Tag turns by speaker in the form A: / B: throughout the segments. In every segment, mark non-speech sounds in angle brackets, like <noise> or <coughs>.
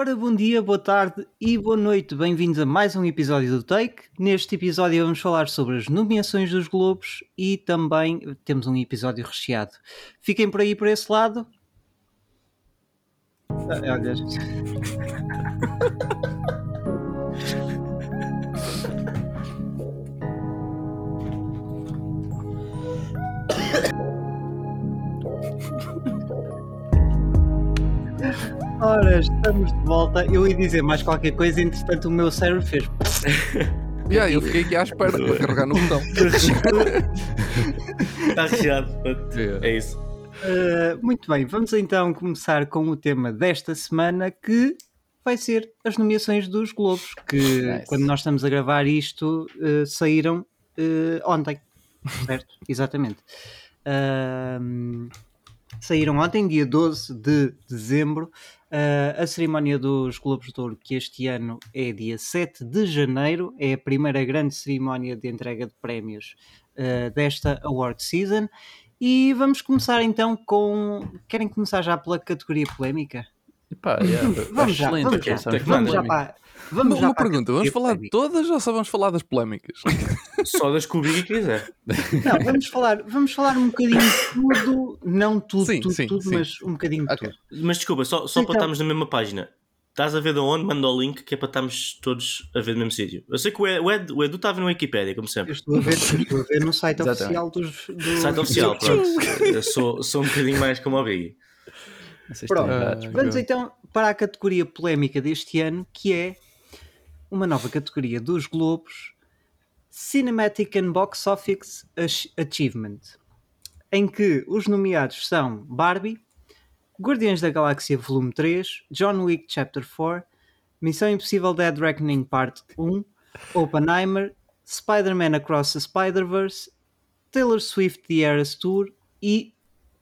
A: Ora, bom dia, boa tarde e boa noite. Bem-vindos a mais um episódio do Take. Neste episódio vamos falar sobre as nomeações dos Globos e também temos um episódio recheado. Fiquem por aí por esse lado. Olha. Ora, estamos de volta. Eu ia dizer mais qualquer coisa, entretanto o meu cérebro fez. <laughs>
B: Yeah, eu fiquei aqui à espera para carregar no botão. <laughs>
C: Está recheado. É isso.
A: Uh, muito bem, vamos então começar com o tema desta semana que vai ser as nomeações dos Globos, que
D: Nice.
A: quando nós estamos a gravar isto uh, saíram uh, ontem, certo? <laughs> Exatamente. Saíram ontem, dia 12 de dezembro. Uh, a cerimónia dos Globos de Ouro, que este ano é dia 7 de janeiro, é a primeira grande cerimónia de entrega de prémios uh, desta award season. E vamos começar então com. Querem começar já pela categoria polémica?
D: Epá, yeah, <laughs>
A: Vamos já,
D: excelente,
A: vamos já,
D: começar
C: Tem
A: vamos já para. Vamos
B: Uma,
A: já
B: uma pergunta, vamos falar de todas ou só vamos falar das polémicas? <laughs>
C: Só das que o Biggie quiser.
A: Não, vamos falar, vamos falar um bocadinho de tudo, não tudo,
B: Sim,
A: tudo,
B: sim,
A: tudo,
B: sim.
A: mas um bocadinho de
B: Ok.
A: tudo.
C: Mas desculpa, só, só
A: Então.
C: para estarmos na mesma página. Estás a ver de onde? Manda o link que é para estarmos todos a ver no mesmo sítio. Eu sei que o Ed- o Ed- o Edu estava na Wikipédia, como
A: Eu
C: sempre.
A: estou a ver, eu estou a ver no site oficial dos. dos
C: Site oficial, pronto. Eu sou, sou um bocadinho mais como o Biggie.
A: Pronto.
B: Ah,
A: Vamos então para a categoria polémica deste ano, que é uma nova categoria dos Globos, Cinematic and Box Office Ach- Achievement, em que os nomeados são Barbie, Guardiões da Galáxia Volume 3, John Wick Chapter 4, Missão Impossível Dead Reckoning Part 1, Oppenheimer, Spider-Man Across the Spider-Verse, Taylor Swift The Eras Tour e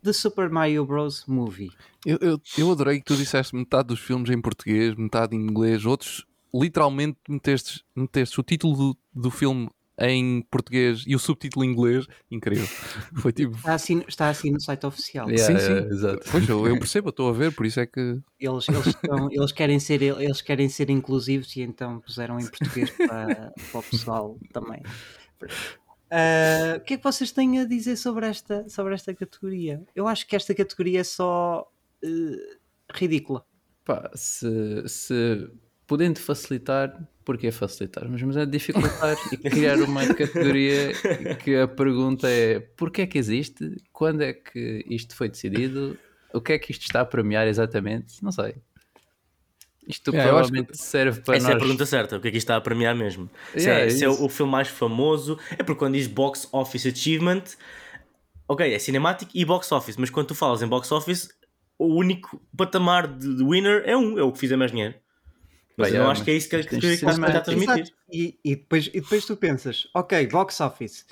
A: The Super Mario Bros. Movie.
B: Eu, eu, eu adorei que tu disseste metade dos filmes em português, metade em inglês, outros literalmente metestes, metestes o título do, do filme em português e o subtítulo em inglês. Incrível. <laughs> Foi tipo.
A: Está assim, está assim no site oficial.
D: Yeah,
B: sim, sim.
D: yeah, exato.
B: Pois eu, eu <laughs> percebo, eu estou a ver, por isso é que.
A: Eles, eles, estão- <laughs> eles, querem ser, eles querem ser inclusivos e então puseram em português para, para o pessoal também. Ah, o que é que vocês têm a dizer sobre esta, sobre esta categoria? Eu acho que esta categoria é só eh, ridícula.
D: Pá, se, se podendo facilitar, porquê facilitar? Mas, mas é dificultar e <laughs> criar uma categoria que a pergunta é porquê é que existe? Quando é que isto foi decidido? O que é que isto está a premiar exatamente? Não sei. Isto
B: Yeah,
D: provavelmente serve para
C: Essa
D: nós.
C: é a pergunta certa. O que é que isto está a premiar mesmo? Se,
D: Yeah,
C: é, se é o, o filme mais famoso. É porque quando diz Box Office Achievement, ok, é Cinematic e Box Office. Mas quando tu falas em Box Office, o único patamar de, de winner é um. É o que fizer mais dinheiro. Mas
D: Bem,
C: eu não
D: é,
C: acho que é isso que a categoria que está a transmitir.
A: E, e, depois, e depois tu pensas, ok, box office.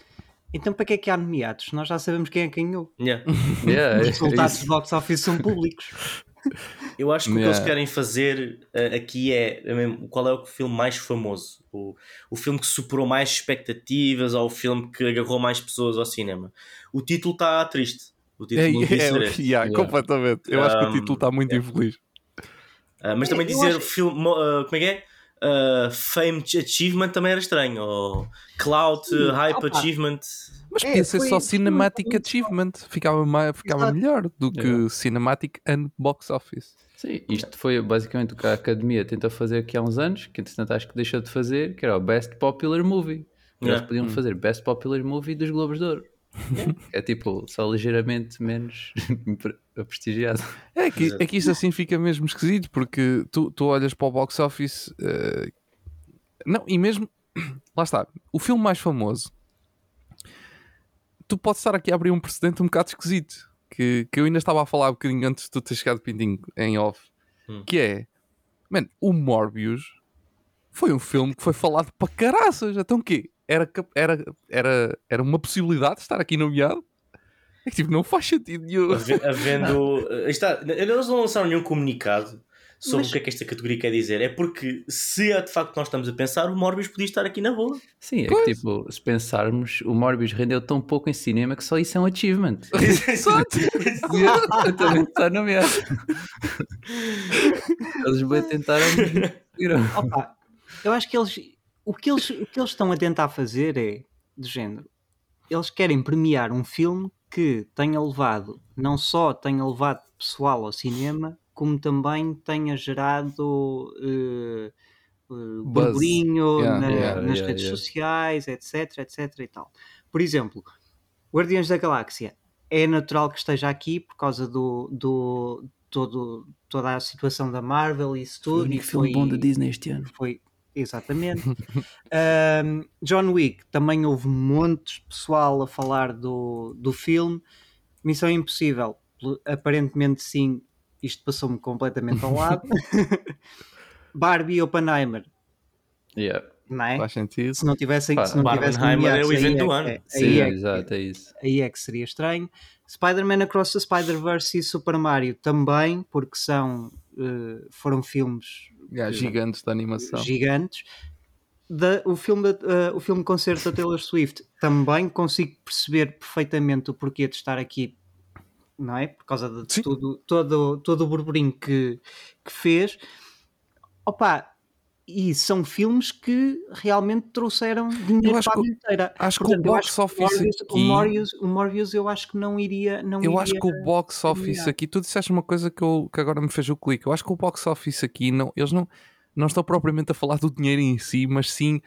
A: Então para que é que há nomeados? Nós já sabemos quem é que ganhou.
C: Yeah. <laughs>
D: Yeah,
A: Os
D: é
A: resultados do box office são públicos.
C: Eu acho que o que
B: Yeah.
C: eles querem fazer eh, aqui é, é mesmo, qual é o filme mais famoso, o, o filme que superou mais expectativas ou o filme que agarrou mais pessoas ao cinema. O título está triste. O
B: É,
C: título
B: é, é, yeah,
D: Yeah.
B: completamente. Eu acho que o
C: Um,
B: título está muito infeliz.
C: Ah, mas também
A: É, eu
C: dizer
A: acho-
C: filme, ah, como é que é? Ah, Fame Achievement também era estranho. Ou Cloud Hype
A: opa.
C: Achievement.
B: Mas
A: É,
B: podia ser
A: foi-
B: só Cinematic
A: muito-
B: Achievement. Ficava, ma- ficava
A: Exato.
B: melhor do que
D: Yeah.
B: Cinematic and Box Office.
D: Sim, isto foi basicamente o que a Academia tentou fazer aqui há uns anos, que entretanto acho que deixou de fazer, que era o Best Popular Movie. Eles podiam fazer Best Popular Movie dos Globos de Ouro. é tipo, só ligeiramente menos <laughs> prestigiado.
B: É que, é que isto assim fica mesmo esquisito, porque tu, tu olhas para o box office. eh, não, e mesmo. <clears throat> Lá está. O filme mais famoso. Tu podes estar aqui a abrir um precedente um bocado esquisito. Que, que eu ainda estava a falar um bocadinho antes de tu ter chegado Pintinho em off.
C: Hum.
B: Que é. Man, o Morbius foi um filme que foi falado para caraças. Então o quê? Era, era, era, era uma possibilidade de estar aqui nomeado? É que tipo, não faz sentido nenhum.
C: Have- Havendo. <laughs> está, eles não lançaram nenhum comunicado sobre
A: Mas-
C: o que é que esta categoria quer dizer. É porque se é de facto nós estamos a pensar, o Morbius podia estar aqui na boa.
D: Sim, é que tipo, se pensarmos, o Morbius rendeu tão pouco em cinema que só isso é um achievement.
C: Exato.
D: Eu também está nomeado. Eles bem tentaram.
A: Opa, eu acho que eles o que eles o que eles estão a tentar fazer é do género. Eles querem premiar um filme que tenha levado, não só tenha levado pessoal ao cinema, como também tenha gerado eh, eh, burburinho
B: Yeah,
A: na-
D: yeah,
A: nas
D: yeah,
A: redes sociais, etc, etc e tal. Por exemplo, Guardiões da Galáxia é natural que esteja aqui por causa do, do todo, toda a situação da Marvel e isso
D: Foi o
A: tudo. e
D: único filme bom da Disney este ano.
A: foi exatamente. <laughs> Ahm, John Wick também houve montes de pessoal a falar do, do filme. Missão Impossível, aparentemente sim, isto passou-me completamente ao lado. <laughs> Barbie e Oppenheimer,
D: Yeah.
A: não é?
B: Faz sentido.
A: Se não tivessem,
D: Pá,
A: se não tivessem
C: Barbenheimer é o evento do
A: que-
C: ano.
A: aí
D: Sim,
A: é
D: exato, é isso.
A: aí é que seria estranho. Spider-Man Across the Spider-Verse e Super Mario também, porque são, eh, foram filmes
B: Yeah, gigantes da animação.
A: gigantes. Da- o, filme da, eh, o filme concerto da Taylor Swift também consigo perceber perfeitamente o porquê de estar aqui, não é? Por causa de
B: Sim.
A: tudo, todo, todo o burburinho que, que fez. Opa, e são filmes que realmente trouxeram dinheiro para a
B: que-
A: bilheteira.
B: acho que o
A: Portanto,
B: box
A: que o
B: office
A: Morbius,
B: aqui-
A: o, Morbius, o Morbius eu acho que não iria. Não
B: Eu
A: iria
B: acho que o box office aqui, tu disseste uma coisa que, eu, que agora me fez o clique. Eu acho que o box office aqui, não, eles não, não estão propriamente a falar do dinheiro em si, mas sim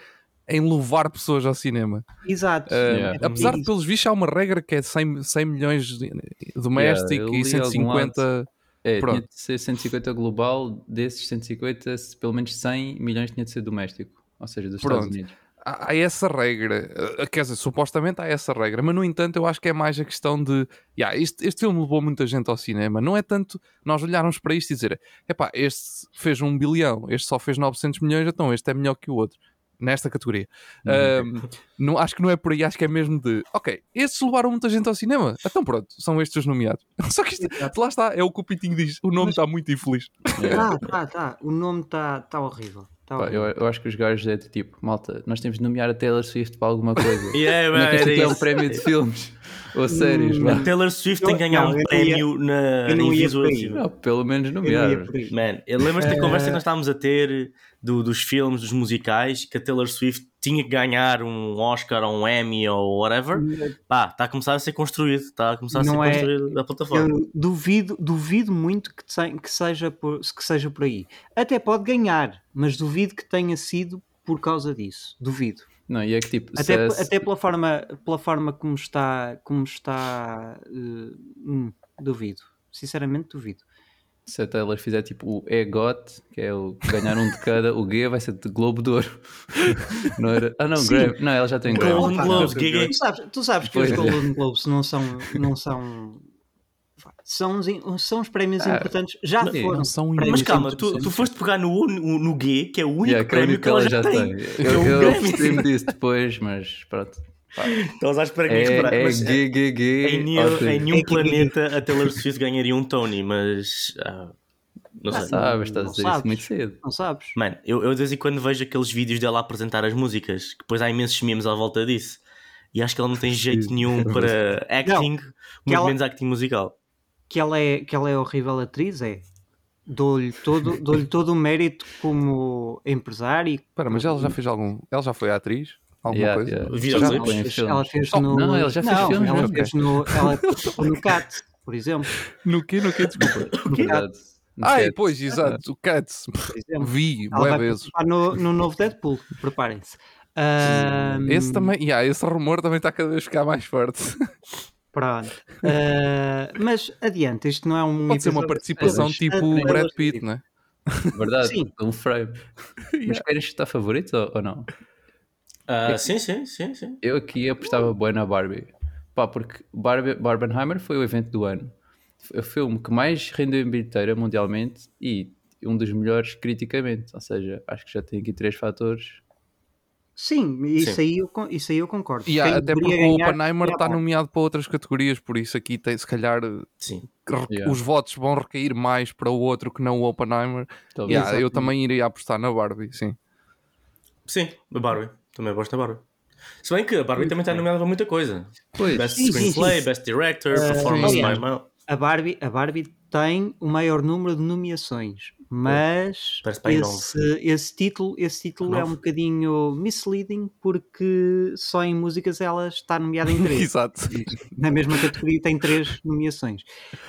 B: em levar pessoas ao cinema.
A: Exato.
B: Ah,
D: Yeah.
B: Apesar de, pelos vistos, há uma regra que é 100, 100 milhões de- doméstico
D: eu
B: e
D: li algum
B: 150.
D: É,
B: Pronto.
D: tinha de ser 150 global, desses 150, se pelo menos 100 milhões tinha de ser doméstico, ou seja, dos Estados
B: Pronto.
D: Unidos.
B: Há, há essa regra, Ah, quer dizer, supostamente há essa regra, mas no entanto eu acho que é mais a questão de yeah, este, este filme levou muita gente ao cinema, não é tanto nós olharmos para isto e dizer epá, este fez um bilhão, este só fez 900 milhões, então este é melhor que o outro, nesta categoria.
D: Uhum.
B: Ahm, não, acho que não é por aí, acho que é mesmo de ok, estes levaram muita gente ao cinema, então pronto, são estes os nomeados. <laughs> Só que isto, lá está, é o que o Pitinho diz, o nome está muito infeliz.
D: Yeah.
A: Tá, tá, tá. O nome está tá horrível. Tá
D: Pá, eu, eu acho que os gajos é de tipo, malta, nós temos de nomear a Taylor Swift para alguma coisa. <laughs>
C: Yeah,
D: Não é que é um prémio de filmes ou séries,
A: Hum,
D: vá.
C: A Taylor Swift tem que ganhar um
A: eu não ia-
C: prémio na
A: eu não ia.
D: Não, pelo menos
A: Eu não
D: nomear.
A: ia.
C: Man, eu lembro-te da
A: Eh,
C: conversa que nós estávamos a ter do- dos filmes, dos musicais, que a Taylor Swift tinha que ganhar um Oscar ou um Emmy ou whatever. Pá, está a começar a ser construído. Está a começar a ser
A: Não é-
C: construído a plataforma.
A: Eu duvido, duvido muito que, te- que seja por, que seja por aí. Até pode ganhar, mas duvido que tenha sido por causa disso. Duvido.
D: Não, e é que tipo,
A: Até,
D: é-
A: até pela, forma, pela forma como está, como está eh, hum, duvido. Sinceramente, duvido.
D: Se a Taylor fizer tipo o EGOT, que é o ganhar um de cada, o G vai ser de Globo de Ouro. <laughs> Não era? Ah, não,
A: Sim.
D: Grammy. Não, ela já tem Grammy.
C: Golden Globes,
A: não. Tu sabes, tu sabes que os
D: é.
A: Golden Globes não são, não são, são, os- são os prémios
D: Ah,
A: importantes. Já
D: sim,
A: foram.
B: não são
C: Mas calma, tu, tu foste pegar no, no, no G, que é o único
D: Yeah, é o
C: prémio que ela já tem.
D: Eu,
C: É um
D: eu disso depois, mas pronto.
C: Estavas à espera que me
D: É, é
C: mas em, nenhum, em
A: É
C: planeta a Taylor Swift ganharia um Tony, mas ah, não.
D: Sabes, estás a
A: Não
D: dizer isso
A: sabes.
D: muito cedo.
A: Não sabes?
C: Mano, eu, eu de vez em quando vejo aqueles vídeos dela a apresentar as músicas, que depois há imensos memes à volta disso. E acho que ela não tem jeito nenhum <laughs> para acting, muito
A: ela-
C: menos acting musical.
A: Que ela é, que ela é horrível atriz, é. Dou-lhe todo, dou todo o mérito como empresário.
B: Espera, mas ela já fez algum. Ela já foi atriz? Alguma
D: Yeah,
B: coisa?
D: yeah.
B: Já-
A: fez, ela fez no.
D: não, ela já fez
A: Não,
D: filmes
A: Ela fez no, ela no CAT, por exemplo. <laughs>
B: No quê? No quê? Desculpa. Ai,
D: Cat.
B: pois, exato. O Cats.
A: Exemplo.
B: Vi,
A: vai
B: vezes.
A: no, no novo Deadpool, preparem-se. Ahm,
B: Esse também, yeah, esse rumor também está cada vez a ficar mais forte. <laughs>
A: Pronto. Ah, mas adiante, isto não é um.
B: Pode ser uma participação tipo
A: Taylor
B: Brad. Pitt, não é?
D: Verdade,
A: Sim.
D: um frame. <laughs> Mas querem chutar favoritos ou, ou não?
C: Ah, sim, sim, sim, sim.
D: Eu aqui apostava bem na Barbie. Pá, porque Barbie, Barbenheimer foi o evento do ano. Foi o filme que mais rendeu em bilheteira mundialmente e um dos melhores criticamente. Ou seja, acho que já tem aqui três fatores
A: Sim, isso,
C: Sim.
A: Aí, eu, isso aí eu concordo.
B: E até porque o Oppenheimer
A: é
B: está nomeado para outras categorias, por isso aqui tem, se calhar
C: Sim.
D: Yeah.
B: os votos vão recair mais para o outro que não o Oppenheimer. Yeah, eu também iria apostar na Barbie, sim.
C: Sim, a Barbie. Também gosto da Barbie. Se bem que a Barbie também está nomeada para muita coisa.
D: Pois,
C: Best
A: Sim, sim,
C: Screenplay,
A: sim.
C: Best Director,
A: Uh,
C: Performance
A: sim.
C: by Mal.
A: A Barbie, a Barbie tem o maior número de nomeações, mas esse, esse título, esse título é um bocadinho misleading porque só em músicas ela está nomeada em <laughs> três.
B: Exato.
A: Na mesma categoria tem três nomeações.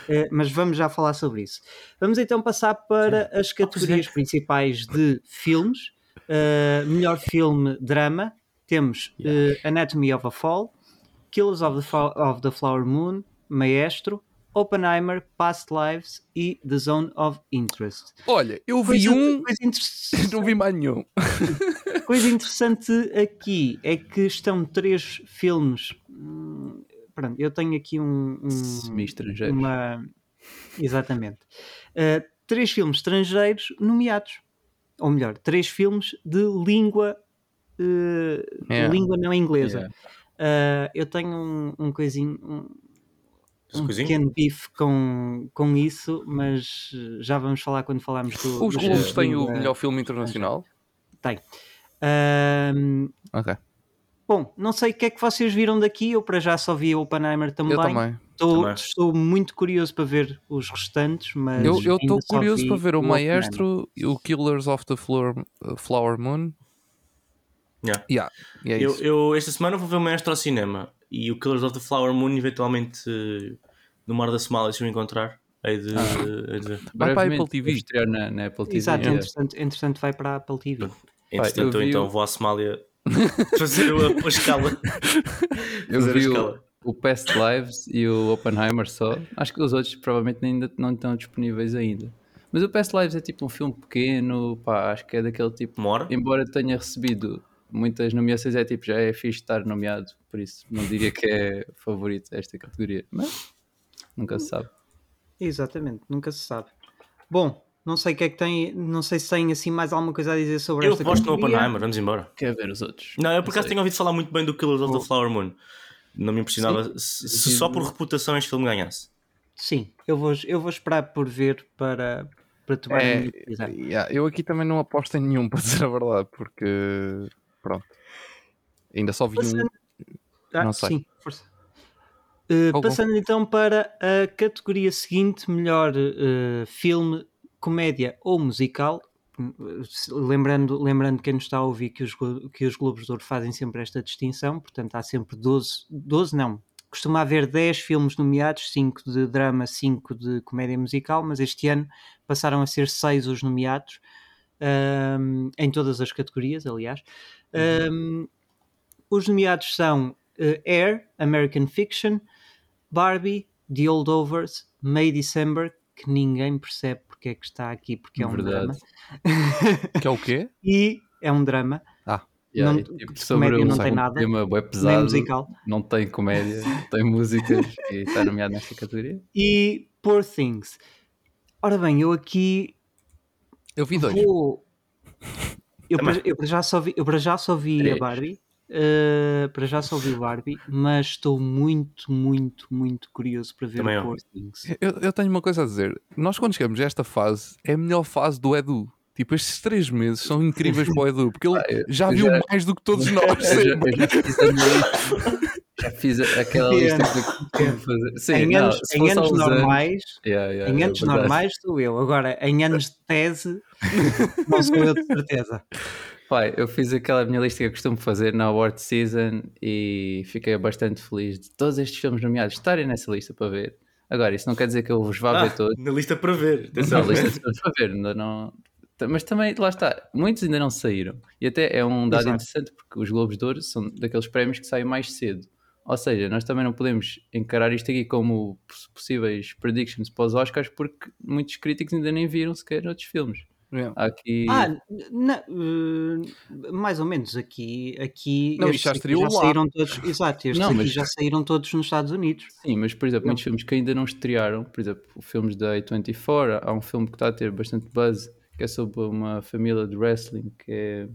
A: Eh, mas vamos já falar sobre isso. Vamos então passar para as categorias principais de filmes. Eh, melhor filme drama. Temos eh, Anatomy of a Fall, Killers of the, of the Flower Moon, Maestro, Oppenheimer, Past Lives e The Zone of Interest.
B: Olha, eu vi
A: Coisa,
B: um,
A: coisa interessante- <laughs>
B: não vi mais nenhum. <laughs>
A: Coisa interessante aqui é que estão três filmes. hum, Pronto, eu tenho aqui um. um
D: Semi-estrangeiros.
A: uma... Exatamente. Uh, três filmes estrangeiros nomeados. Ou melhor, três filmes de língua. uh,
B: É.
A: língua não inglesa.
D: Yeah.
A: Uh, eu tenho um, um coisinho. Um, um pequeno bife com, com isso, mas uh, já vamos falar quando falarmos do.
B: Os Globos têm o melhor filme internacional.
A: Tem. Um,
B: Ok.
A: Bom, não sei o que é que vocês viram daqui. Eu para já só vi o Oppenheimer também.
B: Eu também.
A: Estou,
C: Também.
A: estou muito curioso para ver os restantes, mas
B: Eu estou curioso para ver o. Maestro e o Killers of the Flower, uh, Flower Moon.
C: Yeah.
B: Yeah, e é
C: Eu,
B: isso.
C: eu esta semana vou ver o Maestro ao cinema e o Killers of the Flower Moon, eventualmente eh, no Mar da Somália, se eu encontrar. Hei de,
A: Ah.
C: hei de.
B: Vai para a Apple TV.
D: estrear na, na Apple TV.
A: Exato,
D: yeah.
A: entretanto, entretanto vai para a Apple TV.
C: Entretanto,
D: eu vi
C: então
D: o-
C: vou à Somália <laughs> fazer a, a escala.
D: Eu
C: Fazer
D: vi o,
C: escala.
D: o Past Lives e o Oppenheimer só. Acho que os outros provavelmente ainda não estão disponíveis ainda. Mas o Past Lives é tipo um filme pequeno, pá, acho que é daquele tipo. Embora tenha recebido muitas nomeações, é tipo, já é fixe estar nomeado, por isso não diria que é favorito esta categoria, mas nunca se sabe.
A: Exatamente, nunca se sabe. Bom, não sei o que é que tem, não sei se tem assim mais alguma coisa a dizer sobre
C: Eu
A: esta
C: aposto no
A: categoria.
C: Oppenheimer, vamos embora.
D: Quer ver os outros?
C: Não, eu por acaso tenho ouvido falar muito bem do Killers of the Flower Moon. Não me impressionava se, se só por reputação este filme ganhasse.
A: Sim, eu vou, eu vou esperar por ver para, para tomar a
B: É,
A: minha
B: yeah, eu aqui também não aposto em nenhum, <laughs> para dizer a verdade, porque pronto. Ainda só vi um.
A: Passando- Ah,
B: não sei.
A: Sim, força. Uh, passando então para a categoria seguinte, melhor uh, filme, comédia ou musical. Lembrando, lembrando quem nos está a ouvir que os, que os Globos de Ouro fazem sempre esta distinção, portanto há sempre 12, 12 não, costuma haver 10 filmes nomeados, 5 de drama, 5 de comédia musical, mas este ano passaram a ser 6 os nomeados, um, em todas as categorias, aliás. Um, os nomeados são uh, Air, American Fiction, Barbie, The Holdovers, May December, que ninguém percebe porque é que está aqui, porque é um
D: Verdade.
A: drama.
B: Que é o quê? <laughs>
A: E é um drama,
D: Yeah,
A: Não-
D: e, tipo, sobre
A: comédia
D: um,
A: não tem
D: um
A: nada,
D: tema
A: nem
D: pesado,
A: musical.
D: não tem comédia, <laughs> não tem músicas e está nomeado nesta categoria.
A: E Poor Things. Ora bem, eu aqui
B: Eu vi dois.
A: vou. Eu para, eu para já só vi, eu para já só vi a
D: Três.
A: Barbie. Uh, para já só vi o Barbie, mas estou muito, muito, muito curioso para ver
C: Também
A: o. Poor Things.
B: Eu, eu tenho uma coisa a dizer. Nós, quando chegamos a esta fase, é a melhor fase do Edu. Tipo, estes três meses são incríveis para o Edu, porque ele <laughs>
D: Ah,
B: já viu
D: já-
B: mais do que todos <laughs> nós.
D: Já, já fiz aquela lista que costumo fazer. Sim,
A: em
D: não,
A: anos, em anos normais,
D: Yeah, yeah,
A: em
D: é
A: anos
D: verdade.
A: normais sou eu. Agora, em anos de tese, <laughs> não sou eu de certeza.
D: Pai, eu fiz aquela minha lista que eu costumo fazer na award season e fiquei bastante feliz de todos estes filmes nomeados estarem nessa lista para ver. Agora, isso não quer dizer que eu vos vá
C: Ah,
D: ver todos.
C: na lista para ver.
D: Na lista para ver, ainda não. Mas também, lá está, muitos ainda não saíram. E até é um dado
A: Exato.
D: interessante porque os Globos de Ouro são daqueles prémios que saem mais cedo. Ou seja, nós também não podemos encarar isto aqui como poss- possíveis predictions para os Oscars porque muitos críticos ainda nem viram sequer outros filmes.
B: Yeah.
D: Aqui.
A: Ah, na- uh, mais ou menos aqui, aqui
B: Não, já estreou lá.
A: saíram todos, exato, estes
D: Não,
A: aqui
D: mas-
A: já saíram todos nos Estados Unidos.
D: Sim, mas por exemplo, muitos filmes que ainda não estrearam, por exemplo, filmes da A24, há um filme que está a ter bastante buzz, que é sobre uma família de wrestling, que é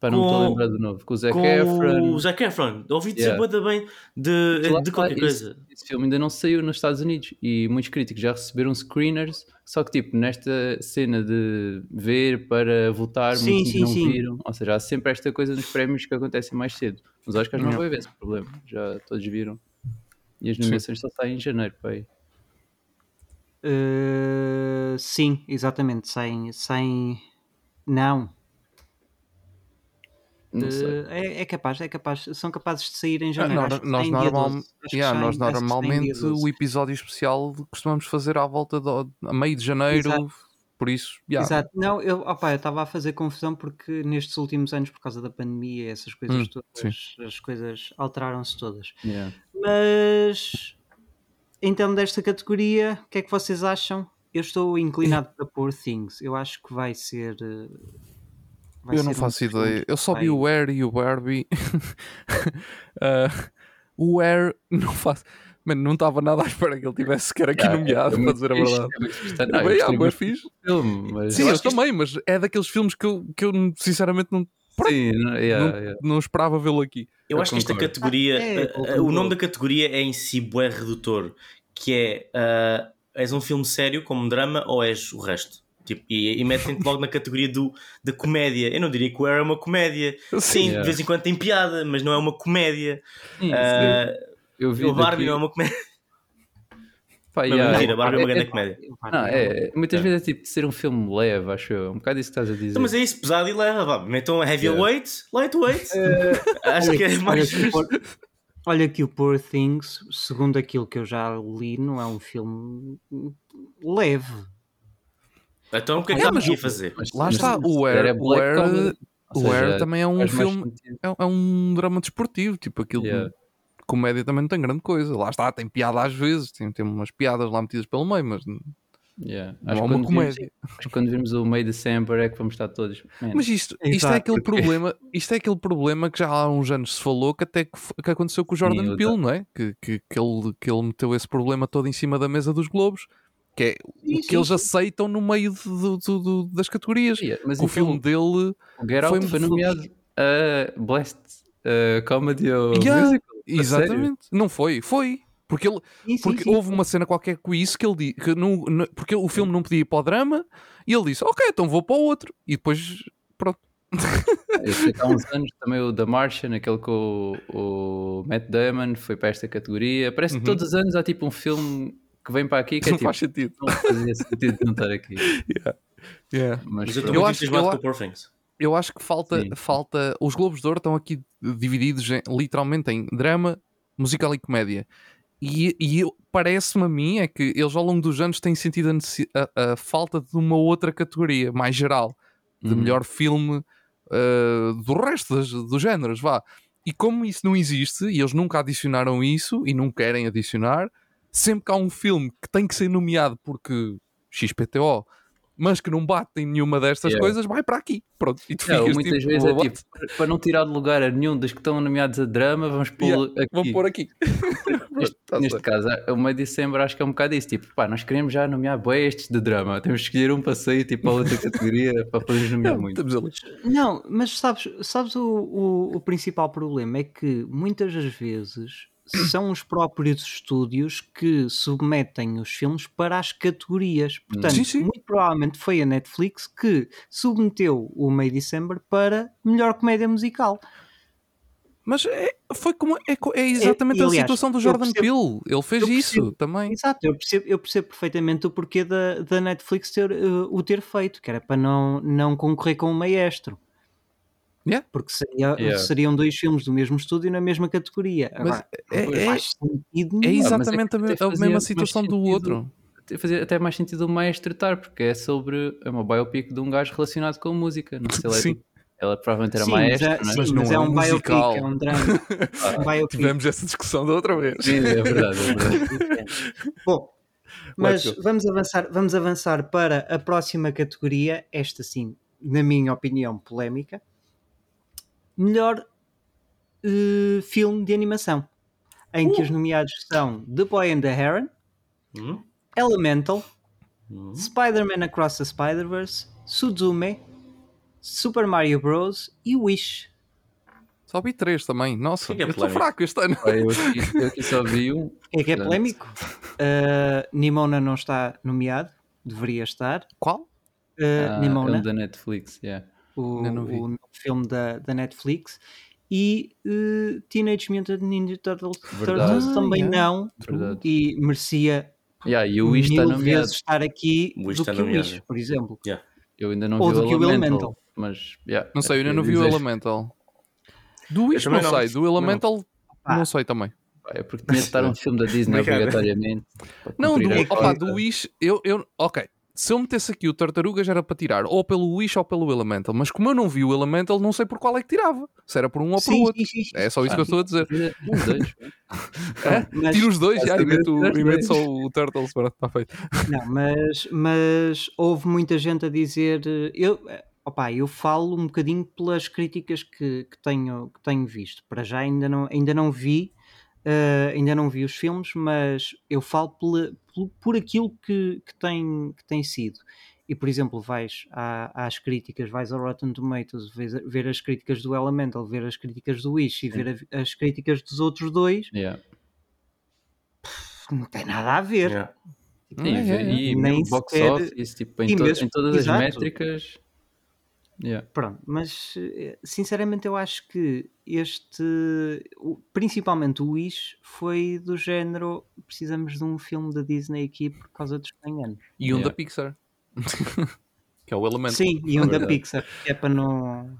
D: Para não me estou a
C: Com-
D: lembrar do novo. Com o Zac
C: com
D: Efron.
C: o Zac Efron. Ouvi dizer
D: Yeah.
C: bem de, de qualquer
D: esse-
C: coisa.
D: Esse, filme ainda não saiu nos Estados Unidos e muitos críticos já receberam screeners. Só que, tipo, nesta cena de ver para votar,
A: Sim,
D: muitos
A: sim,
D: não
A: sim.
D: viram. Ou seja, há sempre esta coisa nos prémios que acontecem mais cedo. Os Oscars não
B: Yeah.
D: vai haver esse problema. Já todos viram. E as nomeações só saem em janeiro, pai.
A: Uh, sim, exatamente. Saem. saem... Não. É, é capaz, é capaz. São capazes de sair em
B: Ah,
A: janeiro. que
B: nós, normal,
A: 12. Acho que
B: yeah,
A: saem-
B: nós normalmente
A: 12.
B: o episódio especial costumamos fazer à volta do, a meio de janeiro,
A: Exato.
B: por isso, yeah.
A: Exato. Não, eu estava a fazer confusão porque nestes últimos anos, por causa da pandemia, essas coisas
B: Hum,
A: todas, as coisas alteraram-se todas.
D: Yeah.
A: Mas então desta categoria, o que é que vocês acham? Eu estou inclinado para Poor Things. Eu acho que vai ser. Eh, vai
B: eu não faço ideia. Eu só vi o Air e o Barbie. <laughs> Ah, o Air não faço. Mano, não estava nada à espera que ele tivesse sequer aqui
D: Yeah,
B: nomeado,
D: é
B: para dizer a
D: fixe,
B: verdade.
D: é. Não,
B: Ah,
D: eu muito
B: fixe.
D: filme, mas
B: Sim, eu
C: isto-
B: também, mas é daqueles filmes que eu, que eu sinceramente não,
D: Sim, não, yeah,
B: não,
D: yeah.
B: não esperava vê-lo aqui.
C: Eu,
D: Eu
C: acho que esta
D: concordo.
C: categoria,
A: Ah, é,
C: a-
A: eu
C: a- o
A: concordo.
C: nome da categoria é em si bué redutor, que é ah, és um filme sério como drama ou és o resto? Tipo, e, e metem-te logo na categoria do, da comédia. Eu não diria que o Air é uma comédia. Sim,
D: Yeah.
C: de vez em quando tem piada, mas não é uma comédia.
D: Sim,
C: Ah,
D: eu vi
C: o Barbie
D: daqui-
C: não é uma comédia.
D: Pá,
C: Não,
D: yeah,
C: mentira,
D: é-
C: Barbie é uma
D: é-
C: grande comédia.
D: Não, é, muitas vezes é tipo de ser um filme leve, acho eu. É um bocado isso que estás a dizer.
C: Então, mas é isso, pesado e leva. Vá. Metam heavyweight, lightweight. <laughs> <laughs> Acho que é mais.
A: Olha que o Poor Things, segundo aquilo que eu já li, não é um filme leve.
C: Então o que é que
B: É, mas o-
C: fazer?
D: Mas-
B: Lá está, o Air-
D: é
B: o Air- o Air também é um filme-. É, é um drama desportivo, tipo aquilo.
D: Yeah.
B: Comédia também não tem grande coisa. Lá está, tem piada às vezes, tem, tem umas piadas lá metidas pelo meio, mas
D: Yeah.
B: é
D: Acho que
B: uma
D: quando vimos-
B: comédia.
D: Acho que quando vimos o meio de December é que vamos estar todos. Man,
B: Mas isto, isto, é
A: Exato,
B: aquele
D: porque-
B: problema, isto é aquele problema que já há uns anos se falou que até que, que aconteceu com o Jordan
D: Sim,
B: Peele, não é? Que, que, que, ele, que ele meteu esse problema todo em cima da mesa dos Globos, que é
A: Sim,
B: o que
A: sim,
B: eles
A: sim.
B: aceitam no meio do- do- do- das categorias.
D: yeah, mas
B: o
D: então,
B: filme dele.
D: o Get
B: foi-
D: foi, nomeado a Blessed uh, Comedy ou
B: Yeah,
D: Musical.
B: Exatamente. Não foi, foi. Porque, ele,
A: Sim, sim,
B: porque
A: sim.
B: houve uma cena qualquer com isso que ele disse que não, não- porque o filme não podia ir para o drama e ele disse, ok, então vou para o outro. E depois, pronto.
D: Que há uns anos também o The Martian, aquele com o, o Matt Damon, foi para esta categoria. Parece que
B: Uhum.
D: todos os anos há tipo um filme que vem para aqui que é
B: não
D: tipo,
B: faz sentido.
D: não fazia sentido não estar aqui.
B: Yeah.
D: Mas,
C: Mas eu.
B: Eu acho-
C: entusiasmado
B: eu
C: Poor Things.
B: Eu acho que falta,
D: Sim.
B: falta. Os Globos de Ouro estão aqui divididos em- literalmente em drama, musical e comédia. E, e eu- parece-me a mim é que eles ao longo dos anos têm sentido a, a- a falta de uma outra categoria mais geral, de
D: Uhum.
B: melhor filme uh, do resto das, dos géneros, vá. E como isso não existe, e eles nunca adicionaram isso e não querem adicionar, sempre que há um filme que tem que ser nomeado porque XPTO, mas que não bate em nenhuma destas
D: Yeah.
B: coisas, vai para aqui. Pronto. E tu
D: Não,
B: ficas
D: muitas
B: tipo,
D: vezes é tipo, para não tirar de lugar a nenhum dos que estão nomeados a drama, vamos pô-lo aqui.
B: Vamos pôr aqui. <laughs>
D: Neste,
B: Tá
D: neste caso, o meio de dezembro acho que é um bocado isso. Tipo, pá, nós queremos já nomear bué estes de drama. Temos que escolher um para sair tipo, para outra categoria <laughs> para podermos nomear
B: Não,
D: muito.
B: estamos ali.
A: Não, mas sabes, sabes o, o, o principal problema é que muitas das vezes são os próprios estúdios que submetem os filmes para as categorias. Portanto,
B: Sim, sim.
A: muito provavelmente foi a Netflix que submeteu o May December para melhor comédia musical.
B: Mas é, foi como, é, é exatamente a
A: aliás,
B: situação do Jordan
A: percebo-
B: Peele. Ele fez
A: eu
B: isso
A: percebo.
B: também.
A: Exato, eu percebo, eu percebo perfeitamente o porquê da, da Netflix ter, eh, o ter feito, que era para não, não concorrer com o maestro.
B: Yeah.
A: Porque seria-
D: Yeah.
A: seriam dois filmes do mesmo estúdio na mesma categoria.
B: Mas
A: Agora,
B: é- é-
A: sentido
B: É
A: nenhum.
B: exatamente a, me-
D: até
B: a
D: fazia
B: mesma situação do
D: sentido.
B: outro.
D: Fazia até mais sentido o maestro estar, porque é sobre é uma biopic de um gajo relacionado com música. Não sei lá,
B: Sim.
D: tipo, ela provavelmente era
A: Sim,
D: maestra,
A: mas, é,
D: não é?
A: sim,
B: Mas
A: mas
B: não
A: é
B: é
A: um
B: um
A: biopic,
B: musical.
A: é um drama. <laughs> um biopic.
B: Tivemos essa discussão da outra vez.
D: Sim, é verdade, é verdade. <laughs>
A: Bom, mas vamos avançar, vamos avançar para a próxima categoria, esta sim, na minha opinião, polémica. Melhor eh, filme de animação, em que os nomeados são The Boy and the Heron,
C: Hum?
A: Elemental,
C: Hum?
A: Spider-Man Across the Spider-Verse, Suzume, Super Mario Bros. e Wish.
B: Só vi três também. Nossa,
C: que é que é
B: eu estou
C: polémico?
B: fraco este ano.
D: Eu, eu aqui só vi um.
A: É que é polémico. Uh, Nimona não está nomeado, deveria estar.
B: Qual?
A: Uh,
D: ah, é
A: Nimona,
D: um da Netflix, yeah.
A: O,
B: não
A: o filme da, da Netflix. E uh, Teenage Mutant Ninja Turtles. Turtles também
B: Ah,
A: não.
D: Verdade.
A: E merecia
D: Yeah, e o Wish está
A: mil
D: nomeado.
A: vezes estar aqui
C: O
A: do
C: está
A: que o. Wish, por exemplo.
D: Eu ainda não
A: Ou
D: vi
A: do
D: o
A: que o
D: Elemental,
A: Elemental.
D: Mas, yeah,
B: Não sei, eu
D: é
B: ainda não
D: que
B: vi o Elemental. Do Wish
C: também
B: não
C: não.
B: sei, do
C: Também não.
B: Elemental
A: Pá.
B: não sei também.
D: É porque tinha de estar um <laughs> filme da Disney
C: Obrigado.
D: obrigatoriamente.
B: Não, do, opa, do Wish, eu, eu. Ok. Se eu metesse aqui o Tartarugas era para tirar ou pelo Wish ou pelo Elemental, mas como eu não vi o Elemental, não sei por qual é que tirava. Se era por um ou por
A: Sim,
B: outro.
A: sim, sim, sim.
B: É só isso que eu estou a dizer.
D: Os <laughs> dois.
B: É?
A: Mas-
B: Tiro os dois já, e meto, e meto só o Turtles. Pronto, está feito.
A: Não, mas, mas houve muita gente a dizer. eh, Eu, eh, opa, eu falo um bocadinho pelas críticas que, que, tenho, que tenho visto. Para já ainda não, ainda não vi. Eh, ainda não vi os filmes, mas eu falo pela- por, por aquilo que, que, tem, que tem sido. E por exemplo, vais à- às críticas, vais ao Rotten Tomatoes, vês a- ver as críticas do Elemental, ver as críticas do Wish e
D: Sim.
A: ver a- as críticas dos outros dois,
D: Yeah.
A: não tem nada a ver.
C: Yeah.
D: E,
B: É, é, é.
D: e
A: Nem
D: mesmo box
A: sequer-
D: office, tipo, em,
A: e
D: to-
A: mesmo-
D: em todas as
A: exato.
D: métricas. Yeah.
A: Pronto, mas eh, sinceramente eu acho que este, principalmente o Wish, foi do género precisamos de um filme da Disney aqui por causa dos 100 anos.
B: E um
D: Yeah.
B: da Pixar. <laughs> que é o Elemental.
A: Sim, e um da
D: Verdade.
A: Pixar, que é para não,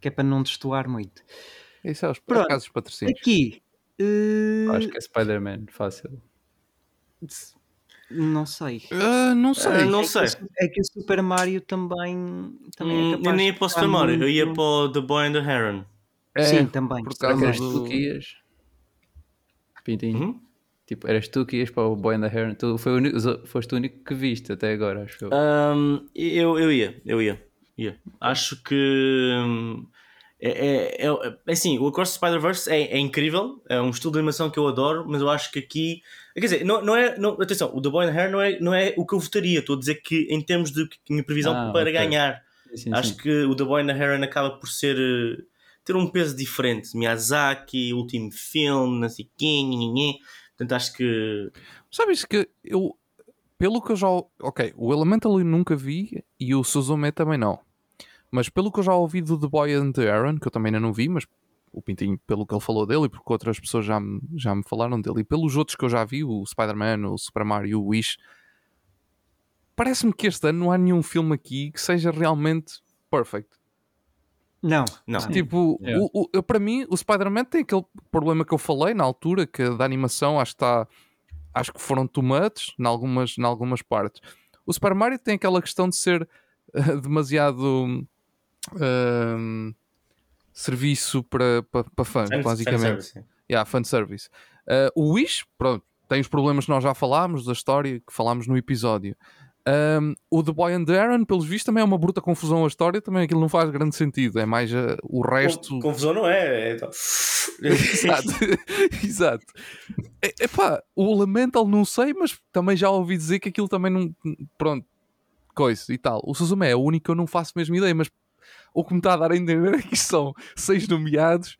A: que é para não destoar muito.
B: Isso é os
A: Pronto.
B: casos de patrocínio.
A: Aqui, eh,
D: Acho que é Spider-Man, fácil.
A: Não sei.
B: Ah, não sei.
C: Ah, não
A: É que
C: sei.
A: o Su- É que o Super Mario também, também é
C: Hum,
A: capaz
C: eu nem ia para o Super Mario, eu ia
A: muito-
C: para o The Boy and the Heron.
B: É,
A: Sim, também.
B: por
D: que
B: causa
D: eras
B: do...
D: tu que ias? Pintinho.
C: Uhum.
D: Tipo, eras tu que ias para o Boy and the Heron. Tu foi o único- foste o único que viste até agora, acho eu.
C: Um, eu, eu ia, eu ia, ia. Acho que hum, é, é, é, é assim, o Across the Spider-Verse é, é incrível, é um estilo de animação que eu adoro, mas eu acho que aqui, quer dizer, não, não é, não, atenção, o The Boy and the Hare não é, não é o que eu votaria, estou a dizer que em termos de minha previsão
D: Ah,
C: para
D: ok.
C: ganhar,
D: Sim,
C: acho
D: sim.
C: que o The Boy and the Heron acaba por ser eh, ter um peso diferente. Miyazaki, último filme, não sei quem, portanto acho que
B: Sabes que eu, pelo que eu já. Ok, o Elemental eu nunca vi e o Suzume também não. Mas pelo que eu já ouvi do The Boy and the Aaron, que eu também ainda não vi, mas o Pintinho, pelo que ele falou dele e porque outras pessoas já me, já me falaram dele, e pelos outros que eu já vi, o Spider-Man, o Super Mario, o Wish, parece-me que este ano não há nenhum filme aqui que seja realmente perfect.
A: Não,
C: não.
B: Tipo,
D: Yeah.
B: o- o- eu- para mim, o Spider-Man tem aquele problema que eu falei na altura, que da animação acho que está. Acho que foram tomates em algumas, em algumas partes. O Super Mario tem aquela questão de ser eh, demasiado ehm, serviço para, para, para fãs,
C: Fan-
B: basicamente.
C: fanservice.
B: Yeah, fanservice. Uh, o Wish, pronto, tem os problemas que nós já falámos, da história que falámos no episódio. Um, o The Boy and the Aaron, pelos vistos, também é uma bruta confusão a história, também aquilo não faz grande sentido, é mais uh, o resto.
C: Con- Confusão não é. é <laughs>
B: Exato, <laughs> exato. É, epá, o Elemental não sei, mas também já ouvi dizer que aquilo também não. Pronto, coisa e tal. O Suzume é o único que eu não faço mesmo ideia, mas o que me está a dar a entender é que isto são seis nomeados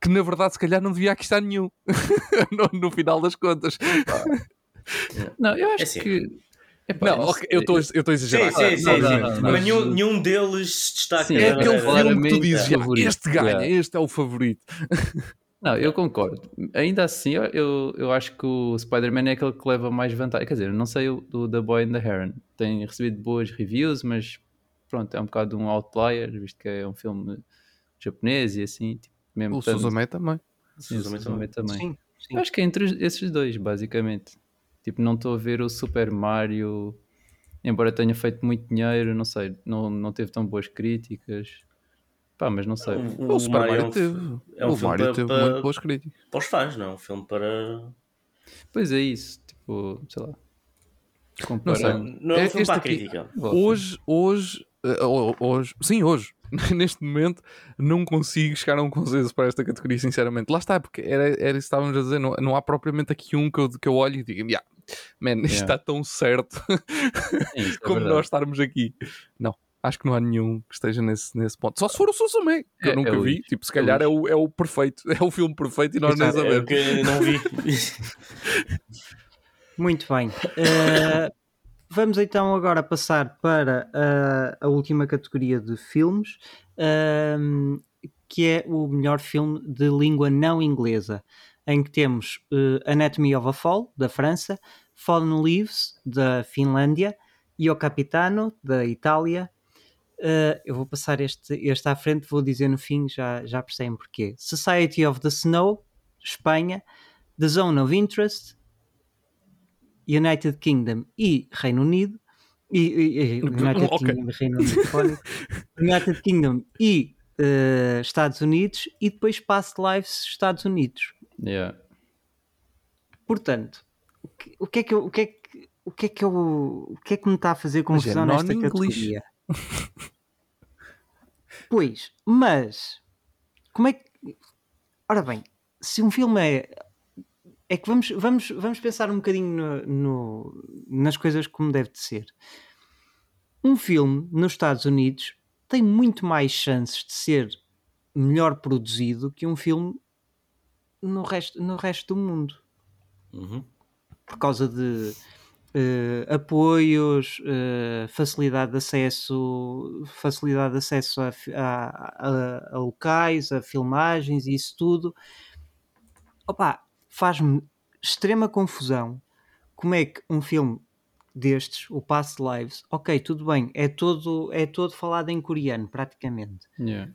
B: que na verdade se calhar não devia aqui estar nenhum <laughs> no, no final das contas.
D: Não, eu acho
C: É assim.
D: que. Epá,
B: Não,
D: não
B: ok, eu estou a exagerar.
C: sim, sim,
D: não,
C: sim.
D: não, não,
C: Mas
D: mas-
C: nenhum, nenhum deles se destaca.
D: Sim,
B: É aquele
D: é,
B: filme que tu dizes,
D: é
B: "Já,
D: favorito."
B: este ganha,
D: Yeah.
B: este é o favorito. <laughs>
D: Não, eu concordo. Ainda assim, eu- eu, acho que o Spider-Man é aquele que leva mais vantagem. Quer dizer, não sei o do The Boy and the Heron. Tem recebido boas reviews, mas pronto, é um bocado um outlier, visto que é um filme japonês e assim. Tipo, mesmo
B: O
D: tanto-
B: Suzume também.
D: Sim, o
C: Suzume
D: Suzume também.
A: sim, sim.
D: Eu acho que é entre esses dois, basicamente. Tipo, não estou a ver o Super Mario, embora tenha feito muito dinheiro, não sei, não, não teve tão boas críticas. Pá, mas não sei.
C: O,
B: O, Super Mario,
C: é um,
B: teve.
C: é um
B: o
C: filme
B: Mario
C: para,
B: teve
C: para,
B: muito boas críticas.
C: para os fãs, não é um filme para.
D: Pois é isso, tipo, sei lá.
B: Não sei.
D: Comparando.
C: Não é um
B: É-
C: filme
B: este
C: para a
B: aqui-
C: crítica.
B: Hoje, hoje, eh, ho- hoje, sim, hoje, <laughs> neste momento, não consigo chegar a um consenso para esta categoria, sinceramente. Lá está, porque era, era isso que estávamos a dizer, não, não há propriamente aqui um que eu, que eu olho e digo, yeah, man, isto
D: Yeah.
B: está tão certo <laughs>
D: é
B: como
D: verdade.
B: nós estarmos aqui. Não, Acho que não há nenhum que esteja nesse, nesse ponto. Só se for o Suzume, que
D: É-
B: eu nunca
D: é
B: vi. Tipo, se
D: É
B: calhar é o, é o perfeito. <laughs> É o filme perfeito e nós nem
A: Exato.
C: É o
B: sabemos.
C: que não vi.
A: Muito bem. Eh, vamos então agora passar para ah, a última categoria de filmes, ahm, que é o melhor filme de língua não inglesa, em que temos eh, Anatomy of a Fall, da França, Fallen Leaves, da Finlândia, e O Capitano, da Itália. Eh, eu vou passar este, este à frente, vou dizer no fim, já, já percebem porquê. Society of the Snow, Espanha, The Zone of Interest, United Kingdom e Reino Unido e, e- e- United
B: Ok.
A: Kingdom e Reino Unido fónico. <laughs> United Kingdom e eh, Estados Unidos e depois Past Lives Estados Unidos
D: Yeah.
A: portanto o que, é que eu, o que é que o que é que eu, o que é que me está a fazer
B: é
A: confusão nesta
B: non-English.
A: categoria pois mas como é que ora bem se um filme é é que vamos, vamos, vamos pensar um bocadinho no, no- nas coisas como deve de ser. Um filme nos Estados Unidos tem muito mais chances de ser melhor produzido que um filme no resto, no resto do mundo.
C: Uhum.
A: Por causa de eh, apoios, eh, facilidade de acesso, facilidade de acesso a, a- a- a locais, a filmagens e isso tudo. Opa, faz-me extrema confusão como é que um filme destes, o Past Lives, ok, tudo bem, é todo, é todo falado em coreano, praticamente.
D: Yeah.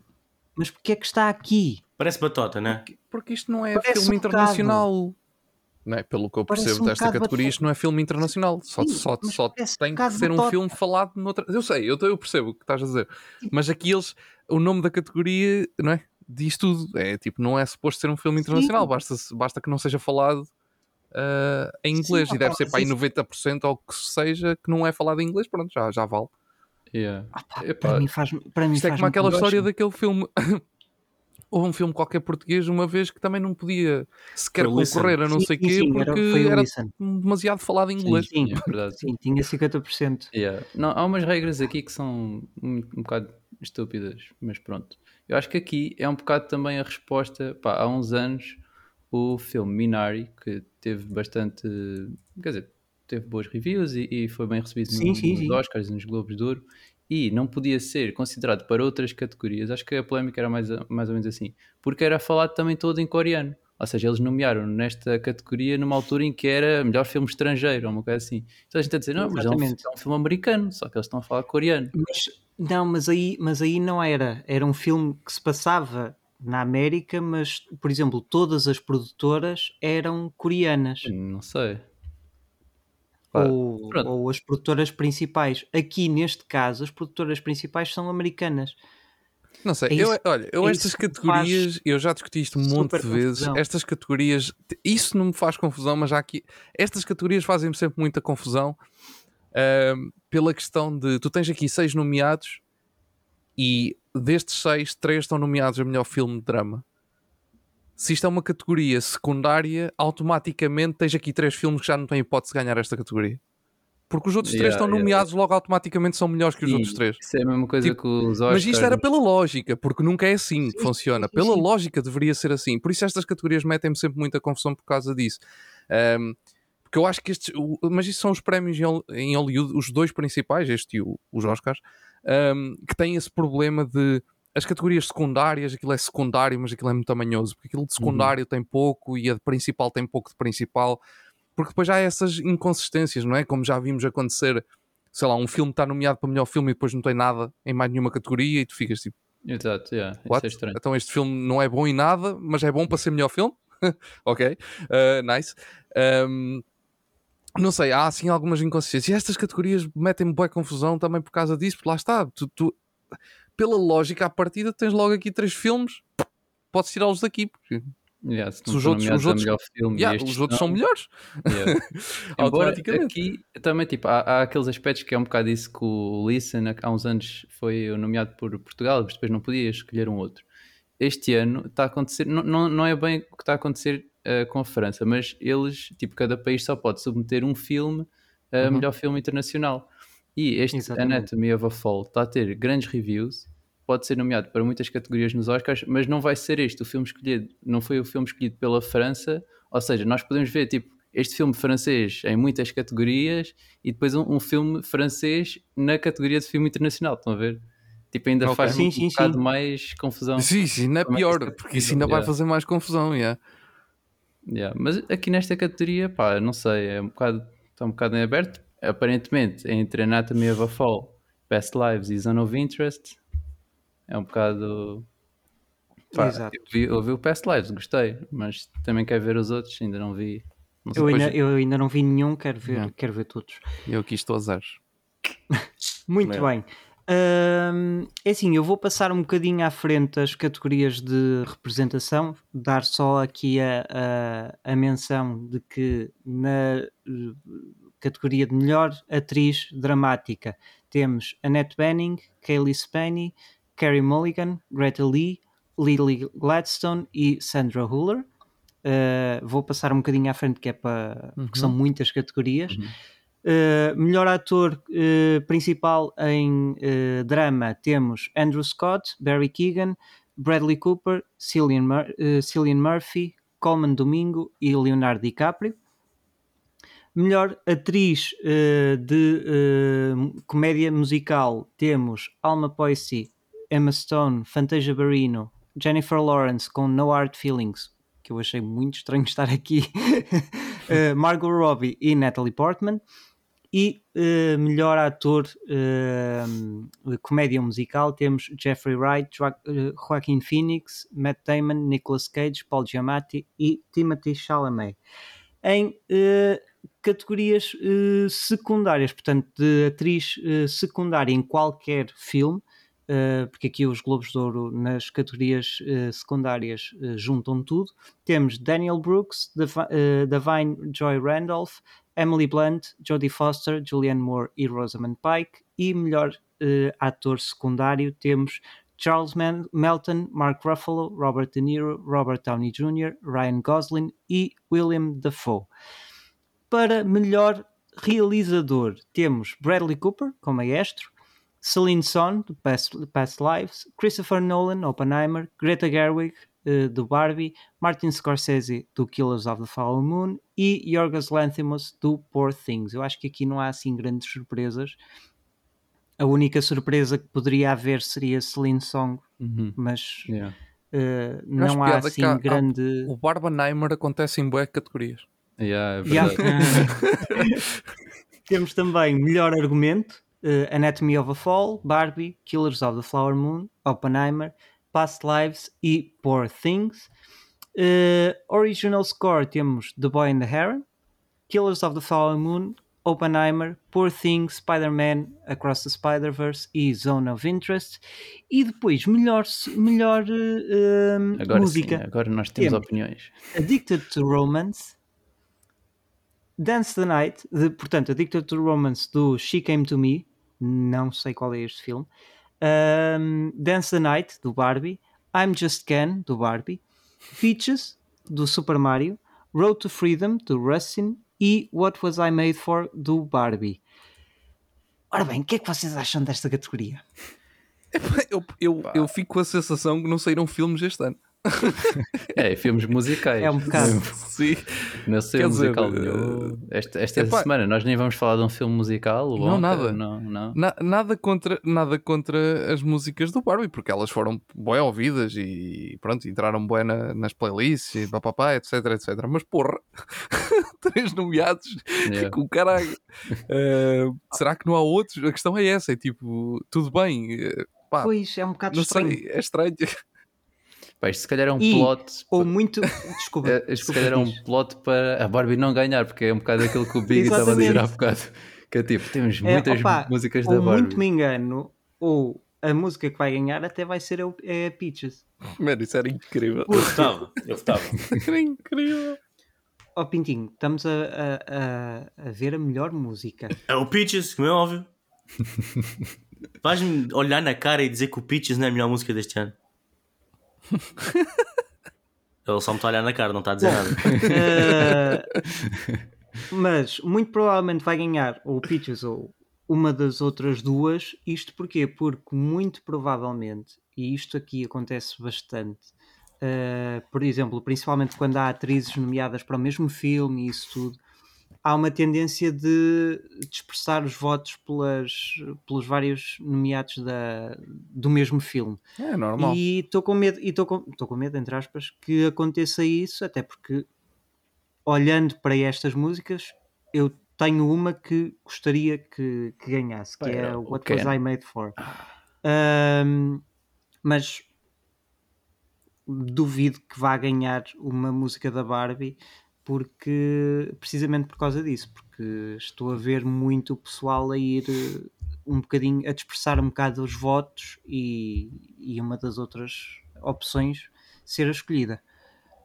A: Mas porque é que está aqui?
C: Parece batota, né?
B: Porque isto não é
A: Parece
B: filme
A: um
B: internacional. Não é? Pelo que eu percebo
A: um
B: desta categoria, isto não é filme internacional. Só,
A: Sim,
B: só,
A: mas
B: só
A: parece um
B: tem que ser um filme falado noutra. Eu sei, eu, eu percebo o que estás a dizer. Mas aqui eles, o nome da categoria, não é? Diz tudo. É tipo, não é suposto ser um filme internacional. Basta, basta que não seja falado ah, em
A: Sim,
B: inglês. e
A: opa,
B: deve ser para aí
A: isso-
B: 90% ou que seja que não é falado em inglês. Pronto, já, já vale.
D: Yeah.
A: Ah, pá,
D: Epá,
A: para mim faz para mim
B: Isto é
A: faz
B: como aquela história daquele filme. <coughs> Houve um filme qualquer português uma vez que também não podia sequer
C: Foi
B: concorrer a não
A: Sim,
B: sei
A: sim,
B: quê
A: sim, era-
B: porque era
A: Listen.
B: demasiado falado em
D: sim,
B: inglês.
A: Sim.
D: é verdade.
A: Sim, tinha 50%.
D: Yeah. Não, há umas regras aqui que são um, um bocado estúpidas, mas pronto. Eu acho que aqui é um bocado também a resposta. Pá, há uns anos, o filme Minari, que teve bastante. Quer dizer, teve boas reviews e, e foi bem recebido
A: Sim,
D: no-
A: sim,
D: nos
A: sim.
D: Oscars e nos Globos de Ouro. E não podia ser considerado para outras categorias. Acho que a polémica era mais, mais ou menos assim, porque era falado também todo em coreano. Ou seja, eles nomearam nesta categoria numa altura em que era melhor filme estrangeiro, ou uma coisa assim. Então a gente está a dizer, não, mas é um,
A: Exatamente.
D: é um filme americano, só que eles estão a falar coreano.
A: Mas, não, mas aí, mas aí não era. Era um filme que se passava na América, mas, por exemplo, todas as produtoras eram coreanas.
D: Não sei.
A: Ou, ou as produtoras principais. Aqui, neste caso, as produtoras principais são americanas.
B: Não sei,
A: É
B: eu,
A: isso-
B: olha, eu
A: é
B: estas categorias, eu já discuti isto um monte de vezes.
A: confusão.
B: Estas categorias, isso não me faz confusão, mas já aqui, estas categorias fazem-me sempre muita confusão pela questão de tu tens aqui seis nomeados e destes seis, três estão nomeados a melhor filme de drama. Se isto é uma categoria secundária, automaticamente tens aqui três filmes que já não têm hipótese de ganhar esta categoria. Porque os outros três
D: Yeah,
B: estão
D: yeah.
B: nomeados, logo automaticamente são melhores que os
D: E
B: outros três.
D: Isso é a mesma coisa
B: Tipo,
D: que os Oscars.
B: Mas isto era pela lógica, porque nunca é assim que
A: Sim,
B: funciona.
A: sim,
B: Pela
A: sim.
B: lógica deveria ser assim. Por isso estas categorias metem-me sempre muita confusão por causa disso. Ahm, porque eu acho que estes. o- Mas isto são os prémios em Hol- em Hollywood, os dois principais, este e o- os Oscars, ahm, que têm esse problema de. As categorias secundárias, aquilo é secundário, mas aquilo é muito tamanhoso, porque aquilo de secundário tem pouco e a de principal tem pouco de principal, porque depois já há essas inconsistências, não é? Como já vimos acontecer, sei lá, um filme está nomeado para melhor filme e depois não tem nada em mais nenhuma categoria e tu ficas tipo,
D: Exato, yeah. isso é estranho.
B: então este filme não é bom em nada, mas é bom para ser melhor filme? <laughs> ok, uh, nice. Um, não sei, há assim algumas inconsistências. E estas categorias metem-me boa confusão também por causa disso, porque lá está, tu, tu- pela lógica à partida tens logo aqui três filmes, podes tirá-los daqui, porque
D: Yeah, se
B: os outros- os outros-
D: filme
B: yeah, os outros são melhores.
D: yeah. <laughs>
B: Automaticamente.
D: aqui também tipo, há, há aqueles aspectos que é um bocado isso que o Listen há uns anos foi nomeado por Portugal, mas depois não podia escolher um outro. Este ano está a acontecer, não, não, não é bem o que está a acontecer eh, com a França, mas eles, tipo, cada país só pode submeter um filme a
B: Uhum.
D: melhor filme internacional. E este
A: Exatamente.
D: Anatomy of a Fall está a ter grandes reviews, pode ser nomeado para muitas categorias nos Oscars, mas não vai ser este o filme escolhido, não foi o filme escolhido pela França, ou seja, nós podemos ver tipo este filme francês em muitas categorias e depois um, um filme francês na categoria de filme internacional, estão a ver? Tipo, ainda
B: Ok.
D: faz
A: Sim,
D: um
A: sim,
D: bocado
A: sim.
D: mais confusão.
B: Sim, isso ainda é
D: é
B: pior,
D: é
B: porque isso ainda
D: possível?
B: vai
D: Yeah.
B: fazer mais confusão. Yeah.
D: Yeah, Mas aqui nesta categoria, pá, não sei, é um bocado, está um bocado em aberto. Aparentemente, entre Anatomy of a Fall, Past Lives e Zone of Interest, é um bocado. Pá,
A: Exato.
D: eu vi, eu vi o Past Lives, gostei, mas também quero ver os outros, ainda não vi. Não sei
A: Eu ainda, eu ainda não vi nenhum, quero ver,
B: Yeah.
A: quero ver todos.
B: Eu aqui estou a zeros. <laughs>
A: Muito
C: É.
A: bem. Hum, é assim, eu vou passar um bocadinho à frente as categorias de representação, dar só aqui a, a, a menção de que na eh, categoria de melhor atriz dramática temos Annette Bening, Kaylee Spaney, Carey Mulligan, Greta Lee, Lily Gladstone e Sandra Huller. Uh, vou passar um bocadinho à frente que é para porque são muitas categorias. Uh, melhor ator uh, principal em uh, drama temos Andrew Scott, Barry Keegan, Bradley Cooper, Cillian, Mur Cillian Murphy, Coleman Domingo e Leonardo DiCaprio. Melhor atriz de comédia musical temos Alma Poissy, Emma Stone, Fantasia Barrino, Jennifer Lawrence com No Hard Feelings, que eu achei muito estranho <laughs> estar aqui, uh, Margot Robbie e Natalie Portman. E uh, melhor ator uh, comédia musical temos Jeffrey Wright, jo Joaquin Phoenix, Matt Damon, Nicolas Cage, Paul Giamatti e Timothy Chalamet. Em uh, categorias secundárias, portanto, de atriz secundária em qualquer filme, porque aqui os Globos de Ouro nas categorias uh, secundárias uh, juntam tudo. Temos Daniel Brooks, Davine Joy Randolph, Emily Blunt, Jodie Foster, Julianne Moore e Rosamund Pike. E melhor ator secundário temos Charles Melton, Mark Ruffalo, Robert De Niro, Robert Downey Jr., Ryan Gosling e William Dafoe. Para melhor realizador temos Bradley Cooper, como maestro, Celine Son, do Past, Past Lives, Christopher Nolan, Oppenheimer, Greta Gerwig, uh, do Barbie, Martin Scorsese, do Killers of the Flower Moon e Yorgos Lanthimos, do Poor Things. Eu acho que aqui não há assim grandes surpresas. A única surpresa que poderia haver seria Celine Song,
D: Uhum.
A: mas
D: Yeah.
A: uh, não há assim
B: há- há-
A: grande...
B: O Barbenheimer acontece em boas categorias.
D: Yeah, é
A: Yeah.
D: verdade. <laughs>
A: Temos também melhor argumento, uh, Anatomy of a Fall, Barbie, Killers of the Flower Moon, Oppenheimer, Past Lives e Poor Things. Uh, original score temos The Boy and the Heron, Killers of the Flower Moon, Oppenheimer, Poor Things, Spider-Man, Across the Spider-Verse e Zone of Interest. E depois, melhor, melhor uh,
D: Agora
A: música.
D: sim, agora nós temos
A: Temos.
D: opiniões.
A: Addicted to Romance, Dance the Night, de, portanto, Addicted to Romance do She Came to Me, não sei qual é este filme, um, Dance the Night do Barbie, I'm Just Ken do Barbie, Peaches do Super Mario, Road to Freedom do Rustin e What Was I Made For do Barbie. Ora bem, o que é que vocês acham desta categoria? <laughs>
B: Eu, eu, eu fico com a sensação que não saíram filmes este ano.
D: É, filmes musicais.
A: É um bocado.
B: Sim.
D: Não sei
B: Quer dizer,
D: musical
B: eh,
D: nenhum. Esta, esta
B: epá,
D: semana nós nem vamos falar de um filme musical.
B: Não,
D: Wonka,
B: nada.
D: Não, não.
B: Na- nada, contra, nada contra as músicas do Barbie, porque elas foram bem ouvidas e pronto, entraram bem na- nas playlists e papapá, etc, etc. Mas porra, <laughs> três nomeados
D: Yeah.
B: com o caralho. Eh, será que não há outros? A questão é essa: é tipo, tudo bem, eh, pá,
A: Pois, é um bocado
B: não
A: estranho.
B: sei, é estranho.
D: Pá, isto se calhar é um
A: E-
D: plot.
A: Ou muito. Desculpa.
D: É, <laughs> se calhar é um plot para a Barbie não ganhar, porque é um bocado aquilo que o Big estava a dizer há bocado. Que é tipo, temos
A: É,
D: muitas
A: opa,
D: músicas da
A: ou
D: Barbie.
A: muito me engano, ou a música que vai ganhar até vai ser a, é a Peaches.
B: Mano, isso era incrível.
C: Eu votava, eu votava. <laughs>
B: Era incrível.
A: Ó Pintinho, estamos a, a, a, a ver a melhor música.
C: É o Peaches, como é óbvio. <laughs> Vais-me olhar na cara e dizer que o Peaches não é a melhor música deste ano. <laughs> Ele só me está a olhar na cara, não está a dizer nada. <laughs>
A: Eh, mas muito provavelmente vai ganhar ou Peaches ou uma das outras duas. Isto porquê? Porque muito provavelmente, e isto aqui acontece bastante, uh, por exemplo, principalmente quando há atrizes nomeadas para o mesmo filme e isso tudo, há uma tendência de dispersar os votos pelas, pelos vários nomeados da, do mesmo filme.
B: É normal.
A: E estou com medo, e estou com, com medo, entre aspas, que aconteça isso, até porque olhando para estas músicas, eu tenho uma que gostaria que, que ganhasse, que
D: Pera,
A: é What
D: Ken.
A: Was I Made For. Ahm, mas duvido que vá ganhar uma música da Barbie porque precisamente por causa disso, porque estou a ver muito o pessoal a ir eh, um bocadinho a dispersar um bocado os votos e, e uma das outras opções ser a escolhida.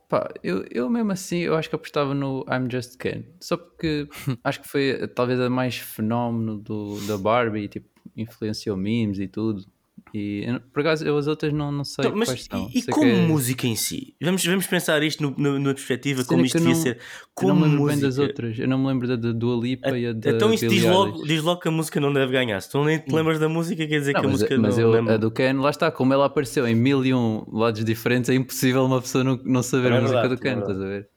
D: Pá, eu, eu mesmo assim, eu acho que apostava no I'm Just Ken. Só porque <laughs> acho que foi eh, talvez a mais fenómeno do, da Barbie, tipo, influenciou memes e tudo. E eu- por acaso eu as outras não, não sei
C: Então, mas
D: quais são.
C: e,
D: Sei
C: como
D: é-
C: música em si? Vamos, vamos pensar isto no- no- numa perspectiva como isto
D: eu
C: devia
D: não-
C: ser.
D: eu
C: Como
D: não me lembro
C: música.
D: bem das outras. Eu não me lembro da, da Dua Lipa e a da
C: Então isso diz logo, diz logo que a música não deve ganhar. Se tu nem te lembras da música, quer dizer
D: Não,
C: que a
D: mas,
C: música
D: mas
C: não,
D: eu,
C: não é
D: a do Ken, lá está, como ela apareceu em mil e um lados diferentes, é impossível uma pessoa não, não saber
C: É
D: a música
C: verdade,
D: do Ken,
C: é
D: estás a ver?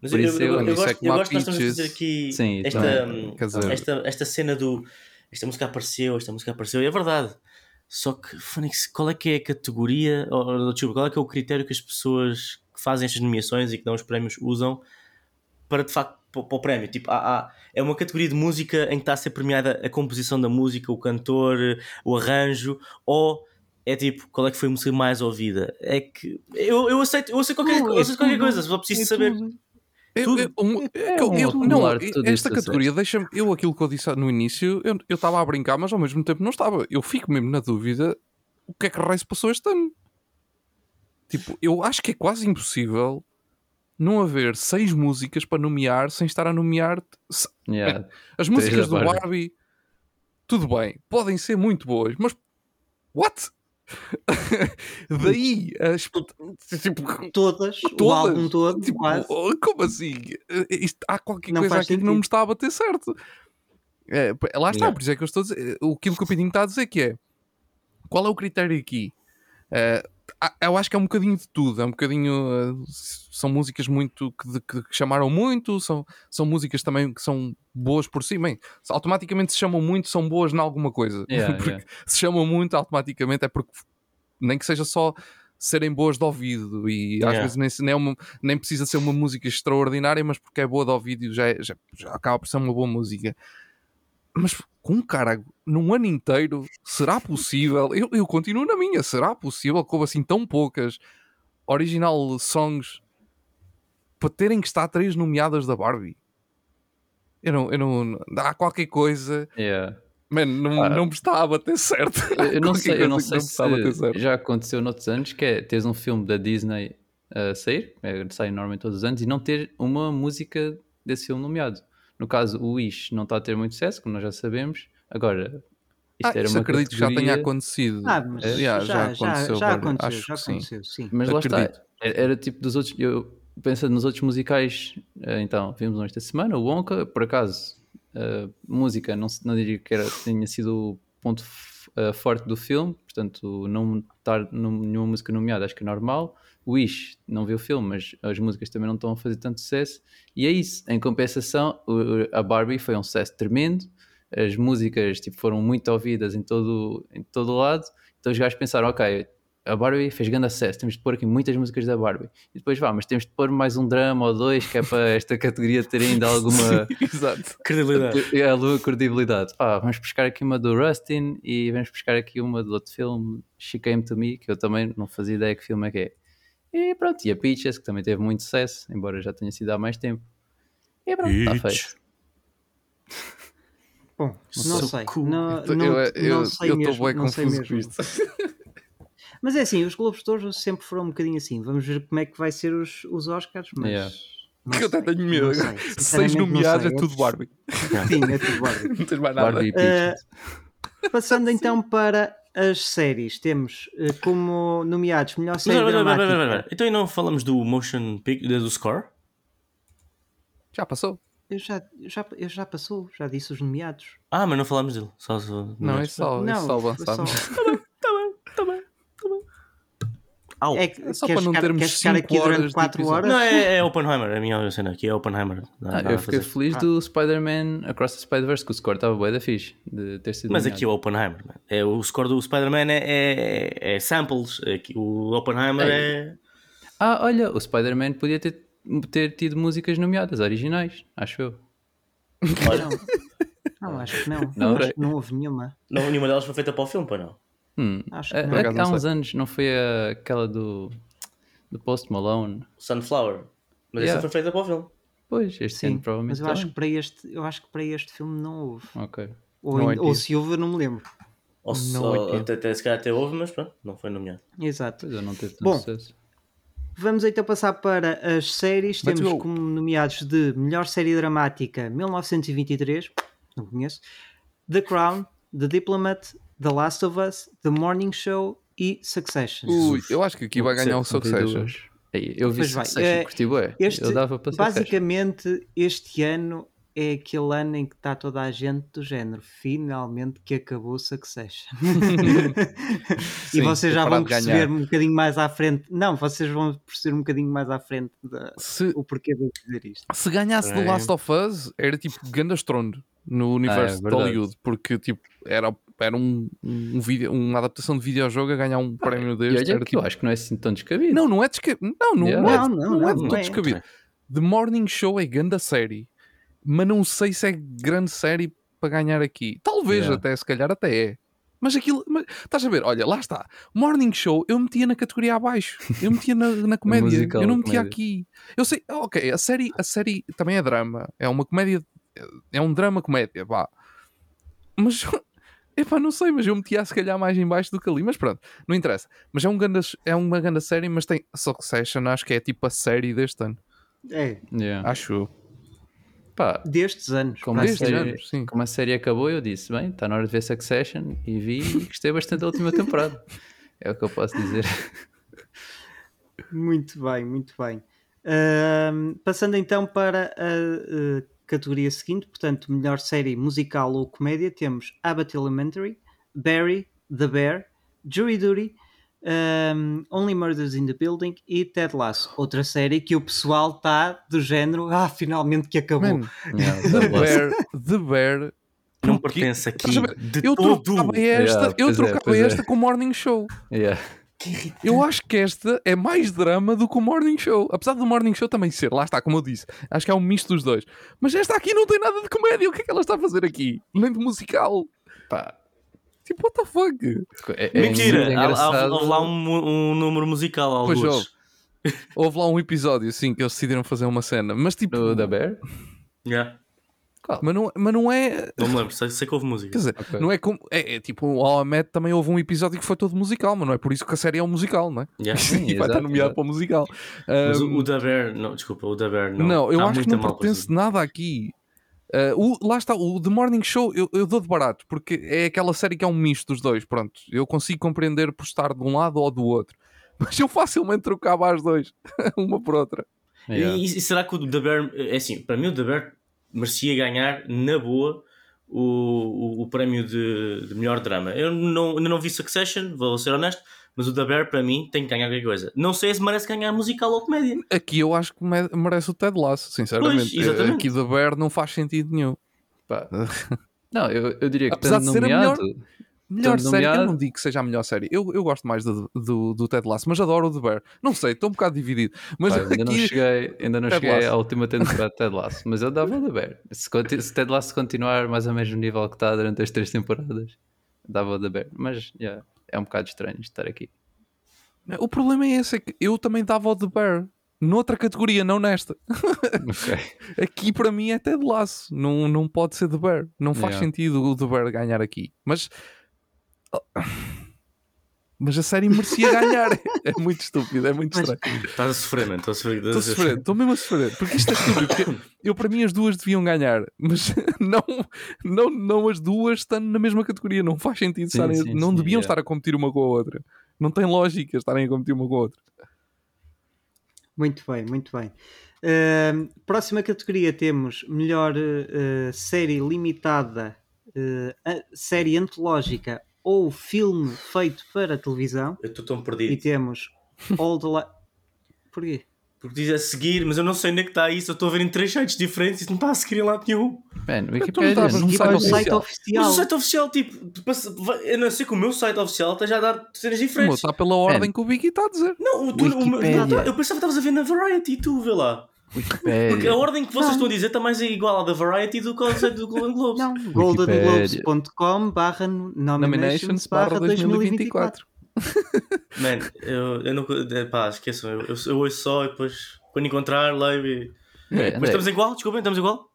C: Mas
D: Por
C: eu,
D: isso
C: eu,
D: eu-
C: eu, eu
B: é
C: gosto, eu gosto que nós estamos a fazer aqui
D: Sim,
C: esta,
D: também.
C: hum, esta, esta cena do esta música apareceu, esta música apareceu, e é verdade. Só que Phoenix, qual é que é a categoria, ou, desculpa, qual é que é o critério que as pessoas que fazem estas nomeações e que dão os prémios usam para de facto para, para o prémio? Tipo, há, há- é uma categoria de música em que está a ser premiada a composição da música, o cantor, o arranjo, ou é tipo, qual é que foi a música mais ouvida? É que eu, eu aceito, eu aceito qualquer,
A: Não,
C: eu
A: é
C: aceito qualquer coisa, só preciso
A: é
C: saber.
A: tudo.
B: Eu-
C: Tudo.
B: eu- um-
A: É
B: eu- eu- não, esta categoria deixa-me. Eu, aquilo que eu disse no início, eu eu estava a brincar, mas ao mesmo tempo não estava. Eu fico mesmo na dúvida o que é que raio se passou este ano. Tipo, eu acho que é quase impossível não haver seis músicas para nomear sem estar a nomear. se-
D: Yeah.
B: As músicas do.
D: Barbie,
B: tudo bem, podem ser muito boas, mas. What? <laughs> Daí, as, tipo,
A: Todas, o
B: Todas?
A: álbum todo,
B: Tipo,
A: quase.
B: oh, como assim? Eh, Isto, há qualquer
A: Não
B: coisa aqui que não
A: sentido.
B: me está a bater certo. É, lá está,
C: Yeah.
B: por isso é que eu estou a dizer. O aquilo que o Pedinho está a dizer que é qual é o critério aqui? Eh, há- eu acho que é um bocadinho de tudo. É um bocadinho. s- são músicas muito que, que- que chamaram muito, são, são músicas também que são boas por si. Bem, automaticamente se chamam muito, são boas em alguma coisa. <laughs>
D: Yeah,
B: Porque
D: yeah.
B: se chamam muito, automaticamente é porque nem que seja só serem boas de ouvido e às
C: Yeah.
B: vezes nem, nem, é uma- nem precisa ser uma música extraordinária, mas porque é boa de ouvido já, é- já, já acaba por ser uma boa música. Mas com um cara num ano inteiro, será possível? Eu, eu continuo na minha, será possível que houve assim tão poucas original songs para terem que estar três nomeadas da Barbie? Eu não, eu não, há qualquer coisa,
D: Yeah.
B: man, não,
D: Ah.
B: não me está a bater certo.
D: Eu não <laughs> sei, eu não sei
B: bater
D: se já aconteceu noutros anos, que é teres um filme da Disney a sair, é, sai normalmente todos os anos, e não ter uma música desse filme nomeado. No caso, o Wish não está a ter muito sucesso, como nós já sabemos. Agora, isto
B: Ah,
D: era
B: isso
D: uma
B: acredito que já tenha
D: categoria-
B: acontecido.
A: Ah, mas
B: É,
A: já,
B: já
A: já,
B: aconteceu,
A: já,
B: Barbie.
A: aconteceu,
B: Acho
A: já
B: que sim.
A: aconteceu, sim.
D: Mas lá
B: Acredito.
D: está, era, era tipo dos outros. Eu pensando nos outros musicais, eh, então, vimos um esta semana, o Wonka, por acaso, a música, não, se- não diria que era, tinha sido o ponto eh, forte do filme, portanto, não estar nenhuma música nomeada, acho que é normal. Wish, não vi o filme, mas as músicas também não estão a fazer tanto sucesso. E é isso. Em compensação, a Barbie foi um sucesso tremendo. As músicas tipo, foram muito ouvidas em todo, em todo o lado. Então os gajos pensaram, ok, a Barbie fez grande acesso, temos de pôr aqui muitas músicas da Barbie. E depois vá, mas temos de pôr mais um drama ou dois, que é para <laughs> esta categoria ter ainda alguma
B: Exato.
C: Credibilidade. <laughs>
D: é, alguma credibilidade. Pá, vamos buscar aqui uma do Rustin e vamos buscar aqui uma do outro filme, She Came to Me, que eu também não fazia ideia que filme é que é. E pronto, e a Peaches, que também teve muito sucesso, embora já tenha sido há mais tempo. E pronto, está feito.
A: Bom, não
C: So
A: sei.
C: cool.
A: Não,
B: Eu-
A: não,
B: eu- eu-
A: não sei
B: eu estou
A: mesmo.
B: bem
A: não sei
B: confuso com
A: mesmo.
B: isto. <laughs>
A: Mas é assim, os Globos de Ouro sempre foram um bocadinho assim. Vamos ver como é que vai ser os, os Oscars, mas.
D: Yeah.
A: não
B: Que eu até tenho medo. Seis nomeados é tudo Barbie. <laughs>
A: Sim, é tudo Barbie. <laughs>
B: Não tens mais nada.
D: Barbie e Peaches.
A: Passando então para as séries, temos eh, como nomeados melhor
C: Mas
A: série
C: olha,
A: dramática.
C: olha, olha, olha. Então e não falamos do motion pic, do score?
B: Já passou.
A: eu já, já, eu já passou, já disse os nomeados.
C: Ah, mas não falámos dele. Só, só,
B: Não, é só, é
A: Não,
B: só avançarmos.
A: só- <laughs> <laughs>
C: Au.
A: É,
B: É só para não
A: ficar-
B: termos
A: queres ficar
B: cinco
A: aqui
B: horas
A: durante
B: de
A: 4
B: episódio.
A: horas?
C: Não, é, é Oppenheimer. A minha cena aqui é Oppenheimer. Não
D: Ah, eu fiquei
C: fazer.
D: feliz do Spider-Man Across the Spider-Verse, que o score estava bué da fixe de ter sido
C: Mas
D: nomeado.
C: aqui é o Oppenheimer. man. É, o score do Spider-Man é, é, é samples. Aqui, o Oppenheimer é.
D: Ah, olha, o Spider-Man podia ter, ter tido músicas nomeadas, originais, acho eu.
C: Olha, <laughs>
A: Não, acho que não.
D: Não,
A: acho
D: ok.
A: que não houve nenhuma.
C: não, nenhuma delas foi feita para o filme, pá, não.
D: Hum.
A: Acho
D: É-
A: que
D: é que há uns
B: sei.
D: anos não foi a- aquela do, do Post Malone.
C: Sunflower. Mas
D: Yeah.
C: essa foi feita para o filme.
D: Pois, este
A: Sim,
D: ano provavelmente
A: mas eu acho, que para este, eu acho que para este filme não houve.
D: Ok.
A: Ou,
B: é
A: ou se houve, eu não me lembro.
C: Ou, se-
B: Não
C: ou-
B: é que-
C: até, até, se calhar até houve, mas pronto, não foi nomeado.
A: Exato.
D: Pois eu não teve tanto
A: Bom,
D: sucesso.
A: Vamos então passar para as séries.
B: Let's
A: Temos
B: go.
A: como nomeados de melhor série dramática 1923, não conheço, The Crown, The Diplomat, The Last of Us, The Morning Show e Succession.
B: Ui, eu acho que aqui vai ganhar o Succession.
D: Eu vi
A: Pois vai,
D: Succession,
A: eh,
D: curti.
A: Este,
D: Eu dava para Succession.
A: basicamente, este ano é aquele ano em que está toda a gente do género. Finalmente que acabou Succession. <laughs> e
B: Sim,
A: vocês já
B: para
A: vão
B: de
A: perceber um bocadinho mais à frente. Não, vocês vão perceber um bocadinho mais à frente da-
B: Se,
A: o porquê de eu dizer isto.
B: se ganhasse The
C: É.
B: Last of Us, era tipo Gandastrondo no universo de
D: verdade.
B: Hollywood, porque tipo, era, era um, um vídeo, uma adaptação de videojogo a ganhar um prémio
D: E
B: deste.
D: olha
B: Era,
D: que eu
B: tipo,
D: acho que não é assim tão descabido.
B: Não, não é descabido. Não, não,
D: Yeah.
B: não, é,
A: Não,
B: não,
A: não,
B: é de
A: é.
B: descabido. The Morning Show é grande série, mas não sei se é grande série para ganhar aqui. Talvez
D: Yeah.
B: até, se calhar até é. Mas aquilo, mas, estás a ver? Olha, lá está. Morning Show eu metia na categoria abaixo. Eu metia na, na <laughs> comédia.
D: musical,
B: eu não metia
D: comédia.
B: aqui. Eu sei, ok, a série, a série também é drama. É uma comédia. É um drama-comédia, vá. Mas. Epá, não sei, mas eu metia se calhar mais em baixo do que ali, mas pronto, não interessa. Mas é, um ganda, é uma grande série, mas tem Succession, acho que é tipo a série deste ano.
A: É,
D: Yeah.
B: Acho.
D: Pá,
A: destes anos.
D: como a, série,
B: anos, sim.
D: como a série acabou, eu disse: bem, está na hora de ver Succession. E vi e gostei bastante da última temporada. É o que eu posso dizer.
A: Muito bem, muito bem. Ahm, passando então para a, eh, categoria seguinte, portanto, melhor série musical ou comédia, temos Abbott Elementary, Barry, The Bear, Jury Duty, ahm, Only Murders in the Building e Ted Lasso. Outra série que o pessoal está do género, ah, finalmente que acabou.
B: Man, <laughs>
D: Yeah,
B: The Bear, The Bear.
C: Não pertence aqui
B: Eu
C: todo.
B: trocava esta,
D: Yeah,
B: eu
D: é,
B: trocava
D: é.
B: esta com o Morning Show.
D: Yeah.
B: Eu acho que esta é mais drama do que o Morning Show. Apesar do Morning Show também ser, lá está, como eu disse. Acho que é um misto dos dois. Mas esta aqui não tem nada de comédia. O que é que ela está a fazer aqui? Nem de musical.
D: Pá,
B: Tipo, what the fuck?
D: é, é
C: Mentira, há, houve lá um, um número musical,
B: Pois
C: alguns.
B: houve. Houve lá um episódio, sim, que eles decidiram fazer uma cena. Mas tipo.
D: Do The Bear?
C: Yeah.
B: Mas, não, mas não é.
C: Não me lembro, sei, sei que houve música.
B: Quer dizer,
D: Ok.
B: não é como. É, é tipo, o Met também houve um episódio que foi todo musical, mas não é por isso que a série é um musical, não é?
C: Yeah. <laughs>
D: Sim,
B: e vai estar nomeado
D: exato.
B: para o musical.
C: Mas
B: Um,
C: o, o da Bear, não, desculpa, o da Bear não.
B: Não, eu
C: Está
B: acho que não pertence
C: produzido.
B: nada aqui. Uh, o- lá está, o The Morning Show eu, eu dou de barato, porque é aquela série que é um misto dos dois. Pronto, eu consigo compreender por estar de um lado ou do outro, <laughs> mas eu facilmente trocava as dois, <laughs> uma por outra.
D: Yeah.
C: E, e será que o The Bear, é assim, para mim o The Bear merecia ganhar na boa o, o, o prémio de, de melhor drama. Eu não, ainda não vi Succession, vou ser honesto, mas o The Bear para mim tem que ganhar qualquer coisa. Não sei se merece ganhar musical ou comédia.
B: Aqui eu acho que me- merece o Ted Lasso, sinceramente.
C: Pois, exatamente.
B: Aqui The Bear não faz sentido nenhum.
D: Pá. Não, eu, eu diria que
B: Apesar
D: tanto
B: de ser a
D: nomeado,
B: Melhor
D: Tanto
B: série, eu não digo que seja a melhor série. Eu, eu gosto mais do, do, do Ted Lasso, mas adoro o The Bear. Não sei, estou um bocado dividido. Mas
D: pá, ainda <laughs> não
B: aqui.
D: cheguei, ainda não
B: Ted
D: cheguei
B: Lasso.
D: à última temporada de Ted Lasso, mas eu dava o The Bear. Se, se Ted Lasso continuar mais ou menos no nível que está durante as três temporadas, dava o The Bear. Mas yeah, é um bocado estranho estar aqui.
B: O problema é esse, é que eu também dava o The Bear. Noutra categoria, não nesta.
D: Ok. <laughs>
B: Aqui para mim é Ted Lasso. Não, não pode ser The Bear. Não faz
D: Yeah.
B: sentido o The Bear ganhar aqui. Mas. Mas a série merecia ganhar. <laughs> É muito estúpido, é muito
A: Mas-
B: estranho.
C: Estás a sofrer, mano. Estou a sofrer.
B: Estou a sofrer, estou mesmo a sofrer. Porque isto é estúpido. Eu, para mim, as duas deviam ganhar. Mas <laughs> não, não, não as duas estando na mesma categoria. Não faz sentido
D: Sim,
B: estarem.
D: sim,
B: não
D: sim,
B: deviam estar a competir uma com a outra. Não tem lógica estarem a competir uma com a outra.
A: Muito bem, muito bem. Ahm, próxima categoria temos melhor eh, série limitada, a- série antológica ou filme feito para televisão.
C: Eu estou tão
A: E
C: perdido.
A: temos All the Li- Porquê?
C: Porque diz a seguir, mas eu não sei onde é que está isso. Eu estou a ver em três sites diferentes e isso não está a seguir em lado nenhum.
D: Man,
B: não
D: Wikipedia.
B: estavas no
A: Aqui
B: site oficial.
A: site oficial.
C: Mas o site oficial, tipo, eu não sei que o meu site oficial está já a dar cenas diferentes.
B: está pela ordem que o Biggie está a dizer.
C: Não, o tu, o meu- eu pensava que estavas a ver na Variety, tu vê lá. Porque a
D: Wikipedia.
C: ordem que vocês estão a dizer está mais igual à da Variety do que ao site do Golden Globes.
A: Não,
D: Wikipedia.
A: goldenglobes.com barra nominations
B: barra
A: 2024.
B: 2024.
C: Man, eu, eu não. Pá, esqueçam, eu, eu, eu ouço só e depois, quando encontrar, leio e.
D: André,
C: Mas
D: André,
C: estamos igual? Desculpem, estamos igual?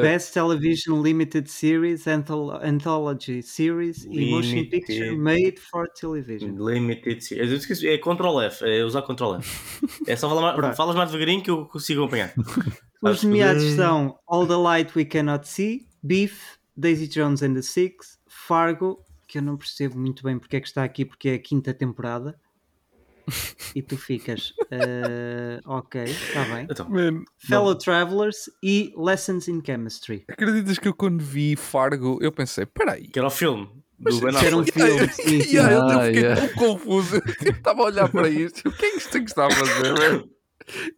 A: Best Television Limited Series, Anthol- Anthology Series e Motion
C: Limited.
A: Picture Made for Television.
C: Limited. Eu esqueci, é Ctrl F, é usar Ctrl F. <laughs> É só falar mais, falas mais devagarinho que eu consigo acompanhar. <laughs>
A: Os nomeados são All the Light We Cannot See, Beef, Daisy Jones and the Six, Fargo, que eu não percebo muito bem porque é que está aqui, porque é a quinta temporada. E tu ficas, "Eh, ok, está bem.
C: Então,
B: Man,
A: Fellow Travelers e Lessons in Chemistry.
B: acreditas que eu quando vi Fargo, eu pensei, peraí.
C: que era o filme do Ben
A: Que era um filme, <laughs> sim, sim.
B: Yeah, eu
D: Ah,
B: fiquei
D: yeah.
B: tão confuso. Eu estava a olhar para isto. O que é que isto tem que estar a fazer? Não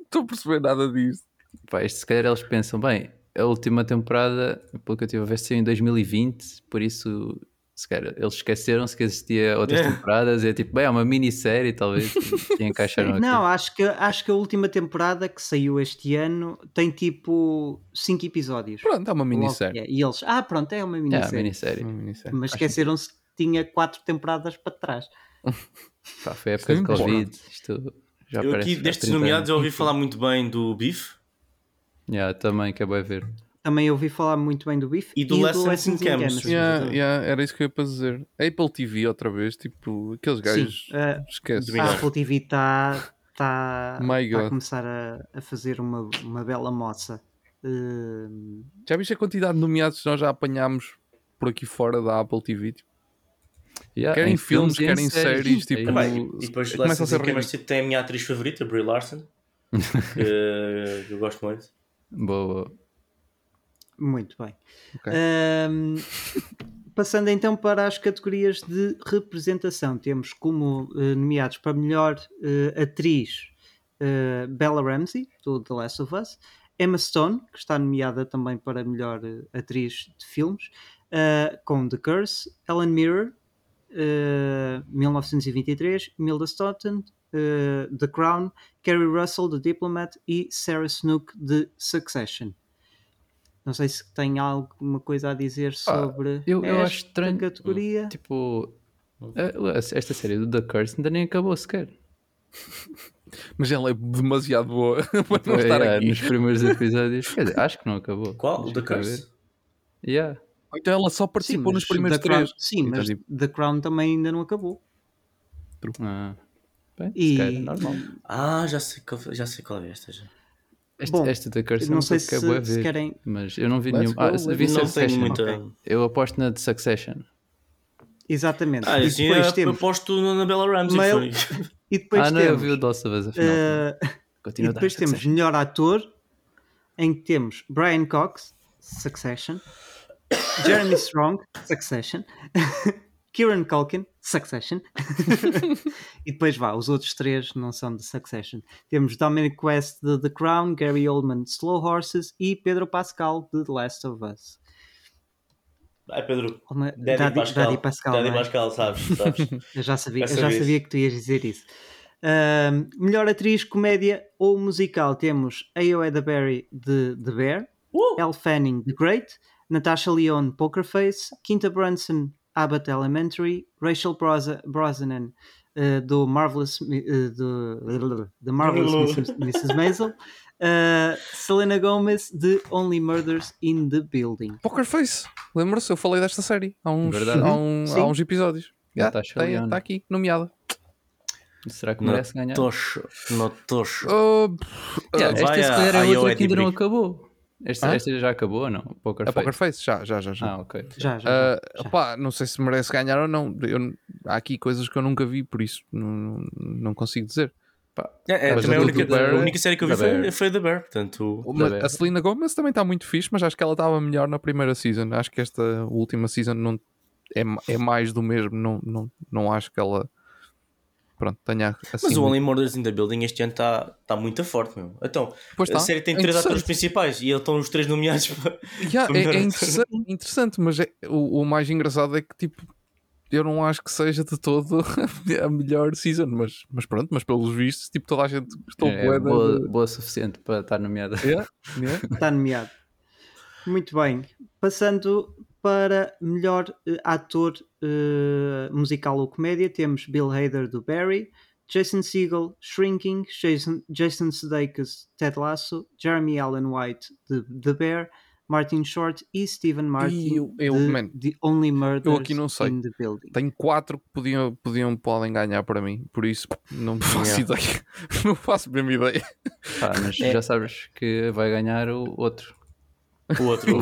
B: estou a perceber nada disso.
D: pá, isto se calhar eles pensam, bem, a última temporada, pelo que eu tive a ver, saiu em 2020, por isso, se calhar, eles esqueceram-se que existia outras
C: Yeah.
D: temporadas, e é tipo, bem, é uma minissérie, talvez, e encaixaram aqui.
A: Não, acho que, acho que a última temporada que saiu este ano tem tipo 5 episódios.
B: Pronto, é uma minissérie.
A: que é. E eles, ah, pronto, é uma
D: É,
A: minissérie.
D: minissérie.
B: Uma minissérie.
A: Mas esqueceram-se que tinha 4 temporadas para trás. <laughs>
D: Pá, foi a época de
B: Sim,
D: Covid, isto já
C: Eu aqui, destes
D: 30
C: nomeados, eu ouvi falar muito bem do Beef
D: Yeah, também, que é bem ver.
A: Também ouvi falar muito bem do Beef
C: E do Lessons in Chemistry.
B: Yeah,
C: Exatamente.
B: yeah, era isso que eu ia para dizer. Apple TV outra vez, tipo, aqueles gajos.
A: Sim, eh,
B: Esquece.
A: A Apple TV está tá,
B: My
A: tá a começar a, a fazer uma, uma bela moça. Eh,
B: Já viste a quantidade de nomeados que nós já apanhámos por aqui fora da Apple TV? Tipo,
D: Yeah,
B: Querem
D: em
B: filmes,
D: e em
B: querem séries,
D: É
B: tipo,
C: bem, e depois
B: começa a
C: Lessons
B: ser
C: in Chemistry tem a minha atriz favorita, Brie Larson, que, <laughs> que eu gosto muito.
D: Boa.
A: Muito bem.
B: Ok.
A: Ahm, passando então para as categorias de representação, temos como eh, nomeados para melhor eh, atriz eh, Bella Ramsey, do The Last of Us, Emma Stone, que está nomeada também para melhor atriz de filmes, com The Curse, Ellen Mirror, eh, 1923, Milda Stoughton, The Crown, Kerry Russell, The Diplomat e Sarah Snook, de Succession. Não sei se tem alguma coisa a dizer sobre
D: eu- eu acho
A: esta
D: estranho.
A: categoria.
D: Tipo, esta série do The Curse ainda nem acabou sequer. <laughs>
B: Mas ela é demasiado boa <laughs> para não
D: É,
B: estar
D: yeah,
B: aqui.
D: Nos primeiros <laughs> episódios. Quer dizer, acho que não acabou.
C: Qual?
D: Deixa
C: The. Curse?
D: Yeah.
B: Então ela só participou nos
A: mas
B: primeiros
A: The Crown-
B: três.
A: sim,
B: Então,
A: mas
B: tipo,
A: The Crown também ainda não acabou.
D: Ah. Bem,
A: E-
D: se calhar é normal.
C: Ah, já sei qual, já sei qual é esta. Já.
D: Este,
A: Bom,
D: este The Curse
A: não sei se,
D: se
A: querem.
D: Mas eu não vi
B: Let's
D: nenhum. Ah,
B: go,
D: eu vi
C: Não tenho muita.
A: ok.
D: Eu aposto na de Succession.
A: Exatamente.
C: Ah,
A: e
C: assim
A: depois
C: eu
A: temos.
C: aposto na Bella Ramsey.
A: Mail-. <laughs> E depois
D: ah, não, eu
A: temos.
D: vi o afinal.
A: eh,
D: Continua
A: e depois temos
D: Succession.
A: melhor ator, em que temos Brian Cox, Succession, Jeremy <coughs> Strong, Succession, <laughs> Kieran Culkin, Succession, <laughs> e depois vá, os outros três não são de Succession. Temos Dominic West de The Crown, Gary Oldman de Slow Horses e Pedro Pascal de The Last of Us.
C: Ai, Pedro.
A: Uma-
C: Daddy, Pascal.
A: Daddy Pascal,
C: Daddy
A: é?
C: Pascal, sabes? sabes. <laughs>
A: Eu já sabia, eu já sabia que tu ias dizer isso. Melhor atriz, comédia ou musical temos Ayoeda Berry de The Bear,
C: Uh!
A: Elle Fanning de Great, Natasha Lyonne Poker Face, Quinta Brunson Abbott Elementary, Rachel Brosnan eh, do Marvelous eh, do, The Marvelous Mrs. Mrs. Maisel, eh, Selena Gomez de Only Murders in the Building.
B: Poker Face. Lembra-se? Eu falei desta série há uns, há um- há uns episódios. Está
D: Lyonne.
B: tá aqui, nomeada.
D: Será que merece ganhar?
C: Tocho. No tocho.
B: Uh,
D: Yeah,
C: Vai
D: esta se calhar é outra que ainda não acabou. Esta,
B: Hã?
D: esta já acabou ou não? Poker
B: a
D: Face.
B: Poker Face, já, já, já. já.
D: Ah, ok.
A: Já, já.
B: Ah,
A: já, já.
B: opá, não sei se merece ganhar ou não. Eu- há aqui coisas que eu nunca vi, por isso não, não consigo dizer.
D: Pá,
C: É, é, também a única,
B: The Bear-
C: a única série que eu vi
D: The
C: foi,
D: Bear.
C: foi The Bear, portanto.
B: Mas
D: Tá bem.
B: a Selena Gomez também está muito fixe, mas acho que ela estava melhor na primeira season. Acho que esta última season não é, é mais do mesmo. Não, não, não acho que ela pronto, tenha assim.
C: Mas o Only Murders in the Building este ano está tá muito forte, meu. Então,
B: Pois
C: a
B: tá.
C: série tem
B: É
C: três atores principais e eles estão os três nomeados para. <laughs>
B: Yeah,
C: Foi
B: é, é interessante, interessante, mas é- o, o mais engraçado é que tipo eu não acho que seja de todo <laughs> a melhor season, mas, mas pronto, mas pelos vistos, tipo, toda a gente gostou
D: é
B: da-
D: boa, boa o suficiente para estar nomeada.
B: Yeah, yeah. <laughs>
A: Está nomeado. Muito bem. Passando para melhor eh, ator eh, musical ou comédia, temos Bill Hader do Barry, Jason Segel, Shrinking, Jason, Jason Sudeikis, Ted Lasso, Jeremy Allen White de The Bear, Martin Short e Stephen Martin
B: eu- eu,
A: de
B: man,
A: The Only Murders
B: aqui não sei.
A: in the Building.
B: Tenho quatro que podiam, podiam podem ganhar para mim, por isso não <laughs> faço ideia. <laughs> Não faço mesmo ideia.
D: Pá, mas
C: É.
D: já sabes que vai ganhar o outro.
C: O outro.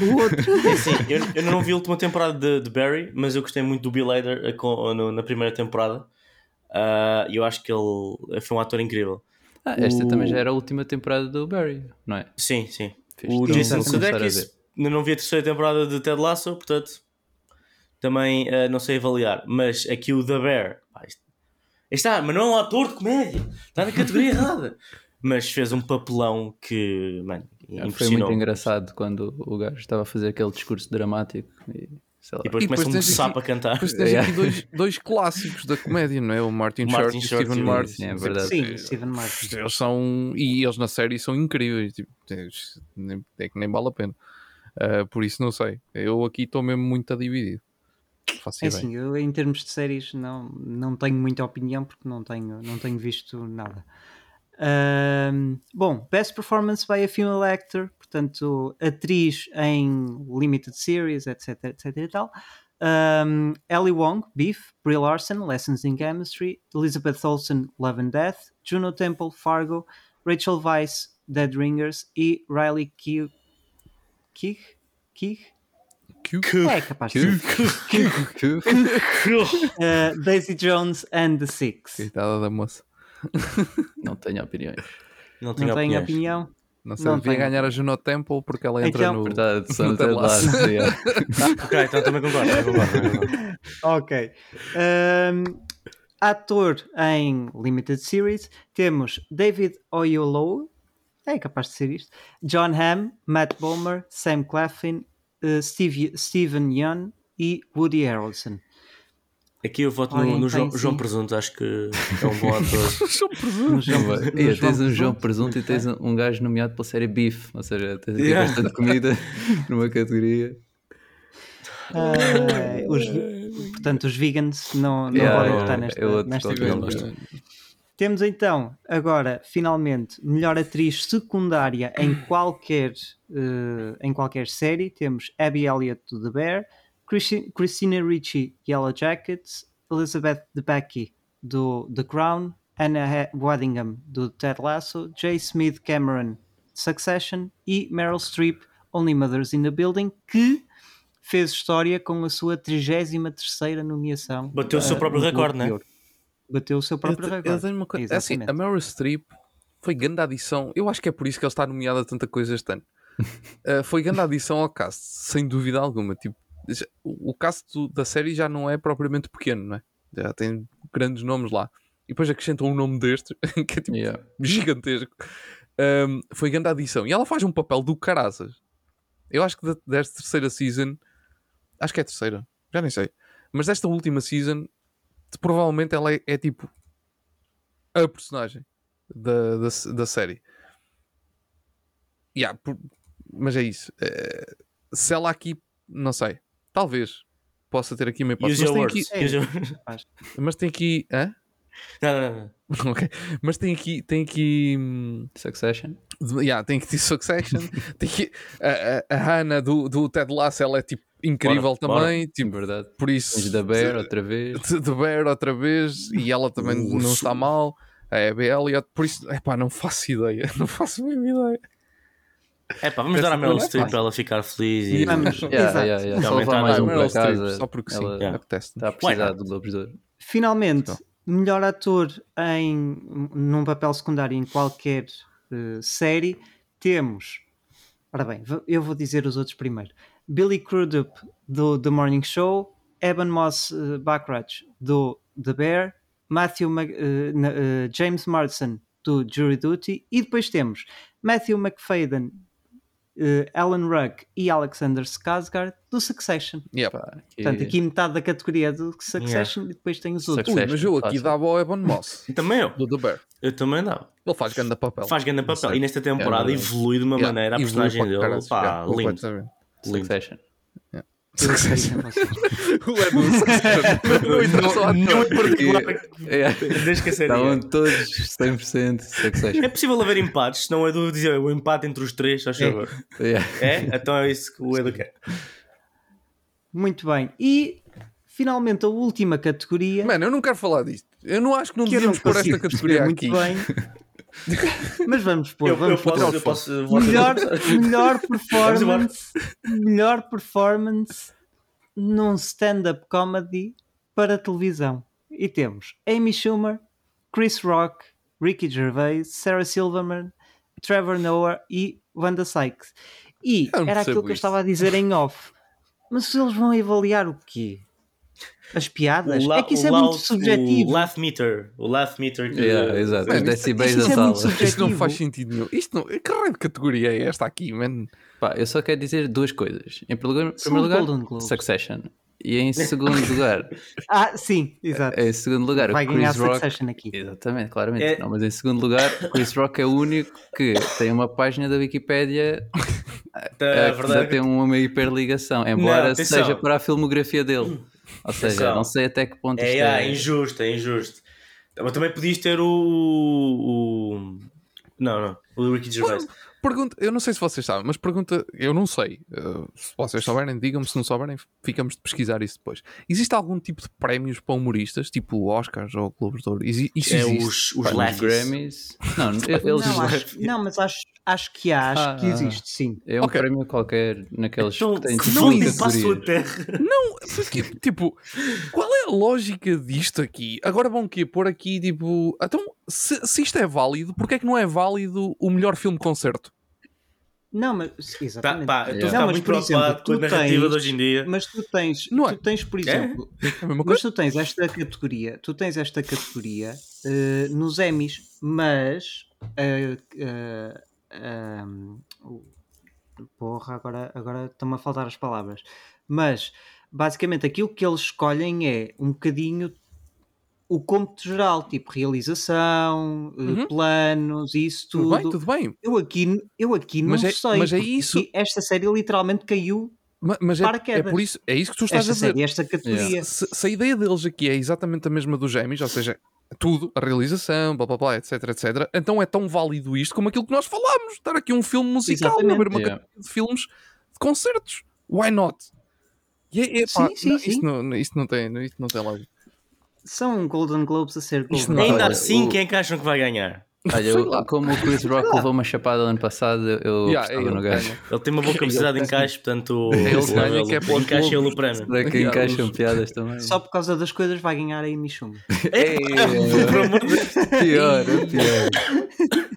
A: O outro.
C: É assim, eu, eu não vi a última temporada de, de Barry, mas eu gostei muito do Bill Hader eh, com- no- na primeira temporada. Ah, E eu acho que ele foi um ator incrível.
D: Ah, esta
C: O-
D: também já era a última temporada do Barry, não é?
C: Sim, sim. O
D: Então,
C: Jason. Sudeikis, ainda não vi a terceira temporada de Ted Lasso, portanto também eh, não sei avaliar. Mas aqui o The Bear, pá, isto está, mas não é um ator de comédia, está na categoria errada. Mas fez um papelão que, mano,
D: Foi muito engraçado quando o gajo estava a fazer aquele discurso dramático e sei lá.
C: E depois
B: E
C: começa
B: depois
C: um sapo a cantar.
B: Depois tens
D: Yeah. <laughs>
B: aqui dois, dois clássicos da comédia, não é? O Martin,
C: Martin
B: Short e o Steven
C: e o-
B: Martin.
D: Sim, é verdade.
A: Sim, Stephen Martin.
B: Eles são. E eles na série são incríveis. Tipo, é, nem- é que nem vale a pena. Ah, por isso não sei. Eu aqui estou mesmo muito a dividido. Faço
A: É assim, eu em termos de séries não, não tenho muita opinião porque não tenho, não tenho visto nada. Ahm, bom, Best Performance by a Female Actor, portanto, atriz em Limited Series, etc, etc e tal. Ahm, Ellie Wong, Beef, Brie Larson, Lessons in Chemistry, Elizabeth Olsen, Love and Death, Juno Temple, Fargo, Rachel Weisz, Dead Ringers e Riley Keough. Keough? Keough? É capaz de. Uh, <laughs> Daisy Jones and the Six.
B: Coitada da moça. <laughs>
D: Não tenho opiniões.
C: Não
A: Não
C: tenho opiniões.
A: opinião?
B: Não sei,
A: Não
B: devia
A: tenho.
B: ganhar a Juno Temple porque ela entra
A: Então-
B: no.
D: Verdade, <laughs> só
B: no
D: no Ted
B: Lasso.
D: Yeah.
C: Ok, então também concordo. Também concordo, também concordo. <laughs>
A: Ok. Um, ator em Limited Series temos David Oyelowo, é capaz de ser isto, John Hamm, Matt Bomer, Sam Claflin, uh, Steve, Steven Yeun e Woody Harrelson.
C: Aqui eu voto no, no João, João. Presunto, acho que é um bom <laughs> ator.
A: João-
D: vai.
A: no
D: E tens um
A: Presunto.
D: João Presunto e tens um, um gajo nomeado pela série Beef, ou seja, tens aqui
C: Yeah.
D: bastante comida <laughs> numa categoria.
A: Ah, os, portanto, os vegans não, não
D: Yeah,
A: podem votar
D: é
A: nesta,
D: outro
A: nesta categoria. Temos então, agora, finalmente, melhor atriz secundária em qualquer, eh, em qualquer série. Temos Abby Elliott do The Bear, Christi- Christina Ricci, Yellow Jackets, Elizabeth Debicki do The Crown, Anna Waddingham do Ted Lasso, J. Smith Cameron Succession e Meryl Streep Only Mothers in the Building, que fez história com a sua 33ª nomeação.
C: Bateu o seu
A: eh,
C: próprio
A: Globo
C: recorde,
A: de
C: né?
A: Bateu o seu próprio
B: Eu eu
A: recorde.
B: uma coisa- é assim,
A: Exatamente.
B: a Meryl Streep foi grande adição. Eu acho que é por isso que ele está nomeado a tanta coisa este ano. Uh, <laughs> foi grande adição ao cast, sem dúvida alguma. Tipo, o o cast do- da série já não é propriamente pequeno, não é? Já tem grandes nomes lá. E depois acrescentam um nome deste, <laughs> que é tipo
D: Yeah.
B: gigantesco. Um, foi grande adição. E ela faz um papel do caraças. Eu acho que desta terceira season, acho que é a terceira, já nem sei. Mas desta última season, provavelmente ela é, é tipo a personagem da, da, da série. Yeah, por- mas é isso. Eh, se ela aqui, não sei, talvez possa ter aqui uma hipótese.
C: Use
B: Mas tem,
C: words.
B: aqui,
C: your-
B: mas tem aqui. Hã?
C: Não, não, não. <laughs>
B: Ok. Mas tem aqui. Tem aqui hum,
D: Succession.
B: yeah, tem que ter <laughs> Succession. tem que, a, a, a Hannah do, do Ted Lasso ela é tipo incrível
C: Bora, bora.
B: também. Tipo,
D: Verdade.
B: por isso.
D: Tens da Bear outra vez.
B: de, de Bear outra vez e ela também não está mal. A Abby Elliott, por isso, epá, não faço ideia. <laughs> Não faço a mesma ideia.
C: É pá, vamos dar à Meryl
B: Essa
C: Streep
B: é
C: para ela ficar feliz e.
A: Vamos. <laughs>
D: Yeah, yeah, yeah.
C: Há
D: mais um
B: Meryl
D: para
B: Streep,
D: casa.
B: só porque sim,
D: Ela
C: Yeah.
B: apetece.
D: Está a precisar do Ouro.
A: Finalmente,
B: Então.
A: melhor ator em, num papel secundário em qualquer eh, série, temos. Ora bem, eu vou dizer os outros primeiro. Billy Crudup, do The Morning Show, Evan Moss Backrath, do The Bear, Matthew na- eh, James Marsden, do Jury Duty, e depois temos Matthew McFadden, eh, Alan Ruck e Alexander Skarsgård, do Succession.
B: Yeah.
D: Pá, que-
A: Portanto, aqui metade da categoria é do Succession e depois tem os outros.
B: Ui, mas eu aqui dava ao Evan Moss, <laughs>
C: Também eu.
B: do The Bear.
C: Eu também dava.
B: Ele faz grande papel.
C: Faz grande papel. E nesta temporada
D: É
C: evolui de uma
B: Yeah,
C: maneira a personagem dele. Pá,
B: yeah,
C: lindo.
D: Succession.
A: Vocês. <laughs>
B: O Evan Succession. <laughs> Não.
D: É,
C: Desde que a série
D: Estavam
C: é.
D: todos 100% Succession.
C: É possível haver empates, não é do dizer o empate entre os três, acho
A: É.
C: favor.
D: Yeah.
C: É? Então é isso que o Edu quer.
A: Muito bem. E finalmente a última categoria.
B: Mano, eu não quero falar disto. Eu não acho que não
A: que
B: devíamos pôr esta categoria aqui.
A: muito bem. <laughs> <laughs> Mas vamos pôr,
C: Eu, eu
A: vamos pôr.
C: posso, eu posso. vou-
A: Melhor, <laughs> melhor performance, melhor performance num stand-up comedy para televisão. E temos Amy Schumer, Chris Rock, Ricky Gervais, Sarah Silverman, Trevor Noah e Wanda Sykes. E
B: Eu
A: era aquilo que eu estava a dizer em off. Mas eles vão avaliar o quê? As piadas?
C: La-
A: é que isso é muito
C: laugh-
A: subjetivo.
C: O laugh meter. O laugh meter que.
D: Yeah, exato. Os
B: Mano,
D: decibéis
A: isso
D: da
A: é
D: sala.
A: subjetivo.
B: Isto não faz sentido nenhum. Isto não... Que raio de categoria é esta aqui, mano?
D: Pá, eu só quero dizer duas coisas. Em primeiro lugar, primeiro lugar. Succession. E em segundo <laughs> lugar,
A: Ah, sim, exato.
D: em segundo lugar,
A: Vai
D: o
A: ganhar
D: Chris Rock.
A: Succession aqui.
D: Exatamente, claramente.
C: É-
D: Não, mas em segundo lugar, o Chris Rock é o único que tem uma página da Wikipédia
C: Tá,
D: eh,
C: a
D: que já
C: verdade é
D: tem
C: que-
D: uma hiperligação, embora
C: atenção.
D: seja para a filmografia dele. Ou seja, não sei até que ponto
C: É,
D: isto
C: é,
D: é.
C: injusto, é injusto. Mas também podias ter o. o... Não, não. O Ricky Gervais.
B: Pergunta, eu não sei se vocês sabem, mas pergunta, eu não sei. Uh, se vocês souberem, digam-me. Se não souberem, ficamos de pesquisar isso depois. Existe algum tipo de prémios para humoristas, tipo Oscars ou Globos de Ouro? Exi- Isso
C: É
B: existe?
C: os, os.
D: Grammys. Não, <laughs> eles.
A: Não, acho, não, mas acho, acho que há, acho
D: Ah,
A: que existe, sim.
D: É um
B: Ok.
D: prémio qualquer naqueles
C: Então,
D: que têm
C: que
D: tipo
C: não
D: cinco
C: para a sua terra.
B: Não, porque, tipo, qual é a lógica disto aqui? Agora vão quê? Pôr aqui, tipo, então, se, se isto é válido, porque é que não é válido o melhor filme concerto?
A: Não, mas
C: Tá,
A: exatamente.
C: pá, eu estou a
A: Não, mas,
C: muito
A: por exemplo,
C: preocupado com a
A: tu
C: narrativa
A: tens-
C: de hoje em dia.
A: Mas tu tens,
B: Não é?
A: tu tens, por exemplo,
B: É
A: mas
B: coisa?
A: tu tens esta categoria, tu tens esta categoria eh, nos Emmys, mas eh, o- porra, agora, agora estão-me a faltar as palavras. Mas basicamente aquilo que eles escolhem é um bocadinho o cômputo geral, tipo realização, eh,
B: Uhum.
A: planos, isso
B: Tudo
A: tudo.
B: bem, tudo bem.
A: Eu aqui, eu aqui não
B: Mas é-
A: sei.
B: mas é isso-
A: Esta série literalmente caiu
B: Ma- Mas, é, é por isso, é isso que tu estás
A: esta
B: a dizer.
A: série, esta categoria.
B: Se, se a ideia deles aqui é exatamente a mesma dos Emmys, ou seja, tudo, a realização, blá blá blá, etc, etc, então é tão válido isto como aquilo que nós falámos, estar aqui um filme musical, haver uma
D: yeah.
B: categoria de filmes de concertos. Why not? E é- é, pá,
A: Sim, sim,
B: não,
A: sim.
B: Isto, não, isto não tem, isto não tem lógica.
A: São Golden Globes a ser
B: Isto
A: Golden
D: Olha,
C: assim,
D: o-
C: quem é que acham que vai ganhar?
D: Olha, eu- como o Chris Rock levou uma chapada ano passado, eu
B: Yeah, ele
D: no gajo.
B: ganha.
C: Ele tem uma boa capacidade de encaixe, portanto.
B: Ele
C: o-
B: ganha,
C: ele-
B: que é para
C: encaixa ele o prémio.
D: Será que encaixam piadas também?
A: Só por causa das coisas vai ganhar a Amy Schumer.
D: Ei, <laughs>
C: Por amor de Deus.
D: pior, é pior. <laughs>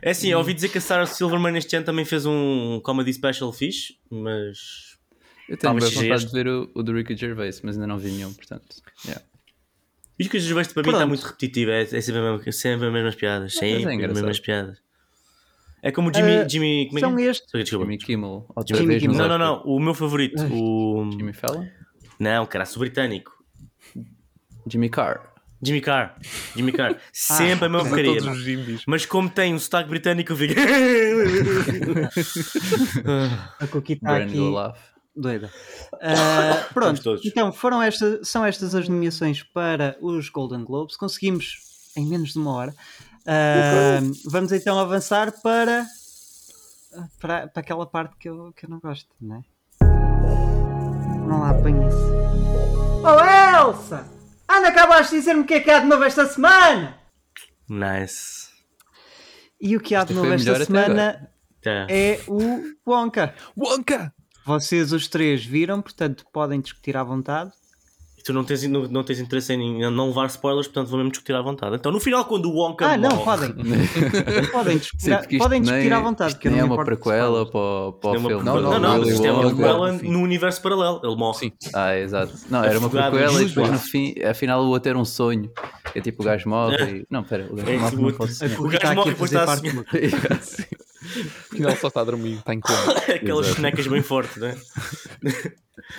C: É assim, eu ouvi dizer que a Sarah Silverman este ano também fez um comedy special fixe, mas.
D: Eu tenho vontade
C: este.
D: de ver o, o do Ricky Gervais, mas ainda não vi nenhum, portanto. yeah.
C: E que eu vejo para mim está muito repetitivo, é, é sempre, a mesma- sempre as mesmas piadas.
D: É
C: Sempre as
D: engraçado.
C: mesmas piadas. É como o Jimmy.
A: Ah,
C: Jimmy como é
A: São
C: que é?
A: estes.
C: Desculpa.
D: Jimmy Kimmel,
A: Jimmy Kimmel.
C: Não, não, não. O meu favorito. O...
D: Jimmy Fallon?
C: Não, caraço, o britânico.
D: Jimmy Carr.
C: Jimmy Carr. Jimmy Carr. <laughs> Sempre a mesma porcaria.
B: os Jimbis.
C: Mas como tem um sotaque britânico, eu fico. <laughs>
A: A Cookie está
D: Brand
A: aqui
D: Olaf.
A: Doida. <coughs> Ah, pronto, então foram estas, são estas as nomeações para os Golden Globes. Conseguimos em menos de uma hora. Ah, vamos então avançar para, para, para aquela parte que eu, que eu não gosto, não é? Não lá apanha isso. Oh Elsa! Anda, acabaste de dizer-me o que é que há de novo esta semana!
C: nice.
A: E o que há de
D: Esta
A: novo esta semana
C: Tá.
A: é o Wonka.
B: Wonka!
A: Vocês os três viram, portanto podem discutir à vontade.
C: tu não tens, não, não tens interesse em não levar spoilers, portanto vou mesmo discutir à vontade. Então no final, quando o Wonka
A: Ah, não,
C: morre-
A: podem. <laughs> podem discutir,
D: Sim,
A: podem discutir
D: nem-
A: à vontade.
D: isto
A: que
D: nem
A: não
D: é uma prequela para, o- para
C: Não,
D: o filme.
C: não,
B: Não,
C: não, isto é uma prequela no universo paralelo. Ele morre.
B: Sim.
D: Ah, exato. Não, era uma prequela e depois no fim, afinal o outro era um sonho. É tipo o gajo morre e. Não, pera, o gajo
C: É
D: morre
C: o-
A: A
C: gajo morre
A: a
C: e depois está
A: parte <laughs> <laughs>
B: Afinal só está a dormir, está em coma. <coughs>
C: Aquelas bonecas bem fortes, né? <laughs>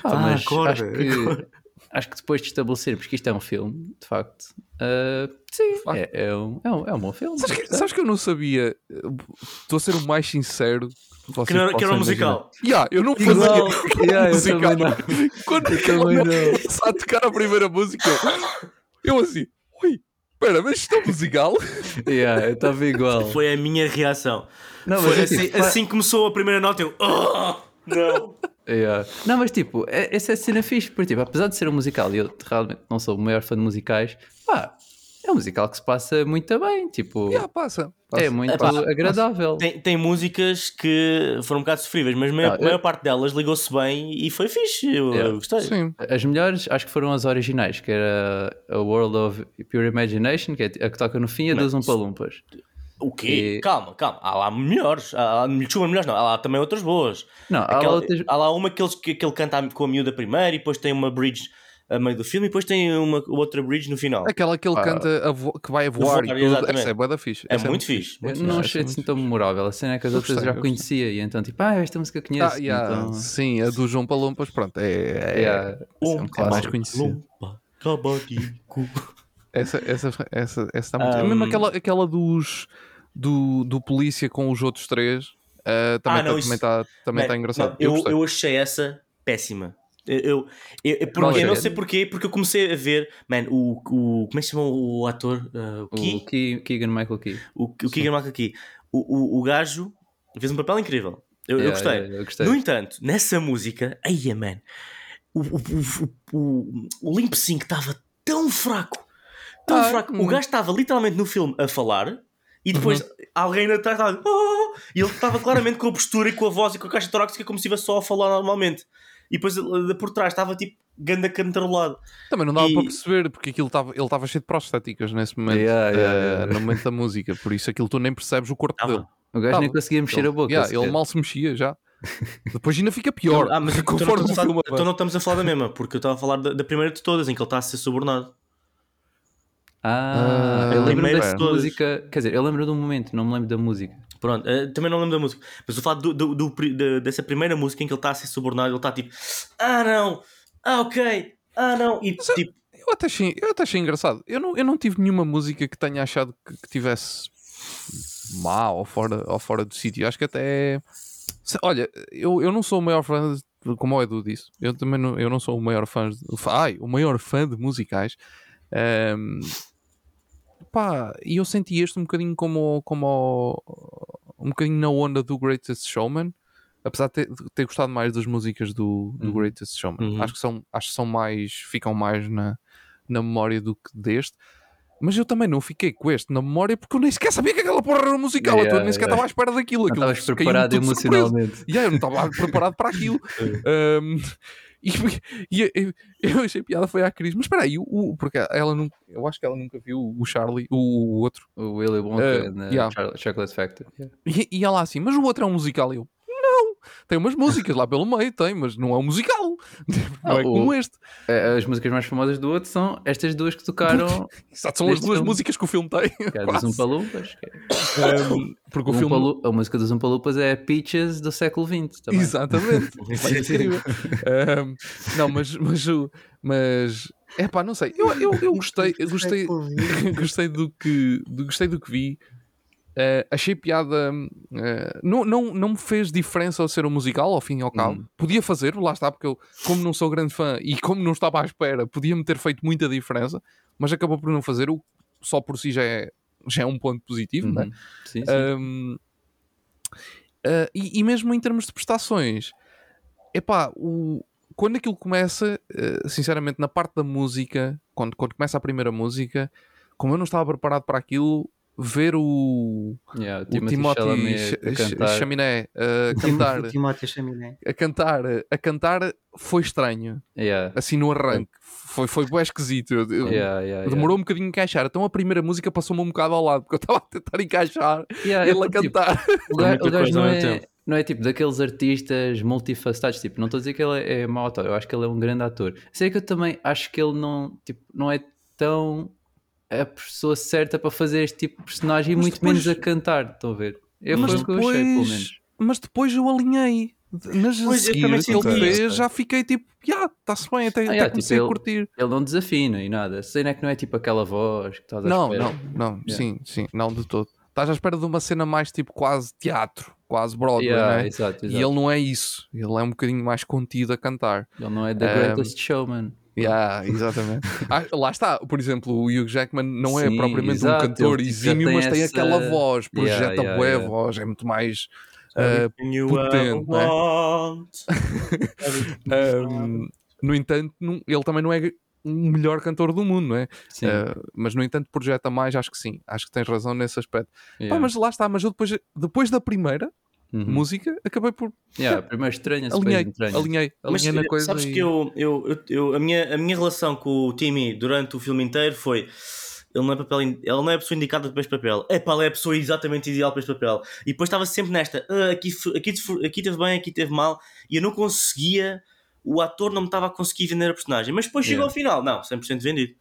D: Ah,
C: Ah,
D: mas
C: acorda,
D: acho que, acho que depois de estabelecermos que isto é um filme, de facto, ah, sim,
B: facto.
D: é, é, um, é, um, é um bom filme.
B: Sabes que, sabes que eu não sabia? Estou a ser o mais sincero. que
C: não era, que era um musical.
B: Yeah, eu não
D: Igual.
B: fazia <laughs>
D: Yeah, eu
B: musical.
D: também não.
B: Quando
D: Eu também não.
B: a tocar a primeira música, eu, eu assim, espera, mas isto é musical? <laughs>
D: Yeah, eu estava igual.
C: Foi a minha reação.
D: Não,
C: Foi
D: é
C: assim,
D: tipo,
C: assim começou a primeira nota, eu. "Oh, não!
D: Yeah. Não, mas tipo, é- essa é a cena fixe, porque tipo, apesar de ser um musical e eu realmente não sou o maior fã de musicais, pá, é um musical que se passa muito bem, tipo,
B: Yeah, passa. passa.
D: é muito
C: Epá,
D: agradável.
C: Tem, tem músicas que foram um bocado sofríveis, mas a maior,
D: Ah, eu-
C: maior parte delas ligou-se bem e foi fixe. Eu,
D: Yeah.
C: eu gostei.
B: Sim.
D: As melhores acho que foram as originais, que era a World of Pure Imagination, que é a que toca no fim, e a dos
C: Mas-
D: Umpalumpas.
C: O quê?
D: E-
C: Calma, calma. Há lá melhores. Há, há, desculpa, melhores não. Há lá também outras boas.
D: Não, há lá
C: Aquela-
D: outras.
C: há lá uma que, eles, que, que ele canta com a miúda primeiro e depois tem uma bridge a meio do filme e depois tem uma outra bridge no final.
B: Aquela que ele
D: Ah.
B: canta vo- que vai a voar
C: voar,
B: e tudo. Essa é boa da fixe.
C: É
B: Essa
C: muito fixe. Muito
D: não achei
B: é
D: assim tão memorável. A cena é que as outras já conhecia e então tipo, ah, esta música eu conheço.
B: Ah, yeah,
D: então,
B: Sim, a do João Palompas, pronto, é, é-
D: yeah, é um clássico.
B: mais
C: cabadico.
B: Essa, essa, essa, essa está muito. É
C: Um,
B: mesmo aquela, aquela dos do, do polícia com os outros três. ah, também
C: Ah, não,
B: tá-
C: isso-
B: também está também
C: Man,
B: tá engraçado.
C: não,
B: eu,
C: eu, eu achei essa péssima. Eu, eu, eu, eu- porque, eu não
B: é?
C: sei porquê, porque eu comecei a ver, man, o, o como é que se chama o ator? Uh, o
D: O
C: Key?
D: Ke- Keegan Michael Key.
C: O, o Keegan Michael Key. O, o, o gajo fez um papel incrível. Eu, eu
D: Yeah,
C: gostei.
D: yeah, eu gostei.
C: No entanto, nessa música, aí man, o, o, o, o, o Limp Sync estava tão fraco, tão
B: Ah,
C: fraco.
B: hum.
C: O gajo estava literalmente no filme a falar e depois
B: Uhum.
C: alguém atrás estava. "Oh", e ele estava claramente com a postura e com a voz e com a caixa torácica como se estivesse só a falar normalmente. E depois por trás estava tipo ganda cantarolado.
B: Também não dava
C: e-
B: para perceber, porque aquilo estava ele estava cheio de prostéticas nesse momento.
D: Yeah, yeah,
B: ah,
D: yeah.
B: No momento da música, por isso aquilo tu nem percebes o corpo
C: Tava.
B: dele.
D: O gajo nem
B: Tava.
D: conseguia mexer a boca.
B: Yeah, ele mal se mexia já. <laughs> Depois ainda fica pior.
C: Ah, mas <laughs> então não,
B: conforme o
C: estamos a falar,
B: filme
C: então não estamos a falar da mesma, porque eu estava a falar da, da primeira de todas, em que ele está a ser subornado.
D: Ah,
B: Ah,
D: eu lembro
C: primeira
D: dessa
C: de todas.
D: música. Quer dizer, eu lembro de um momento, não me lembro da música.
C: Pronto, eh, também não lembro da música, mas eu falo do, do, do de- dessa primeira música em que ele está a ser subornado, ele está tipo, ah não, ah ok, ah não, e
B: Mas,
C: tipo,
B: Eu até achei, eu até achei engraçado. Eu não, eu não tive nenhuma música que tenha achado que, que tivesse má ou fora, ou fora do sítio. Acho que até. Olha, eu, eu não sou o maior fã, de, como o Edu disse, eu também não, eu não sou o maior fã de, ai, o maior fã de musicais. Ahm, pá, e eu senti este um bocadinho como, como um bocadinho na onda do Greatest Showman. Apesar de ter, ter gostado mais das músicas do, do
D: Uhum.
B: Greatest Showman,
C: Uhum.
B: acho que são, acho que são mais, ficam mais na, na memória do que deste. Mas eu também não fiquei com este na memória porque eu nem sequer sabia que aquela porra era musical.
D: Yeah,
B: eu nem sequer
D: yeah.
B: estava à espera daquilo.
D: Não estavas preparado emocionalmente.
B: Yeah, eu não estava preparado para aquilo. <laughs> Um, e e eu, eu achei piada foi à Cris, mas espera aí, o, o- porque ela não, eu acho que ela nunca viu o Charlie, o, o outro,
D: O Willy Wonka na
B: yeah.
D: Chocolate Factory. Yeah.
B: e, e ela assim, mas o outro é um musical. E eu, tem umas músicas lá pelo meio, tem, mas não é um musical, <laughs> não é
D: Ah, o-
B: como este.
D: Eh, As músicas mais famosas do outro são estas duas que tocaram. <laughs>
B: Exato, são as duas
D: filme.
B: músicas que o filme tem.
D: que é dos é-
B: Um, porque o
D: o
B: filme.
D: Umpalu- A música dos Umpalupas é Peaches do século XX. Também.
B: Exatamente. <laughs>
C: Sim,
B: incrível. Um, não, mas, mas, o- mas é pá, não sei. Eu, eu, eu gostei, eu gostei, gostei do que, do, gostei do que vi. Uh, achei piada. uh, não, não, não me fez diferença ao ser um musical, ao fim e ao cabo.
D: Hum.
B: Podia fazer, lá está, porque eu, como não sou grande fã e como não estava à espera, podia-me ter feito muita diferença, mas acabou por não fazer. O, só por si já é, já é um ponto positivo,
D: Uhum.
B: não é?
D: Sim, sim.
B: Um, uh, e, e mesmo em termos de prestações, epá, o, quando aquilo começa, sinceramente, na parte da música, quando, quando começa a primeira música, como eu não estava preparado para aquilo, ver o,
D: Yeah,
B: o
D: Timothée
B: Timothy
D: Chalamet
B: Ch-
D: a cantar.
B: Chaminé a <laughs> cantar,
A: Chaminé.
B: a cantar, a cantar foi estranho,
D: Yeah.
B: assim no arranque. Foi, foi bem esquisito.
D: Yeah, yeah,
B: Demorou um bocadinho a encaixar. Então a primeira música passou-me um bocado ao lado, porque eu estava a tentar encaixar
D: Yeah,
B: e
D: é
B: ele a
D: porque, tipo,
B: cantar.
D: O gajo,
C: muita
D: o gajo não, é, não é tipo daqueles artistas multifacetados. Tipo, não estou a dizer que ele é, é mau ator, eu acho que ele é um grande ator. Sei que eu também acho que ele não, tipo, não é tão a pessoa certa para fazer este tipo de personagem e
B: Mas
D: muito
B: depois-
D: menos a cantar. Estão a ver? Eu,
B: mas,
D: foi o que eu achei, pelo menos.
B: depois, mas depois eu alinhei. Nas a
C: Pois, eu
B: seguir
C: também
B: que ele fez, já fiquei tipo, já, está-se bem, até, até
D: yeah,
B: comecei
D: tipo,
B: a
D: ele-
B: curtir.
D: Ele não desafina e nada. A cena é que não é tipo aquela voz que estás a
B: Não, não, não, sim, sim, não de todo. Estás à espera de uma cena mais tipo quase teatro, quase Broadway,
D: Yeah,
B: né?
D: exato,
B: E
D: exato.
B: ele não é isso, ele é um bocadinho mais contido a cantar.
D: Ele não é The
B: Um,
D: Greatest Showman.
B: Yeah, <laughs> exatamente. Ah, lá está, por exemplo, o Hugh Jackman não é
D: Sim,
B: propriamente
D: exato,
B: um cantor
D: tipo,
B: exímio,
D: tem
B: mas tem
D: essa-
B: aquela voz, projeta
D: Yeah, yeah,
B: bué a
D: yeah.
B: voz, é muito mais.
C: you
B: potente, né? <laughs> Ahm, no entanto, não- ele também não é o melhor cantor do mundo, não é?
D: Sim.
B: Ah, mas no entanto, projeta mais, acho que sim. Acho que tens razão nesse aspecto. Pá, mas lá está, mas eu depois, depois da primeira
D: Uhum.
B: música, acabei por.
D: Yeah, primeiro estranha,
B: Alinhei,
D: estranha.
B: alinhei,
C: Mas
B: alinhei na coisa.
C: sabes
B: e-
C: que eu, eu, eu, a, minha, a minha relação com o Timmy durante o filme inteiro foi ele não é, papel, ele não é a pessoa indicada para este papel. É pá, ele é a pessoa exatamente ideal para este papel. E depois estava sempre nesta, "Ah, aqui, aqui, aqui teve bem, aqui teve mal, e eu não conseguia, o ator não me estava a conseguir vender a personagem. Mas depois chegou
D: Yeah.
C: ao final, não, 100% vendido.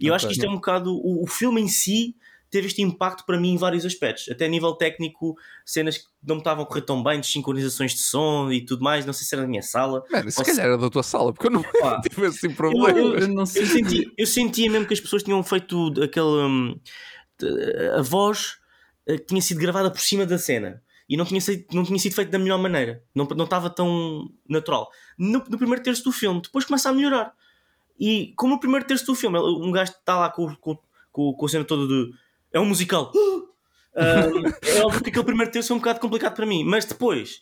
C: E eu acho que isto é um bocado, o, o filme em si teve este impacto para mim em vários aspectos, até a nível técnico, cenas que não me estavam a correr tão bem, de sincronizações de som e tudo mais, não sei se era da minha sala.
B: Mano, se
C: Posso-
B: calhar era da tua sala, porque eu não
C: Pá, <laughs>
B: tive assim
C: eu,
B: problema.
C: eu-
D: Eu não
C: eu senti, eu sentia mesmo que as pessoas tinham feito aquele. hum, a voz eh, que tinha sido gravada por cima da cena e não tinha sido, não tinha sido feito da melhor maneira, não não estava tão natural. No, no primeiro terço do filme, depois começa a melhorar. E como no primeiro terço do filme, um gajo está lá com, com, com, com a cena toda de. É um musical. <gasps> Hum, é óbvio que aquele primeiro terço é um bocado complicado para mim, mas depois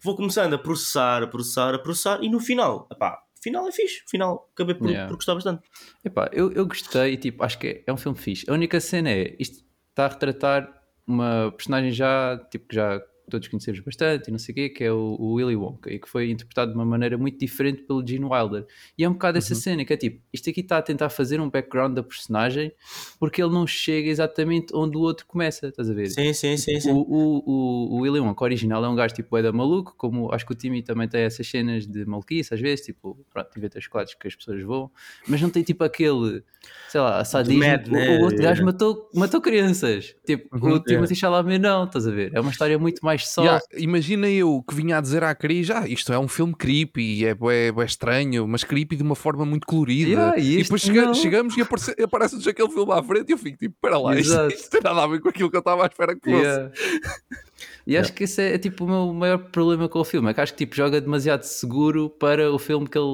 C: vou começando a processar, a processar, a processar e no final, epá, o final é fixe. Final acabei por,
D: Yeah.
C: por gostar bastante.
D: Epá, eu, eu gostei e tipo, acho que é, é um filme fixe. A única cena é, isto está a retratar uma personagem já, tipo, que já todos conhecemos bastante e não sei o quê, que é o, o Willy Wonka, e que foi interpretado de uma maneira muito diferente pelo Gene Wilder. E é um bocado essa cena, que é tipo, isto aqui está a tentar fazer um background da personagem porque ele não chega exatamente onde o outro começa, estás a ver?
C: Sim, sim, sim, sim.
D: O, o, o, Willy Wonka original é um gajo tipo é da maluco, como acho que o Timmy também tem essas cenas de maluquice às vezes, tipo, pronto, inventa chocolates que as pessoas vão, mas não tem tipo aquele, sei lá, sadismo.
C: mad,
D: o,
C: né?
D: o outro gajo matou, matou crianças, tipo,
B: Uhum,
D: o Timothy Chalamet não, estás a ver? É uma história muito mais soft.
B: Yeah, imagina eu que vinha a dizer à Cris, ah, isto é um filme creepy, é bué, bué estranho, mas creepy de uma forma muito colorida.
D: Yeah, e
B: e depois chega- chegamos e aparece- aparece-nos aquele filme à frente e eu fico tipo, espera lá, isto, isto tem nada a ver com aquilo que eu estava à espera que fosse.
D: Yeah. E acho que esse é, é, tipo o meu maior problema com o filme, é que acho que tipo, joga demasiado seguro para o filme que ele.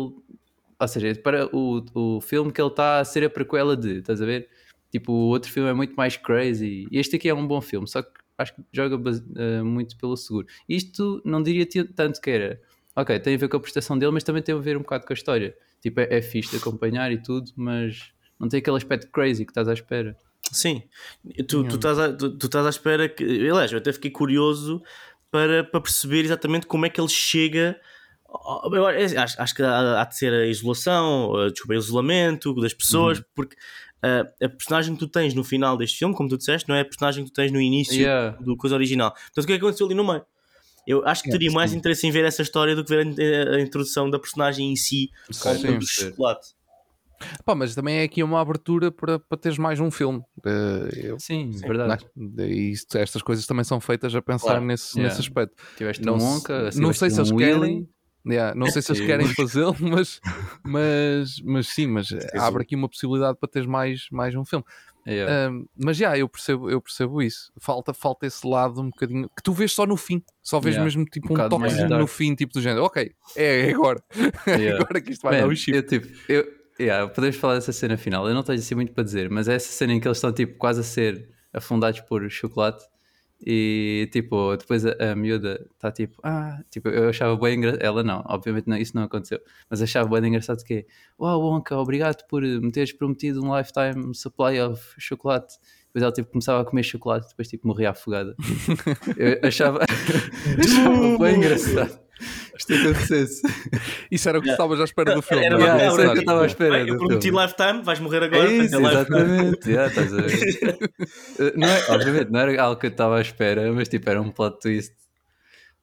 D: Ou seja, para o, o filme que ele está a ser a prequela de, estás a ver? Tipo, o outro filme é muito mais crazy. E este aqui é um bom filme, só que acho que joga eh, muito pelo seguro. Isto não diria tanto que era. Ok, tem a ver com a prestação dele, mas também tem a ver um bocado com a história. Tipo, é, é fixe de acompanhar e tudo, mas não tem aquele aspecto crazy que estás à espera.
C: Sim. Tu, tu, estás à, tu, tu estás à espera que. Aliás, eu até fiquei curioso para, para perceber exatamente como é que ele chega. ao- eu acho, acho que há, há de ser a isolação, a, desculpa, o isolamento das pessoas, porque ah, a personagem que tu tens no final deste filme, como tu disseste, não é a personagem que tu tens no início
D: Yeah.
C: do coisa original. Portanto, o que é que aconteceu ali no meio? Eu acho que teria mais
D: sim.
C: interesse em ver essa história do que ver a, a introdução da personagem em si, com chocolate.
B: Pá, mas também é aqui uma abertura para, para teres mais um filme. Eh, eu-
D: Sim,
C: Sim.
D: verdade.
B: E isto- estas coisas também são feitas a pensar
C: Claro.
B: nesse,
D: Yeah.
B: nesse aspecto.
D: Tiveste
B: Não
D: um Wonka,
B: não sei se
D: um
B: eles
D: Willy.
B: querem. Yeah, não sei se eles querem fazê-lo, <laughs> mas, mas, mas sim, mas abre aqui uma possibilidade para teres mais, mais um filme.
D: Yeah.
B: Um, mas já, eu percebo, eu percebo isso. Falta, falta esse lado um bocadinho que tu vês só no fim, só vês
D: Yeah.
B: mesmo tipo
D: Um
B: um,
D: dark.
B: no fim, tipo do género, ok, é, é agora, <laughs>
D: Yeah.
B: agora que isto vai
D: Man,
B: dar o chip.
D: eu, tipo, eu, yeah, podemos falar dessa cena final. Eu não tenho assim muito para dizer, mas é essa cena em que eles estão tipo, quase a ser afundados por chocolate E tipo, depois a, a miúda está tipo, ah, tipo, eu achava bem engraçado. Ela não, obviamente não, isso não aconteceu, mas achava bem engraçado que uau, Wonka, obrigado por me teres prometido um lifetime supply of chocolate. Depois ela tipo, começava a comer chocolate, depois tipo, morria afogada. <laughs> eu achava, <laughs> achava bem engraçado. Isto acontecesse.
B: Isso era o que estavas à espera do filme.
C: Era
B: é?
D: Yeah, isso era o que eu estava à espera.
C: Bem, eu prometi
D: filme.
C: lifetime, vais morrer agora.
D: É isso,
C: é
D: exatamente. <laughs> Yeah, estás a ver? Eh, não é, obviamente, não era algo que eu estava à espera, mas tipo, era um plot twist.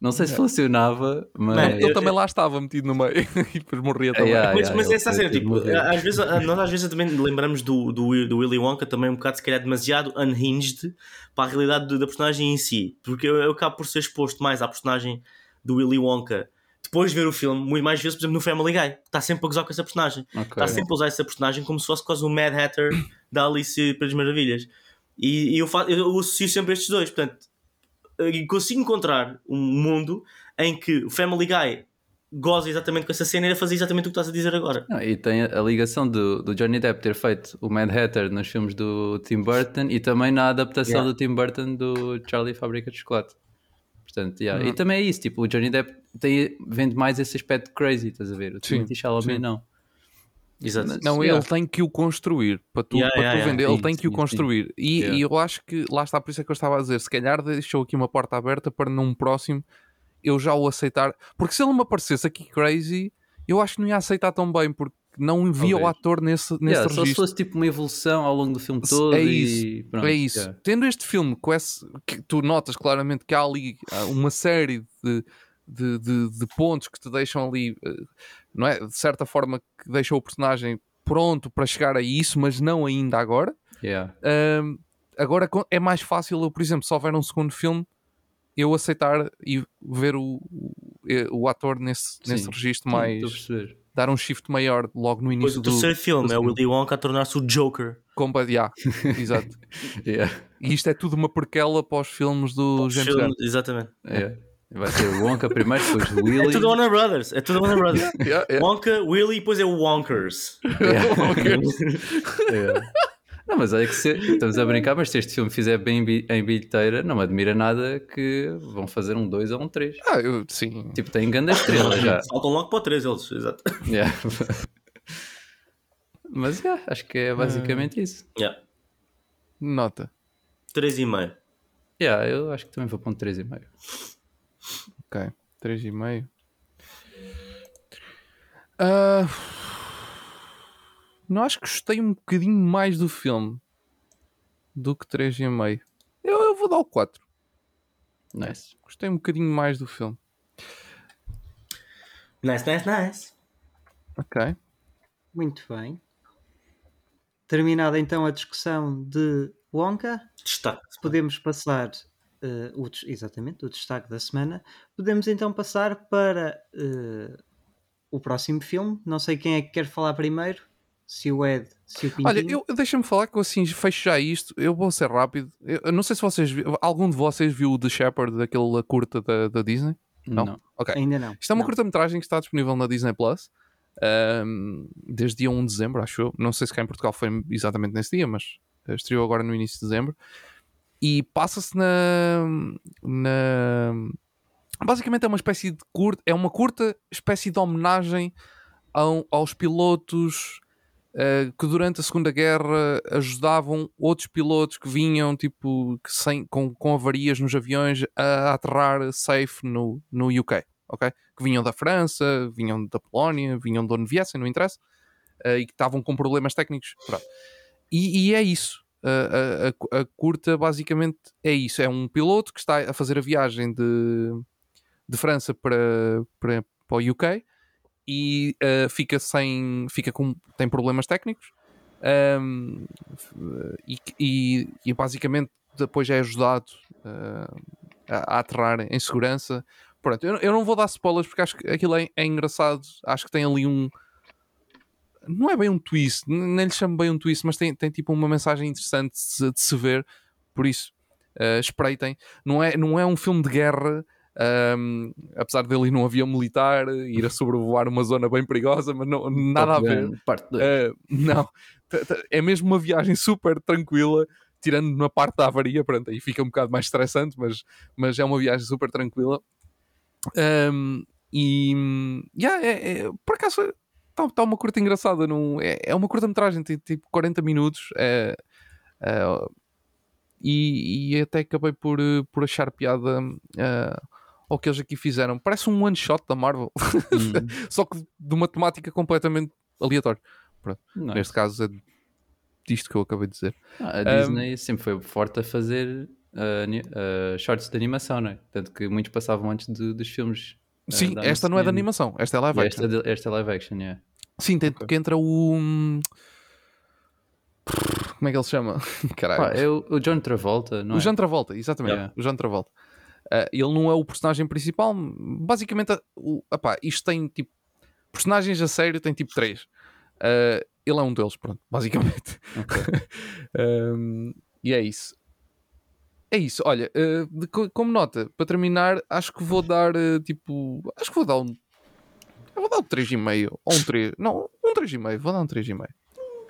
D: Não sei se funcionava, mas.
C: Não,
B: Ele também lá estava metido no meio <laughs> e depois morria também.
D: Yeah,
C: Mas,
D: yeah,
C: mas
D: ele
C: essa cena, tipo,
D: morrer.
C: às vezes, a- nós às vezes também lembramos do, do, do Willy Wonka também um bocado, se calhar, demasiado unhinged para a realidade do- da personagem em si. Porque eu, eu acabo por ser exposto mais à personagem do Willy Wonka depois de ver o filme, muito mais vezes, por exemplo, no Family Guy. Está sempre a gozar com essa personagem.
D: Ok.
C: Está sempre a usar essa personagem como se fosse quase o Mad Hatter <coughs> da Alice para as Maravilhas. E, e eu, fa- eu associo sempre estes dois. Portanto, consigo encontrar um mundo em que o Family Guy goza exatamente com essa cena e ele fazer exatamente o que estás a dizer agora.
D: Não, e tem a a ligação do, do Johnny Depp ter feito o Mad Hatter nos filmes do Tim Burton e também na adaptação
C: Yeah.
D: do Tim Burton do Charlie Fábrica de Chocolate. Portanto, yeah.
B: Hum.
D: E também é isso, tipo, o Johnny Depp tem, vende mais esse aspecto crazy, estás a ver? O Timothy Chalamet
B: sim.
D: não.
C: Exato.
B: Não,
D: Yeah.
B: ele tem que o construir para tu,
C: Yeah,
B: para
C: yeah,
B: tu
C: yeah.
B: vender, ele
D: Sim,
B: tem que o construir. E,
D: Yeah.
B: e eu acho que lá está, por isso é que eu estava a dizer, se calhar deixou aqui uma porta aberta para num próximo eu já o aceitar. Porque se ele me aparecesse aqui crazy, eu acho que não ia aceitar tão bem, porque não via o ator nesse, nesse
D: Yeah, só se
B: registro.
D: fosse tipo uma evolução ao longo do filme todo
B: É
D: e
B: isso,
D: pronto,
B: é isso.
D: yeah.
B: Tendo este filme com esse. Que tu notas claramente que há ali ah, uma série de, de, de- de pontos que te deixam ali, eh, não é? De certa forma, que deixam o personagem pronto para chegar a isso, mas não ainda agora.
D: Yeah.
B: Ahm, agora é mais fácil eu, por exemplo, se houver um segundo filme, eu aceitar e ver o, o, o ator nesse, nesse
D: Sim.
B: registro
D: Sim,
B: mais.
D: estou a perceber.
B: Dar um shift maior logo no início
C: o
B: do.
C: terceiro filme
B: do
C: é o. Willy Wonka a tornar-se o Joker.
B: Compa- yeah, <laughs> exato.
D: Yeah.
B: E isto é tudo uma porquela para os filmes do
C: Os
B: James Gunn.
C: exatamente.
D: Yeah. Vai ser o Wonka primeiro, depois o
C: É
D: Willy.
C: tudo Warner Brothers. É tudo Warner <laughs> Brothers.
B: Yeah, yeah.
C: Wonka, Willy e depois é o Wonkers.
D: É. <laughs> Não, mas é que se, estamos a brincar, mas se este filme fizer bem em bilheteira, não me admira nada que vão fazer um 2 ou um 3.
B: Ah, eu, sim.
D: Tipo, tem grande estrela já. <laughs>
C: Faltam logo para o 3 eles. Exato.
D: Yeah. <laughs> Mas yeah, acho que é basicamente isso.
C: Yeah.
B: Nota.
C: 3,5.
D: Yeah, eu acho que também vou para um 3,5.
B: Ok. 3,5. Ah, não acho que gostei um bocadinho mais do filme do que 3,5. Eu, eu vou dar o 4.
D: Nice.
B: Gostei um bocadinho mais do filme.
C: Nice, nice, nice.
B: Ok.
A: Muito bem. Terminada então a discussão de Wonka,
C: Destaque.
A: podemos passar eh, o, exatamente o destaque da semana. Podemos então passar para eh, o próximo filme. Não sei quem é que quer falar primeiro. Se o Ed, se o Pintinho.
B: Olha, eu, deixa-me falar que eu assim fecho já isto. Eu vou ser rápido. Eu, eu não sei se vocês algum de vocês viu o The Shepherd, daquela curta da, da Disney. Não?
D: Não.
B: Ok.
A: Ainda não.
B: Isto é uma curta-metragem que está disponível na Disney Plus ahm, desde dia 1 de dezembro, acho eu. Não sei se cá em Portugal foi exatamente nesse dia, mas estreou agora no início de dezembro. E passa-se na, na. Basicamente é uma espécie de curta, é uma curta espécie de homenagem ao- aos pilotos eh, que durante a Segunda Guerra ajudavam outros pilotos que vinham tipo que sem, com, com avarias nos aviões a aterrar safe no, no UK, ok? Que vinham da França, vinham da Polónia, vinham de onde viessem, não interessa, eh, e que estavam com problemas técnicos. E, e é isso. A, a- a- a curta basicamente é isso. É um piloto que está a fazer a viagem de, de França para, para, para o UK e uh, fica sem fica com tem problemas técnicos um, e, e, e basicamente depois é ajudado uh, a, a aterrar em segurança pronto, eu, eu não vou dar spoilers porque acho que aquilo é, é engraçado acho que tem ali um não é bem um twist, nem lhe chamo bem um twist, mas tem, tem tipo uma mensagem interessante de se, de se ver, por isso uh, espreitem. Não é, não é um filme de guerra, um, apesar dele ir num avião militar, ir a sobrevoar uma zona bem perigosa, mas não, nada a ver.
D: Gun, Parte 2.
B: Uh, não, é mesmo uma viagem super tranquila. tirando na parte da avaria, pronto, aí fica um bocado mais estressante, mas, mas é uma viagem super tranquila. Um, e yeah, é, é, por acaso está tá uma curta engraçada, não, é, é uma curta-metragem, tem tipo 40 minutos. É, é, e, e até acabei por, por achar piada uh, ao que eles aqui fizeram. Parece um one shot da Marvel,
D: Hum. <laughs>
B: só que de uma temática completamente aleatória.
D: Não.
B: Neste caso é disto que eu acabei de dizer.
D: Ah, a Disney sempre foi forte a fazer ani- ah, shorts de animação, não é? Tanto que muitos passavam antes de- dos filmes. ah,
B: Sim, esta não é de animação, esta é live action.
D: esta, é esta é live action, yeah.
B: Sim, tem que entra o. hum, Como é que ele se chama? <laughs> Caralho.
D: Pá, é o, o John Travolta, não
B: o
D: é?
B: John Travolta, exatamente.
D: Yeah.
B: O John Travolta. Ah, ele não é o personagem principal. Basicamente, o, epá, isto tem tipo. Personagens a sério tem tipo três. Ah, ele é um deles, pronto, <laughs> basicamente. Um, e é isso. É isso, olha, ah, de co- como nota, para terminar, acho que vou dar tipo. Acho que vou dar um. Eu vou dar um 3,5 ou um 3. Não, um 3,5. Vou dar um 3,5.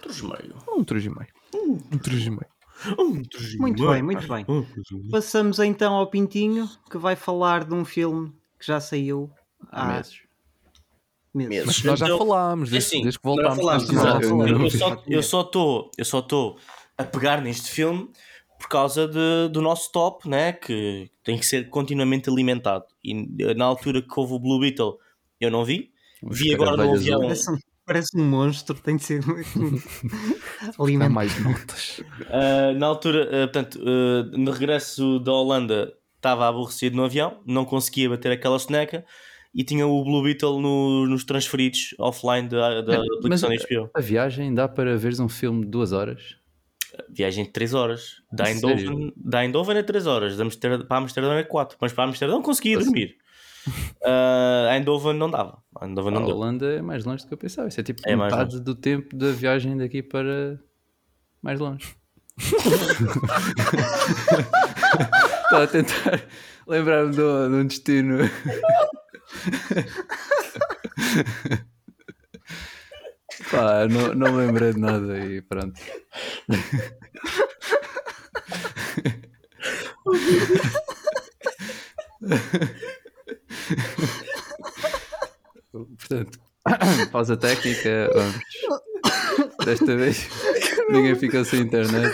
C: Três meio.
B: Um 3,5. Um 3,5.
C: Um,
A: Muito bem, muito bem. Passamos então ao Pintinho, que vai falar de um filme que já saiu
D: Há meses.
A: meses.
B: Mas nós já
C: Então,
B: falámos, desde,
C: assim,
B: desde que voltámos.
C: falámos,
A: eu-
C: só- estou eu só estou a pegar neste filme por causa de- do nosso top, né? que tem que ser continuamente alimentado. E na altura que houve o Blue Beetle, eu não vi. Vi agora no avião. <laughs>
A: Parece um, monstro, tem de ser <laughs> alimentado.
B: mais notas.
C: Uh, na altura, uh, portanto, uh, no regresso da Holanda, estava aborrecido no avião, não conseguia bater aquela soneca e tinha o Blue Beetle no- nos transferidos offline da, da
D: Mas
C: aplicação da HBO.
D: a viagem dá para veres um filme de duas horas?
C: Viagem de 3 horas. Da
D: A
C: Eindhoven, da Eindhoven é 3 horas, da Amsterdã, para Amsterdão é 4, mas para Amsterdão conseguia dormir. Uh, a Eindhoven não dava. A Eindhoven
D: A
C: não deu.
D: Holanda é mais longe do que eu pensava. Isso é tipo
C: É
D: metade do tempo da viagem daqui para mais longe. <laughs> Estou a tentar lembrar-me de um de um destino. Pá, não, não me lembrei de nada e pronto. <laughs> Portanto, <coughs> pausa técnica, vamos. Desta vez <coughs> ninguém ficou sem internet.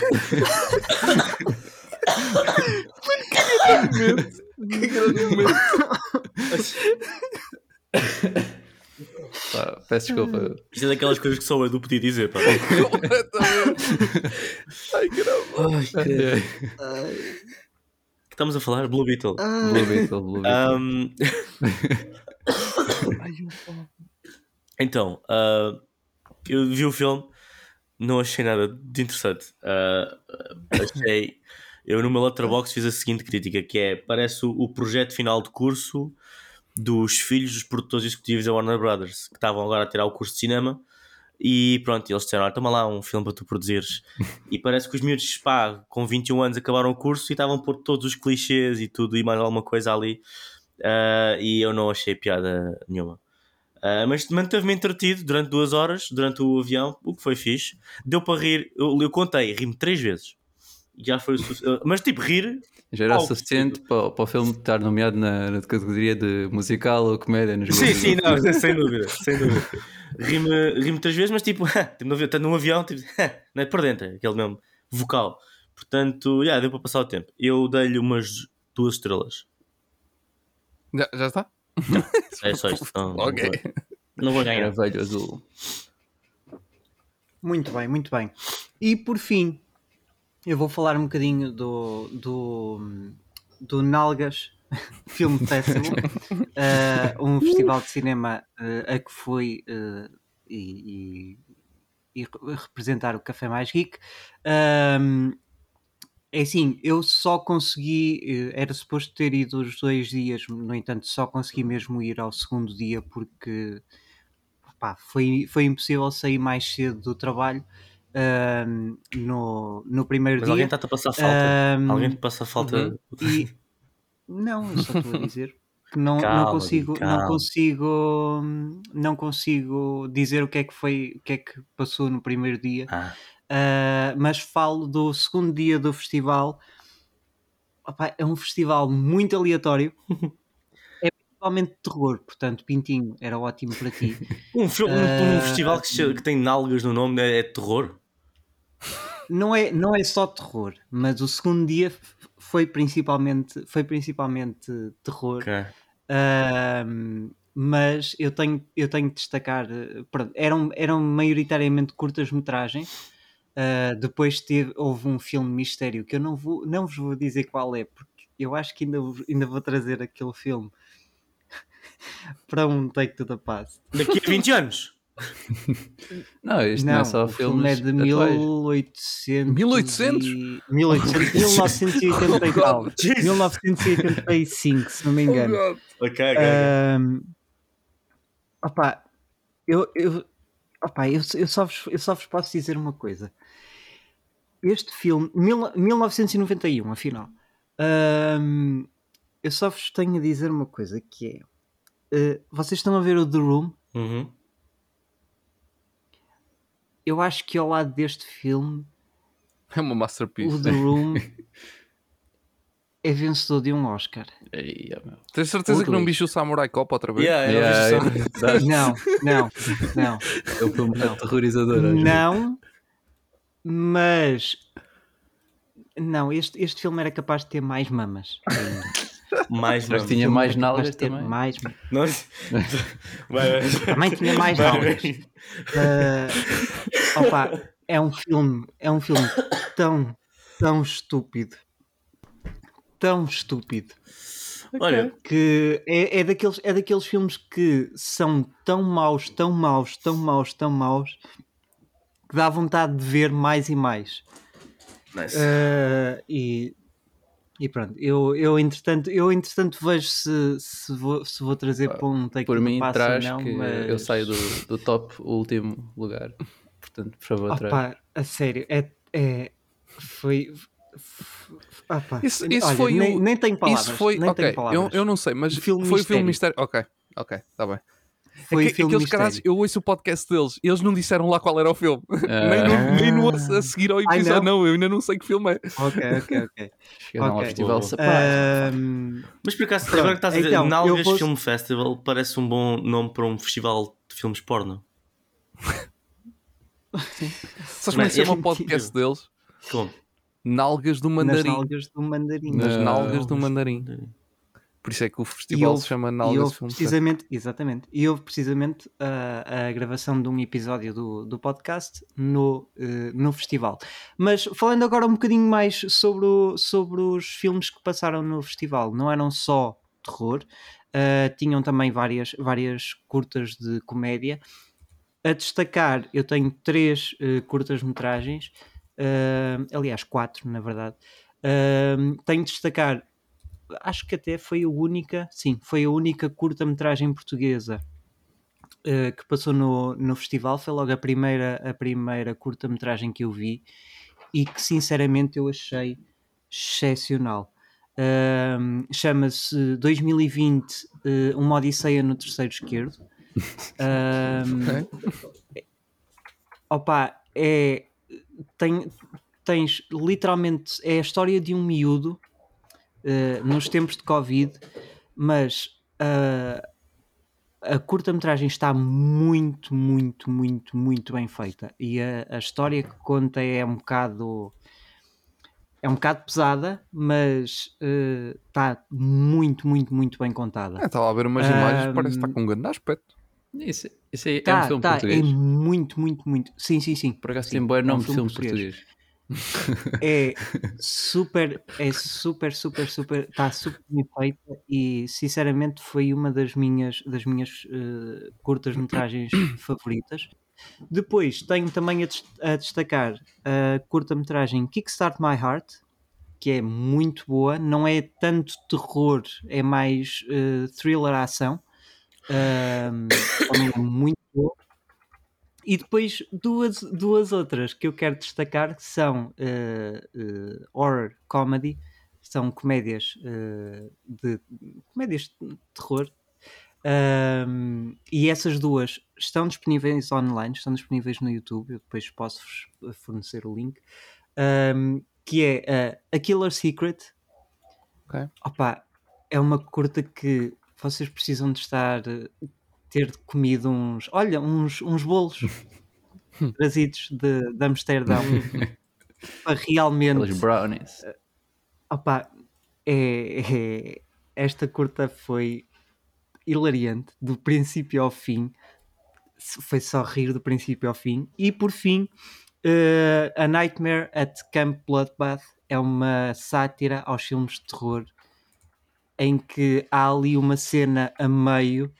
D: Pá, peço desculpa.
C: Isto é daquelas coisas que só eu do podia dizer. Pá.
B: Ai, caramba.
D: É,
C: Estamos a falar Blue Beetle.
D: Blue Beetle, Blue Beetle.
C: Um, <coughs> então, uh, eu vi o filme, não achei nada de interessante. Uh, achei. Eu no meu letterbox fiz a seguinte crítica: que é parece o, o projeto final de curso dos filhos dos produtores executivos da Warner Brothers, que estavam agora a tirar o curso de cinema. E pronto, eles disseram: "Olha, toma lá um filme para tu produzires. <laughs> e parece que os miúdos, pá, com 21 anos acabaram o curso e estavam a pôr todos os clichês e tudo e mais alguma coisa ali. Uh, e eu não achei piada nenhuma. Uh, mas manteve-me entretido durante duas horas, durante o avião, o que foi fixe. Deu para rir, eu, eu contei, ri-me três vezes. Já foi o suficiente. Mas tipo, rir,
D: Já era o
C: Oh,
D: suficiente para, para o filme estar nomeado na, na categoria de musical ou comédia nos
C: Sim, sim, não, sem dúvida, sem dúvida. Ri-me ri três vezes, mas tipo, <laughs> está num avião, tipo, <laughs> não é por dentro, aquele mesmo vocal. Portanto, já, deu para passar o tempo. Eu dei-lhe umas duas estrelas.
B: Já, já está?
C: É só isto. Não,
B: Ok.
C: vou- Não vou ganhar.
D: Carvalho Azul.
A: Muito bem, muito bem. E por fim, eu vou falar um bocadinho do, do, do Nalgas <laughs> Film Festival, <laughs> eh, um festival de cinema eh, a que fui eh, e, e- e re- representar o Café Mais Geek. Ahm, é assim, eu só consegui, era suposto ter ido os dois dias, no entanto, só consegui mesmo ir ao segundo dia porque pá, foi, foi impossível sair mais cedo do trabalho ahm, no, no primeiro
C: Mas
A: dia.
C: alguém está-te a passar falta.
A: Ahm,
C: Alguém te passa falta.
A: uhum. E <laughs> não, eu só estou a dizer que não, não
C: Cala-te,
A: consigo, não consigo, não consigo dizer o que é que foi, o que é que passou no primeiro dia.
C: Ah,
A: Ah, mas falo do segundo dia do festival. Opá, é um festival muito aleatório. <laughs> principalmente de terror, portanto, Pintinho era ótimo para ti. <laughs>
C: Um, filme, um, um
A: Ah,
C: festival que, que tem nalgas no nome é, é terror.
A: não é, não é só terror, mas o segundo dia foi principalmente, foi principalmente terror.
C: Ok.
A: Ahm, mas eu tenho, eu tenho de destacar, eh, pronto, eram, eram maioritariamente curtas-metragens. Ah, depois teve, houve um filme mistério que eu não, vou, não vos vou dizer qual é, porque eu acho que ainda, ainda vou trazer aquele filme <laughs> para um Take to the Past.
C: Daqui a 20 anos.
D: Não, isto não, é só
A: o filme
D: filmes
A: é de
D: atuais.
A: 1800
B: 1800?
A: e- 1800 1980 e tal.
C: Jesus.
A: 1985, se não me engano.
C: Ok, ok.
A: Ahm, opá, eu, eu, opá, eu, eu, só vos, eu só vos posso dizer uma coisa. Este filme, mil, 1991, afinal, ahm, eu só vos tenho a dizer uma coisa que é. Eh, vocês estão a ver o The Room?
C: Uhum.
A: Eu acho que ao lado deste filme,
B: É uma
A: o
B: masterpiece.
A: The Room <laughs> é vencedor de um Oscar.
D: Oh, meu.
B: Tens certeza que não viste o Samurai Cop outra vez?
C: Yeah,
D: Yeah,
C: yeah, yeah.
A: Não, não, não.
D: é um filme aterrorizador. às vezes.
A: Não, mas não, este, este filme era capaz de ter mais mamas.
C: Mais
D: Mas tinha mais nalgas também.
A: Mais,
C: Nós...
A: Também tinha mais nalgas.
C: vai.
A: Ah, opa, é um filme, é um filme tão, tão estúpido, tão estúpido
C: Olha,
A: que é, é, daqueles, é daqueles filmes que são tão maus, tão maus, tão maus, tão maus que dá vontade de ver mais e mais.
C: nice.
A: Uh, e, e pronto, eu, eu entretanto, eu entretanto vejo se, se, vou, se vou trazer para um take
D: Por mim, traz
A: não,
D: que
A: mas...
D: eu saio do, do top, o último lugar. Portanto, por favor, traz.
A: Opa, a sério, é, é foi. opa,
B: Isso, isso
A: olha,
B: foi
A: nem,
B: o...
A: nem tenho palavras.
B: Isso foi...
A: nem
B: Ok,
A: tenho
B: eu,
A: palavras.
B: eu não sei, mas foi o filme
A: mistério.
B: Ok, ok, está bem.
A: Foi
B: Aque-
A: o filme
B: Aqueles caras, eu ouço o podcast deles, eles não disseram lá qual era o filme. <laughs>
D: Ah.
B: nem, no, nem no a, seguir ao episódio,
A: não?
B: não. eu ainda não sei que filme é.
A: Ok, ok, ok.
D: Chegaram ao
A: ok.
D: festival.
A: Ahm,
C: Mas por acaso, agora que estás a ver,
A: então,
C: Nalgas
A: vou-
C: Film Festival parece um bom nome para um festival de filmes porno.
B: Sabes como é que
C: é
B: chama o podcast deles?
C: Como?
B: Nalgas do
A: nas
B: Mandarim.
A: nalgas do mandarim.
B: Nas nalgas do Mandarim. Por isso é que o festival
A: houve-
B: se chama Nalgas Film Festival.
A: precisamente, exatamente, e houve precisamente a, a gravação de um episódio do, do podcast no, eh, no festival. Mas falando agora um bocadinho mais sobre, o- sobre os filmes que passaram no festival, não eram só terror, eh, tinham também várias, várias curtas de comédia. A destacar, eu tenho três eh, curtas-metragens, aliás, quatro, na verdade. Eh, tenho de destacar acho que até foi a única, sim, foi a única curta-metragem portuguesa eh, que passou no, no festival. Foi logo a primeira, a primeira curta-metragem que eu vi e que sinceramente eu achei excepcional. Ahm, Chama-se 2020 eh, Uma Odisseia no Terceiro Esquerdo. Ahm, <laughs> opa, é. Tem, tens literalmente. É a história de um miúdo eh, nos tempos de Covid, mas ah, a curta-metragem está muito, muito, muito, muito bem feita. E a, a história que conta é um bocado. É um bocado pesada, mas eh, está muito, muito, muito bem contada.
B: É, Estava a ver umas imagens, parece que está com um grande aspecto.
D: Isso, isso aí é
A: Tá,
D: um filme
A: tá,
D: português.
A: é muito, muito, muito. Sim, sim, sim.
D: Por acaso
A: Sim,
D: tem bom
A: é um
D: nome de
A: filme
D: filme português.
A: É <laughs> super, é super, super, super, está super bem feita e sinceramente foi uma das minhas, das minhas eh, curtas-metragens <coughs> favoritas. Depois tenho também a, des- a destacar a curta-metragem Kickstart My Heart, que é muito boa, não é tanto terror, é mais eh, thriller ação. Ahm, também é muito boa. E depois duas, duas outras que eu quero destacar que são eh, eh, horror comedy, são comédias eh, de comédias de terror. Um, e essas duas estão disponíveis online, estão disponíveis no YouTube. Eu depois posso-vos fornecer o link. Um, que é uh, A Killer Secret.
B: Ok.
A: Opa, é uma curta que vocês precisam de estar ter comido uns, olha, uns, uns bolos <laughs> trazidos de, de Amsterdão <laughs> para realmente
D: Aqueles brownies.
A: Opa, é, é- esta curta foi hilariante do princípio ao fim. Foi só rir do princípio ao fim. E por fim, eh, A Nightmare at Camp Bloodbath é uma sátira aos filmes de terror em que há ali uma cena a meio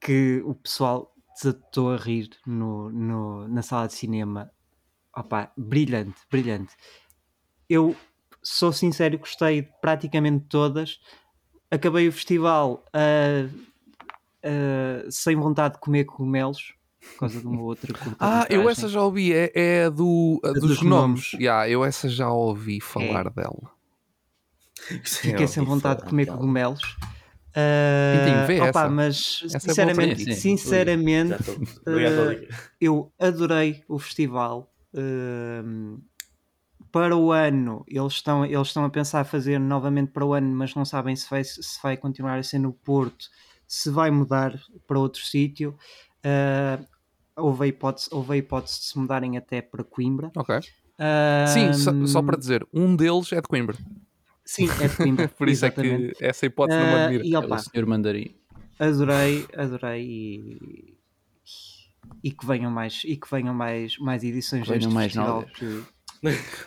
A: que o pessoal desatou a rir no, no- na sala de cinema. Opa, brilhante, brilhante. Eu sou sincero, gostei de praticamente todas. Acabei o festival ah, ah, sem vontade de comer cogumelos por causa de uma outra. <laughs>
B: Ah, eu essa já ouvi, é, é a do, a dos,
A: dos
B: gnomos.
A: gnomos.
B: Yeah, eu essa já ouvi falar dela.
A: Fiquei sem vontade de comer cogumelos.
B: Tintim,
A: Ah,
B: vê
A: opa,
B: essa.
A: mas
B: Essa é
A: sinceramente,
D: ti.
A: sinceramente.
C: Obrigado pela dica.
A: eu adorei o festival. Ahm, para o ano, eles estão, eles estão a pensar fazer novamente para o ano, mas não sabem se vai, se vai continuar a ser no Porto, se vai mudar para outro sítio. Ah, houve, a hipótese, houve a hipótese de se mudarem até para Coimbra.
B: Ok. Sim, só, só para dizer, um deles é de Coimbra.
A: Sim, é de <laughs> Coimbra.
B: Por isso é
A: exatamente.
B: que essa hipótese não me
A: Ah,
B: admira.
A: e
D: É
A: opa,
D: o senhor mandarim.
A: adorei, adorei e, e que venham mais e que venham mais, mais edições
D: Que venham
A: deste
D: mais
A: festival
D: novas.
A: que,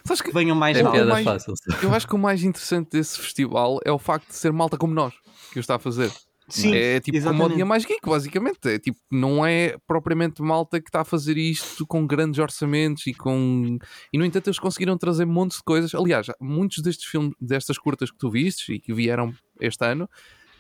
B: Sabes que
A: que venham mais
D: É
A: novas.
B: mais-
D: fácil.
B: eu acho que o mais interessante desse festival é o facto de ser malta como nós que o está a fazer.
A: Sim,
B: é tipo como o
A: exatamente.
B: dia mais geek, basicamente. É tipo, não é propriamente malta que está a fazer isto com grandes orçamentos e com. E no entanto, eles conseguiram trazer montes de coisas. Aliás, muitos destes filmes, destas curtas que tu vistes e que vieram este ano,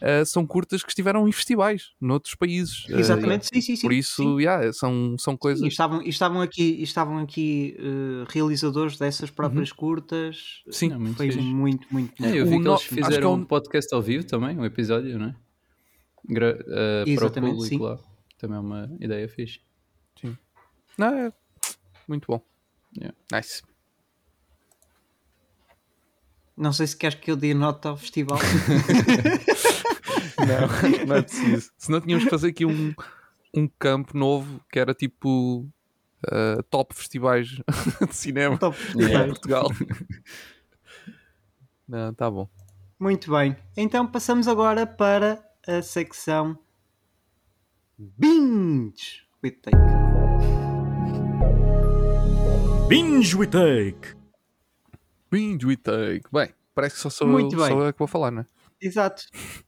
B: ah, são curtas que estiveram em festivais noutros países. Ah,
A: Exatamente, sim, sim, sim.
B: por isso,
A: sim.
B: yeah, são, são coisas.
A: E estavam, e estavam aqui, e estavam aqui eh, realizadores dessas próprias
B: Uhum.
A: curtas.
B: Sim,
D: É muito
A: Foi
D: fixe.
A: muito, muito,
D: É, eu vi
B: O
D: que
B: no-
D: eles
B: é
D: fizeram
B: um-
D: um podcast ao vivo também, um episódio, não é? Gra- uh, para o
A: Exatamente,
D: público
A: sim.
D: lá. Também é uma ideia fixe.
B: Não, é muito bom.
D: Yeah.
B: Nice.
A: Não sei se queres que eu dê nota ao festival. <laughs>
B: Não, não é preciso. Senão tínhamos que fazer aqui um, um campo novo que era tipo ah, top festivais <laughs> de cinema
A: Top
B: em. <laughs> Portugal. Não, tá bom.
A: Muito bem. Então passamos agora para a secção Binge with Take.
C: Binge we take.
B: Binge we take. Bem, parece que só sou,
A: Muito
B: eu,
A: bem.
B: sou eu que vou falar, não é?
A: Exato,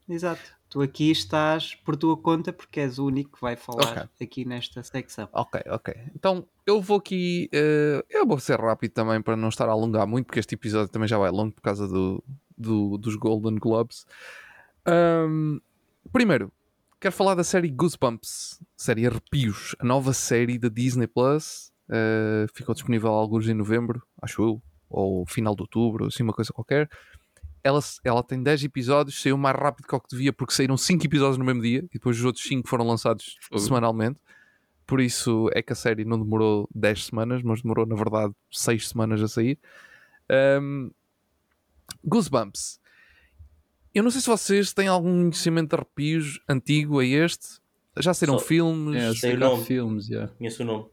A: exato. Tu aqui estás por tua conta porque és o único que vai falar aqui nesta secção.
B: Ok, ok. Então eu vou aqui. eh, eu vou ser rápido também para não estar a alongar muito, porque este episódio também já vai longo por causa do, do- dos Golden Globes. Ahm, primeiro, quero falar da série Goosebumps, série Arrepios, a nova série da Disney Plus. eh, ficou disponível alguns em novembro, acho eu, ou final de outubro, assim uma coisa qualquer. Ela, ela tem 10 episódios, saiu mais rápido que o que devia, porque saíram 5 episódios no mesmo dia, e depois os outros 5 foram lançados
D: Fogo.
B: semanalmente. Por isso é que a série não demorou 10 semanas, mas demorou, na verdade, 6 semanas a sair. Um, Goosebumps. Eu não sei se vocês têm algum conhecimento de arrepios antigo a este. Já saíram
C: Só-
B: filmes.
D: É,
C: nome.
D: filmes, yeah.
C: Conheço o nome.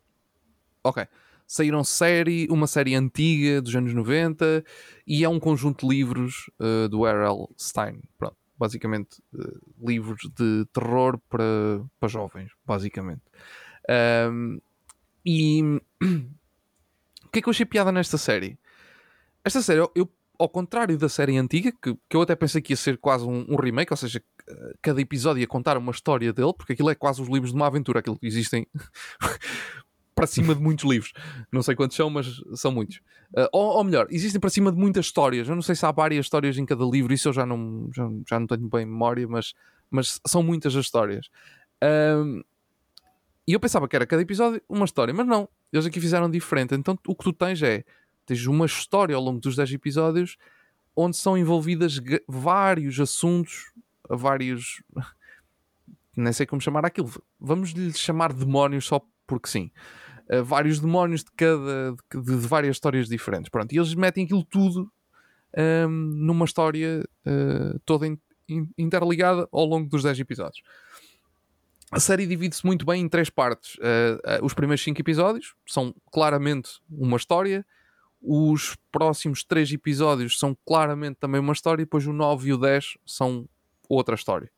B: Ok. Saíram série, uma série antiga dos anos 90 e é um conjunto de livros uh, do R.L. Stein. Pronto. Basicamente, uh, livros de terror para, para jovens, basicamente. Um, e <clears throat> o que é que eu achei piada nesta série? Esta série, eu- eu, ao contrário da série antiga, que, que eu até pensei que ia ser quase um, um remake, ou seja, uh, cada episódio ia contar uma história dele, porque aquilo é quase os livros de uma aventura, aquilo que existem <laughs> para cima de muitos livros. Não sei quantos são, mas são muitos. Uh, ou, ou melhor, existem para cima de muitas histórias. Eu não sei se há várias histórias em cada livro, isso eu já não, já, já não tenho bem memória, mas, mas são muitas as histórias. E eu pensava que era cada episódio uma história, mas não. Eles aqui fizeram diferente. Então o que tu tens é tens uma história ao longo dos 10 episódios onde são envolvidas vários assuntos vários. <laughs> Nem sei como chamar aquilo. Vamos lhe chamar demónios só porque sim. A vários demónios de cada. de, de várias histórias diferentes. Pronto, e eles metem aquilo tudo ahm, numa história ah, toda in- in- interligada ao longo dos 10 episódios. A série divide-se muito bem em três partes. Ah, os primeiros cinco episódios são claramente uma história. Os próximos três episódios são claramente também uma história. E depois o 9 e o 10 são outra história.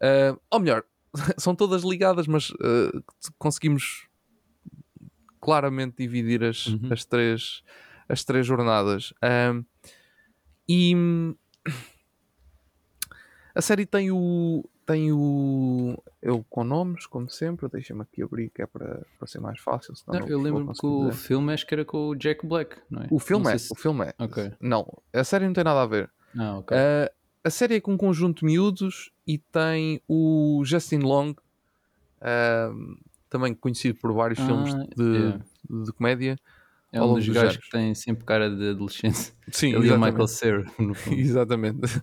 B: Ah, ou melhor, <laughs> são todas ligadas, mas ah, conseguimos claramente dividir as,
D: Uhum.
B: as, três, as três jornadas. Ah, e <clears throat> a série tem o. Tem o. Eu com nomes, como sempre. Deixa-me aqui abrir que é para, para ser mais fácil.
D: Não,
B: não
D: eu
B: vou
D: lembro-me que o
B: dizer.
D: filme acho que era com o Jack Black, não é?
B: O filme
D: Não
B: é.
D: se-
B: O filme é.
D: Ok.
B: Não, a série não tem nada a ver.
D: Ah.
B: Uh, a série é com um conjunto de miúdos e tem o Justin Long, uh, também conhecido por vários
D: Ah,
B: filmes de,
D: yeah.
B: de comédia.
D: É um dos
B: dos
D: gajos que tem sempre cara de adolescência.
B: Sim, <laughs>
D: Ele e o
B: exatamente.
D: Michael Cera. <laughs>
B: Exatamente.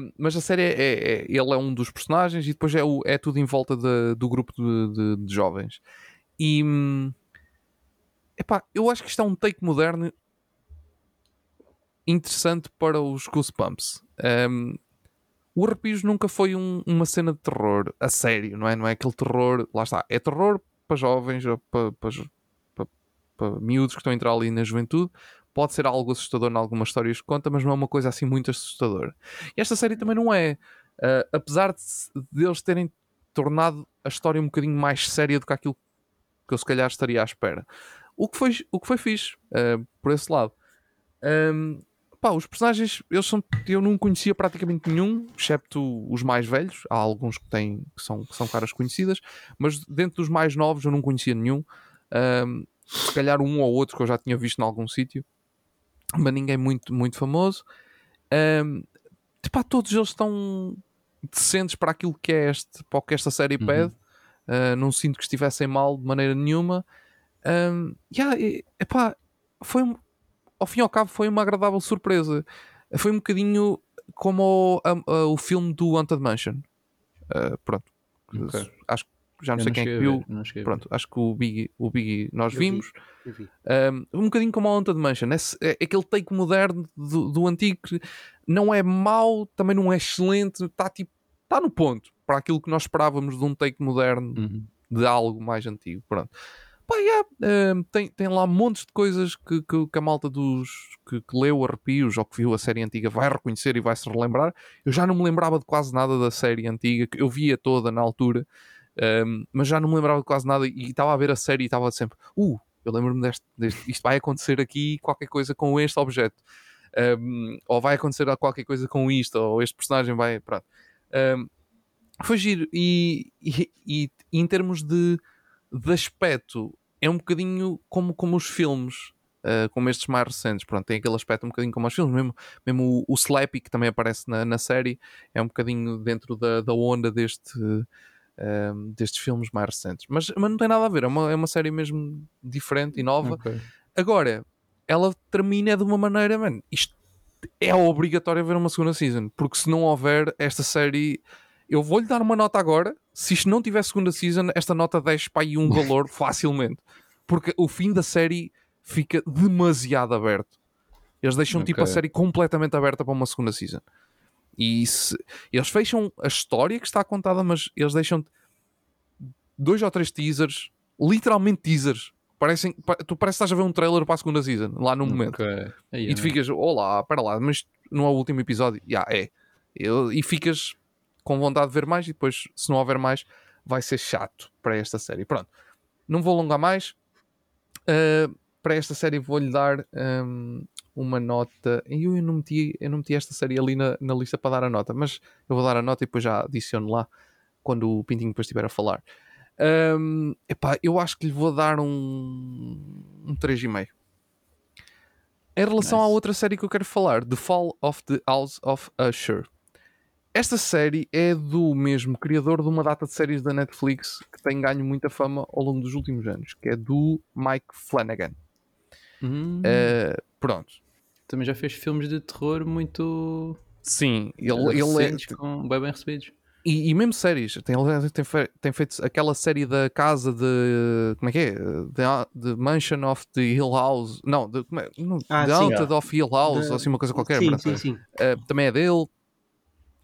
B: Um, mas a série é, é- é- Ele é um dos personagens e depois é, o- é tudo em volta da- do grupo de, de- de jovens. E. hum, Epá, eu acho que isto é um take moderno interessante para os Goosebumps. Um, o Arrepios nunca foi um- uma cena de terror a sério, não é? Não é aquele terror. Lá está. É terror para jovens ou para, para, para, miúdos que estão a entrar ali na juventude pode ser algo assustador em algumas histórias que conta, mas não é uma coisa assim muito assustadora. E esta série também não é. Uh, apesar de, de eles terem tornado a história um bocadinho mais séria do que aquilo que eu se calhar estaria à espera. O que foi, o que foi fixe, uh, por esse lado. Um, pá, os personagens, eles são, eu não conhecia praticamente nenhum, excepto os mais velhos. Há alguns que, têm, que, são, que são caras conhecidas, mas dentro dos mais novos eu não conhecia nenhum. Um, se calhar um ou outro que eu já tinha visto em algum sítio, mas ninguém muito, muito famoso. Um, epá, todos eles estão decentes para aquilo que é este, para o que esta série
D: Uhum.
B: pede. Uh, não sinto que estivessem mal de maneira nenhuma. Um, yeah, e- epá, foi ao fim e ao cabo foi uma agradável surpresa. Foi um bocadinho como o, a- a- o filme do Haunted Mansion. Uh, pronto.
D: Ok.
B: Acho que já não
D: Eu
B: sei quem é que viu.
D: ver, não.
B: Pronto, acho que o Biggie, o Biggie nós
A: Eu vi.
B: vimos.
A: Eu vi.
B: Um, um bocadinho como a Haunted Mansion. É, é aquele take moderno do, do antigo que não é mau, também não é excelente, está tipo, está no ponto para aquilo que nós esperávamos de um take moderno
D: Uhum.
B: de algo mais antigo. Pronto. Pá, yeah, um, tem, tem lá montes de coisas que, que, que a malta dos que, que leu Arrepios ou que viu a série antiga vai reconhecer e vai se relembrar. Eu já não me lembrava de quase nada da série antiga, que eu via toda na altura, um, mas já não me lembrava de quase nada e estava a ver a série e estava sempre, uh, eu lembro-me deste, deste, isto vai acontecer aqui qualquer coisa com este objeto. Um, ou vai acontecer qualquer coisa com isto, ou este personagem vai. Pronto. Um, foi giro. E, e, e em termos de, de aspecto, é um bocadinho como, como os filmes, uh, como estes mais recentes. Pronto, tem aquele aspecto um bocadinho como os filmes. Mesmo, mesmo o, o Slappy, que também aparece na, na série, é um bocadinho dentro da, da onda deste. Um, destes filmes mais recentes, mas, mas não tem nada a ver, é uma, é uma série mesmo diferente e nova.
D: Ok.
B: Agora, ela termina de uma maneira, mano, isto é obrigatório haver uma segunda season, porque se não houver esta série, eu vou-lhe dar uma nota agora. Se isto não tiver segunda season, esta nota desce para aí um <laughs> valor facilmente, porque o fim da série fica demasiado aberto. Eles deixam tipo a série completamente aberta para uma segunda season. E se- eles fecham a história que está contada, mas eles deixam dois ou três teasers, literalmente teasers. Parecem, pa- tu parece que estás a ver um trailer para a segunda season, lá no momento.
D: Ok. Aí,
B: E tu ficas, olá, para lá, mas não é o último episódio. Já, é. Eu- e ficas com vontade de ver mais e depois, se não houver mais, vai ser chato para esta série. Pronto. Não vou alongar mais. Uh, para esta série vou-lhe dar um, uma nota. E Eu, eu, não meti, eu não meti esta série ali na, na lista para dar a nota, mas eu vou dar a nota e depois já adiciono lá quando o Pintinho depois estiver a falar. Um, epá, eu acho que lhe vou dar um, um 3,5. Em relação à
D: Nice.
B: outra série que eu quero falar, The Fall of the House of Usher. Esta série é do mesmo criador de uma data de séries da Netflix que tem ganho muita fama ao longo dos últimos anos, que é do Mike Flanagan.
D: Hum,
B: Uh, pronto.
D: Também já fez filmes de terror muito
B: Sim, ele, ele é.
D: Recentes com bem bem recebidos.
B: E, e mesmo séries, tem, tem, tem feito aquela série da casa de. Como é que é? The, Mansion of the Hill House. Não, de, como é? Não,
A: Ah,
B: the. Haunted of Hill House, ou assim uma coisa qualquer.
A: sim, sim, sim.
B: Uh, também é dele.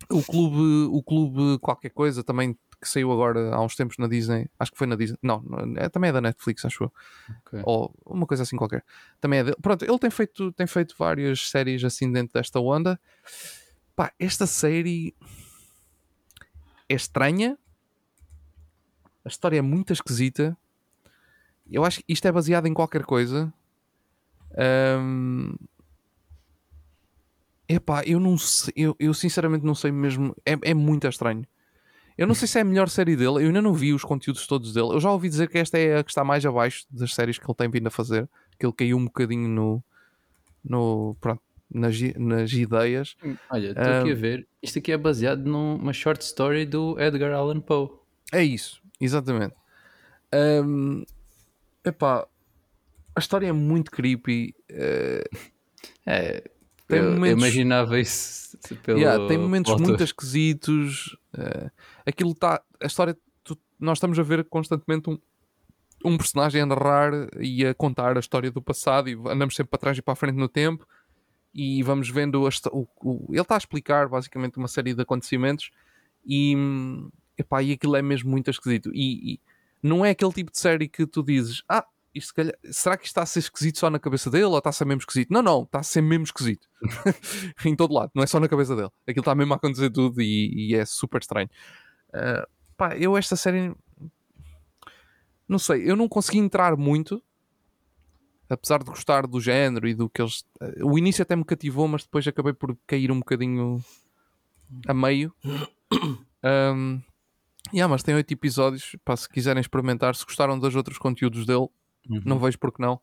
B: O clube, o clube qualquer coisa também que saiu agora há uns tempos na Disney. Acho que foi na Disney. Não, é, também é da Netflix, acho eu.
D: Ok.
B: Ou uma coisa assim qualquer. Também é dele. Pronto, ele tem feito, tem feito várias séries assim dentro desta onda. Pá, esta série é estranha. A história é muito esquisita. Eu acho que isto é baseado em qualquer coisa. Ahm, Epá, eu não sei, eu, eu sinceramente não sei mesmo, é, é muito estranho. Eu não sei se é a melhor série dele, eu ainda não vi os conteúdos todos dele. Eu já ouvi dizer que esta é a que está mais abaixo das séries que ele tem vindo a fazer, que ele caiu um bocadinho no, no pronto, nas, nas ideias.
D: Olha, estou aqui
B: Ah.
D: a ver. Isto aqui é baseado numa short story do Edgar Allan Poe.
B: É isso, exatamente. Ahm, epá, a história é muito creepy. eh,
D: É, eu, eu
B: momentos-
D: imaginava isso pelo.
B: Yeah, tem momentos
D: autor.
B: muito esquisitos. eh, aquilo está. A história. tu- nós estamos a ver constantemente um, um personagem a narrar e a contar a história do passado e andamos sempre para trás e para a frente no tempo e vamos vendo. a o, o- ele está a explicar basicamente uma série de acontecimentos e. Epá, e aquilo é mesmo muito esquisito. E, e não é aquele tipo de série que tu dizes: Ah, isto calhar- será que isto está a ser esquisito só na cabeça dele ou está a ser mesmo esquisito? Não, não, está a ser mesmo esquisito. <laughs> <laughs> em todo lado, não é só na cabeça dele. Aquilo está mesmo a acontecer tudo e, e é super estranho. Ah, pá, eu esta série não sei, eu não consegui entrar muito, apesar de gostar do género e do que eles. eh, O início até me cativou, mas depois acabei por cair um bocadinho a meio. <coughs> Um, yeah, mas tem oito episódios. Pá, se quiserem experimentar, se gostaram dos outros conteúdos dele,
D: Uhum.
B: não vejo porque não.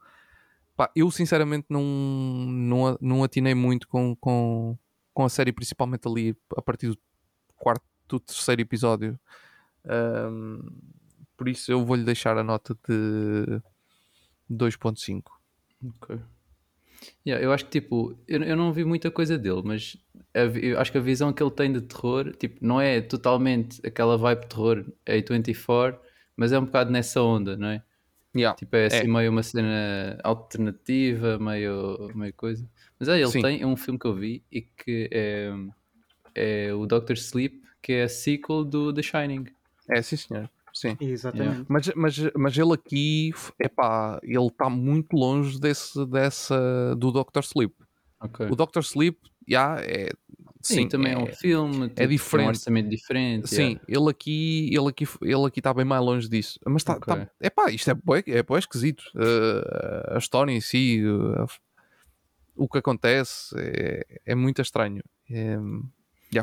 B: Pá, eu sinceramente não, não, não atinei muito com, com, com a série, principalmente ali a partir do quarto, do terceiro episódio. Ahm, por isso eu vou-lhe deixar a nota de 2.5.
D: Ok. Yeah, eu acho que tipo, eu, eu não vi muita coisa dele, mas a acho que a visão que ele tem de terror, tipo, não é totalmente aquela vibe terror A24, mas é um bocado nessa onda, não é?
B: Yeah.
D: Tipo, é assim
B: É.
D: meio uma cena alternativa, meio, meio coisa. Mas é, ele
B: Sim.
D: tem um filme que eu vi e que é, é o Doctor Sleep, que é a sequel do The Shining.
B: É, sim senhor. Sim.
A: Exatamente.
B: Mas, mas, mas ele aqui, epá, ele está muito longe desse, dessa, do Doctor Sleep.
D: Ok.
B: O Doctor Sleep, já é.
D: Sim, também é, um filme, tipo, tem
B: diferente.
D: um orçamento diferente.
B: Sim,
D: yeah.
B: ele aqui ele aqui ele aqui está bem mais longe disso. Mas está
D: Ok.
B: tá, epá, isto é bué, é bué esquisito. Uh, a história em si, uh, o que acontece é, é muito estranho. É,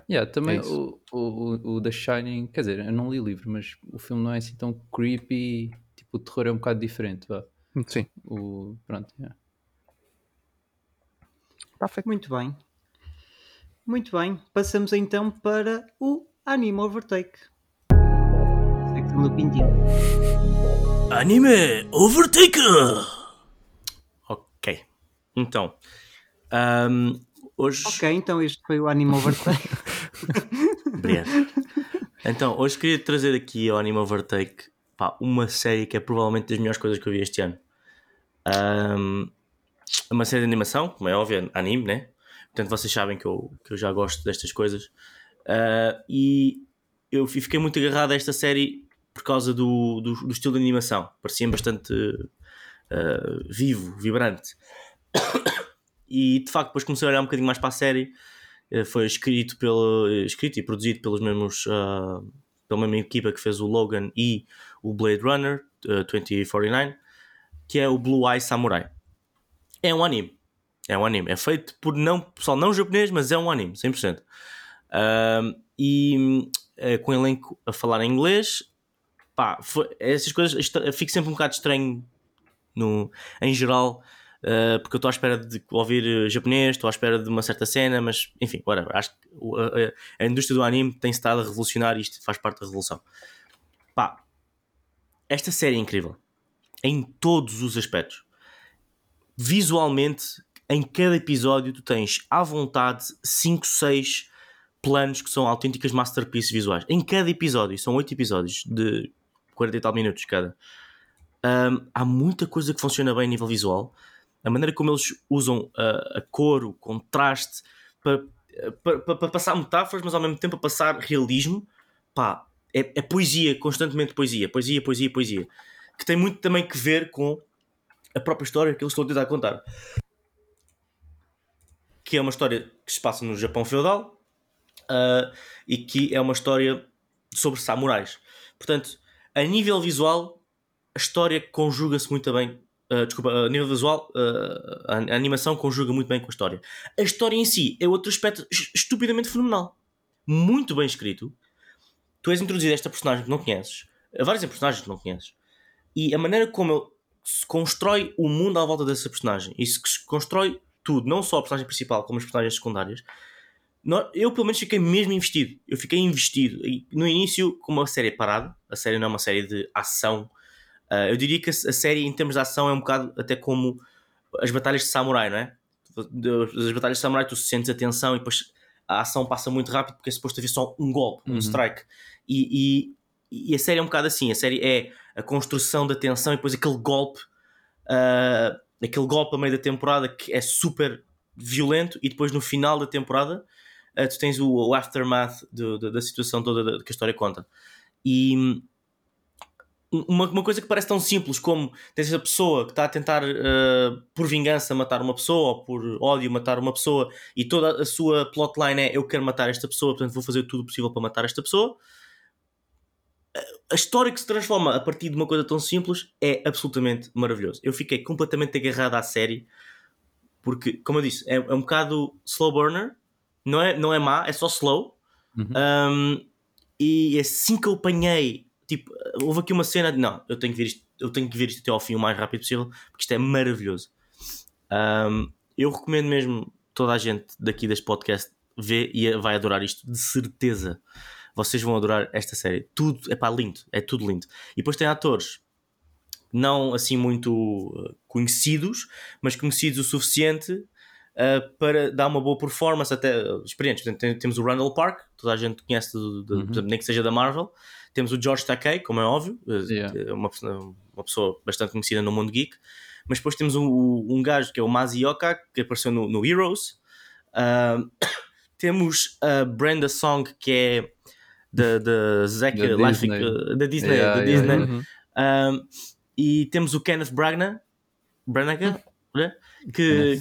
D: Yeah, também
B: É
D: o, o, o The Shining, quer dizer, eu não li o livro, mas o filme não é assim tão creepy, tipo, o terror é um bocado diferente, vá.
B: sim,
D: O, pronto, yeah.
B: está feito.
A: Muito bem. Muito bem. Passamos então para o Anime Overtake. Secção do Pintinho.
C: Anime Overtaker! Ok. Então. ahm, hoje.
A: Ok, então este foi o Anime Overtake. <laughs>
C: Obrigado. <laughs> Então, hoje queria trazer aqui ao Anime Overtake pá, uma série que é provavelmente das melhores coisas que eu vi este ano. É uma série de animação, como é óbvio, anime, né? Portanto, vocês sabem que eu, que eu já gosto destas coisas. Ah, e eu fi- fiquei muito agarrado a esta série por causa do, do, do estilo de animação. Parecia-me bastante ah, vivo, vibrante. <coughs> E de facto, depois comecei a olhar um bocadinho mais para a série. Eh, Foi escrito, pelo, escrito e produzido pelos mesmos, pela mesma equipa que fez o Logan e o Blade Runner eh, 2049, que é o Blue Eye Samurai. É um anime. É um anime. É feito por não, pessoal não japonês, mas é um anime, 100%. Ahm, e eh, com o elenco a falar em inglês, pá, foi- essas coisas fico sempre um bocado estranho no, em geral, uh, porque eu estou à espera de ouvir uh, japonês, estou à espera de uma certa cena, mas enfim, whatever. acho que a, a- a indústria do anime tem estado a revolucionar e isto faz parte da revolução. Pá, esta série é incrível em todos os aspectos. Visualmente em cada episódio tu tens à vontade 5, 6 planos que são autênticas masterpieces visuais. Em cada episódio, são 8 episódios de 40 e tal minutos cada. Um, há muita coisa que funciona bem a nível visual. A maneira como eles usam a, a cor, o contraste, para, para, para, passar metáforas, mas ao mesmo tempo a passar realismo. Pá, é, é poesia, constantemente poesia, poesia, poesia, poesia. Que tem muito também que ver com a própria história que eles estão a tentar contar. Que é uma história que se passa no Japão feudal uh, e que é uma história sobre samurais. Portanto, a nível visual, a história conjuga-se muito bem. Uh, desculpa, a nível visual, uh, a, animação conjuga muito bem com a história. A história em si é outro aspecto estupidamente fenomenal. Muito bem escrito. Tu és introduzido a esta personagem que não conheces, a várias personagens que não conheces, e a maneira como ele se constrói o mundo à volta dessa personagem e se constrói tudo, não só a personagem principal, como as personagens secundárias, eu pelo menos fiquei mesmo investido. Eu fiquei investido. E no início, como a série é parada, a série não é uma série de ação. Uh, eu diria que a, série, em termos de ação, é um bocado até como as batalhas de samurai, não é? As batalhas de samurai, tu sentes a tensão e depois a ação passa muito rápido porque é suposto haver só um golpe, um uhum. strike. E, e, e, a série é um bocado assim. A série é a construção da tensão e depois aquele golpe, uh, aquele golpe a meio da temporada que é super violento e depois no final da temporada uh, tu tens o, o aftermath do, do, da situação toda que a história conta. E uma, uma coisa que parece tão simples como tens essa pessoa que está a tentar uh, por vingança matar uma pessoa ou por ódio matar uma pessoa e toda a sua plotline é eu quero matar esta pessoa, portanto vou fazer tudo possível para matar esta pessoa. A história que se transforma a partir de uma coisa tão simples é absolutamente maravilhoso. Eu fiquei completamente agarrado à série porque, como eu disse, é, é um bocado slow burner, não é, não é má, é só slow. Uhum. Um, e assim que eu apanhei, tipo, houve aqui uma cena de não, eu tenho que ver isto, eu tenho que ver isto até ao fim o mais rápido possível, porque isto é maravilhoso. Um, eu recomendo mesmo toda a gente daqui deste podcast ver e vai adorar isto, de certeza. Vocês vão adorar esta série. Tudo é pá, lindo, é tudo lindo. E depois tem atores não assim muito eh, conhecidos, mas conhecidos o suficiente uh, para dar uma boa performance, até experientes. Portanto, temos o Randall Park, toda a gente conhece, de, de, uhum. nem que seja da Marvel. Temos o George Takei, como é óbvio, eh, yeah. É uma, uma pessoa bastante conhecida no mundo geek. Mas depois temos um, um gajo que é o Mazi Yoka, que apareceu no, no Heroes. Uh, <coughs> temos a Brenda Song, que é da, da Zack da Disney, da Disney. Yeah, da Disney. Yeah, uhum. e temos o Kenneth Branagh, Branagh né? que,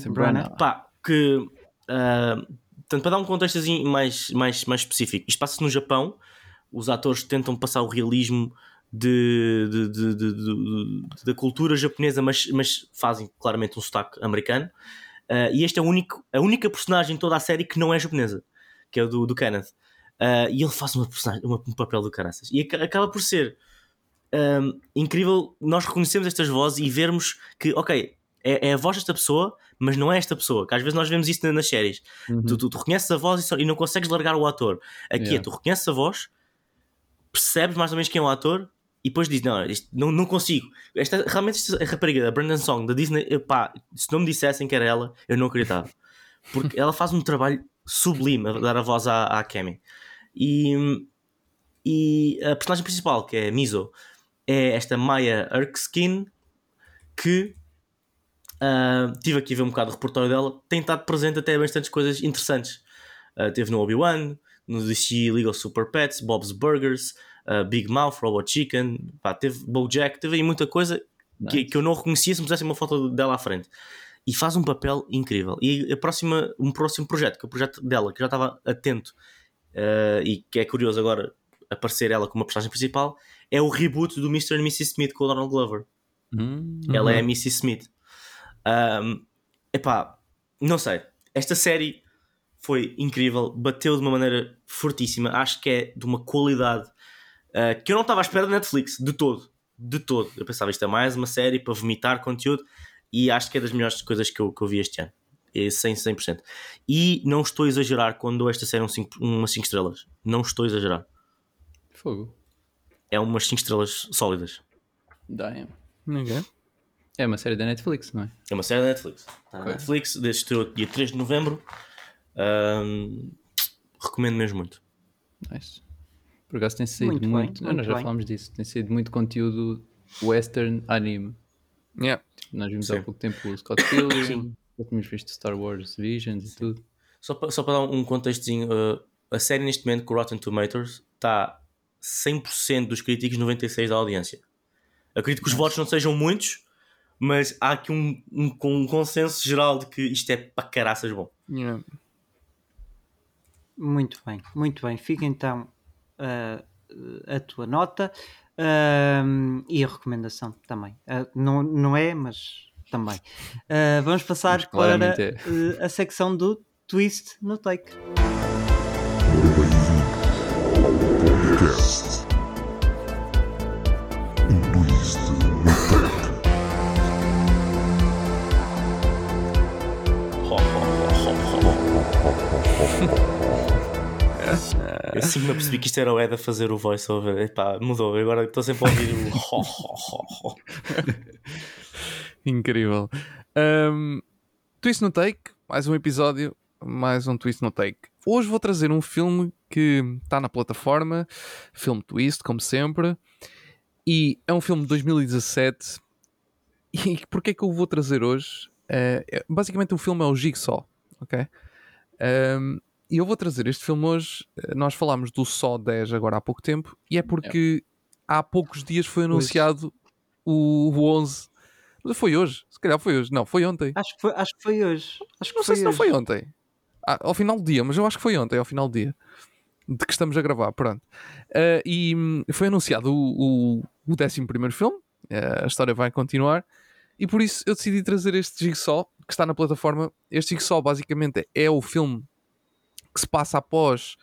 C: pá, que uh, portanto, para dar um contexto mais, mais, mais específico, isto passa-se no Japão, os atores tentam passar o realismo de, de, de, de, da cultura japonesa, mas, mas fazem claramente um sotaque americano. Uh, e este é o único, a única personagem em toda a série que não é japonesa, que é o do, do Kenneth. Uh, e ele faz uma personagem, uma, um papel do caraças. E acaba por ser um, incrível nós reconhecemos estas vozes e vermos que, ok, é, é, a voz desta pessoa, mas não é esta pessoa. Que às vezes nós vemos isso nas séries. Uhum. Tu, tu, tu, reconheces a voz e, só, e, não consegues largar o ator. Aqui é, yeah. é, tu reconheces a voz, percebes mais ou menos quem é o ator e depois dizes: Não, isto, não, não consigo. Esta, realmente, esta, rapariga da Brandon Song da Disney, pá, se não me dissessem que era ela, eu não acreditava. Porque ela faz um trabalho sublime a dar a voz à, à Kemi. E, e a personagem principal, que é Miso, é esta Maya Erskine que Uh, tive aqui a ver um bocado o repertório dela. Tem estado presente até bastantes coisas interessantes. Uh, teve no Obi-Wan, no DC Legal Super Pets, Bob's Burgers, uh, Big Mouth, Robot Chicken, pá, teve Bojack, teve aí muita coisa nice. que, que eu não reconhecia se me pusessem uma foto dela à frente. E faz um papel incrível. E a próxima, um próximo projeto, que é o projeto dela, que já estava atento e que é curioso agora aparecer ela como a personagem principal, é o reboot do Mr. e Mrs. Smith com o Donald Glover. Hum, ela é a Mrs. Smith. Um, epá, não sei. Esta série foi incrível, bateu de uma maneira fortíssima. Acho que é de uma qualidade uh, que eu não estava à espera da Netflix, de todo. De todo. Eu pensava isto é mais uma série para vomitar conteúdo e acho que é das melhores coisas que eu, que eu vi este ano. É 100%, 100%. E não estou a exagerar quando esta série um cinco, umas 5 estrelas. Não estou a exagerar.
D: Fogo.
C: É umas 5 estrelas sólidas.
D: Damn.
B: Ninguém.
D: É uma série da Netflix, não é?
C: É uma série da Netflix. Está na
D: Ok.
C: Netflix, desde estreou dia 3 de novembro. Ahm, recomendo mesmo muito.
D: Nice. Por acaso tem saído
A: Muito
D: muito.
A: bem,
D: Ah, nós
A: muito
D: já
A: bem.
D: falámos disso. Tem saído muito conteúdo western anime.
B: Yeah.
D: Nós vimos
C: Sim.
D: há pouco tempo o Scott Pilgrim. Já tínhamos visto Star Wars Visions e tudo.
C: Só para, só para dar um contextozinho, uh, a série neste momento com o Rotten Tomatoes está 100% dos críticos, 96% da audiência. Acredito que os votos não sejam muitos, mas há aqui um, um, um consenso geral de que isto é para caraças bom.
B: Yeah.
A: Muito bem, muito bem. Fica então ah, a tua nota ahm, e a recomendação também. Ah, não, não é, mas também. Ah, vamos passar
D: Mas
A: para
D: é.
A: eh, a secção do twist no take.
C: Eu assim me apercebi que isto era o Ed a fazer o voice-over. Epá, mudou. Agora estou sempre a ouvir o <laughs> ho, ho, ho, ho.
B: Incrível. Um, twist no Take, mais um episódio, mais um Twist no Take. Hoje vou trazer um filme que está na plataforma, filme Twist, como sempre, e é um filme de 2017. E porquê é que eu vou trazer hoje? É- basicamente o filme é o Jigsaw, ok? Um, e eu vou trazer este filme hoje. eh, Nós falámos do Só 10 agora há pouco tempo, e é porque há poucos dias foi anunciado o, o 11. Mas foi hoje, se calhar foi hoje. Não, foi ontem.
A: Acho que foi, acho que foi hoje. Acho que
B: Não sei se não
A: hoje.
B: foi ontem. Ah, ao final do dia, mas eu acho que foi ontem, ao final do dia. De que estamos a gravar, pronto. Ah, e hum, foi anunciado o, o, o 11 filme. Ah, a história vai continuar. E por isso eu decidi trazer este Jigsaw, que está na plataforma. Este Jigsaw, basicamente, é o filme que se passa após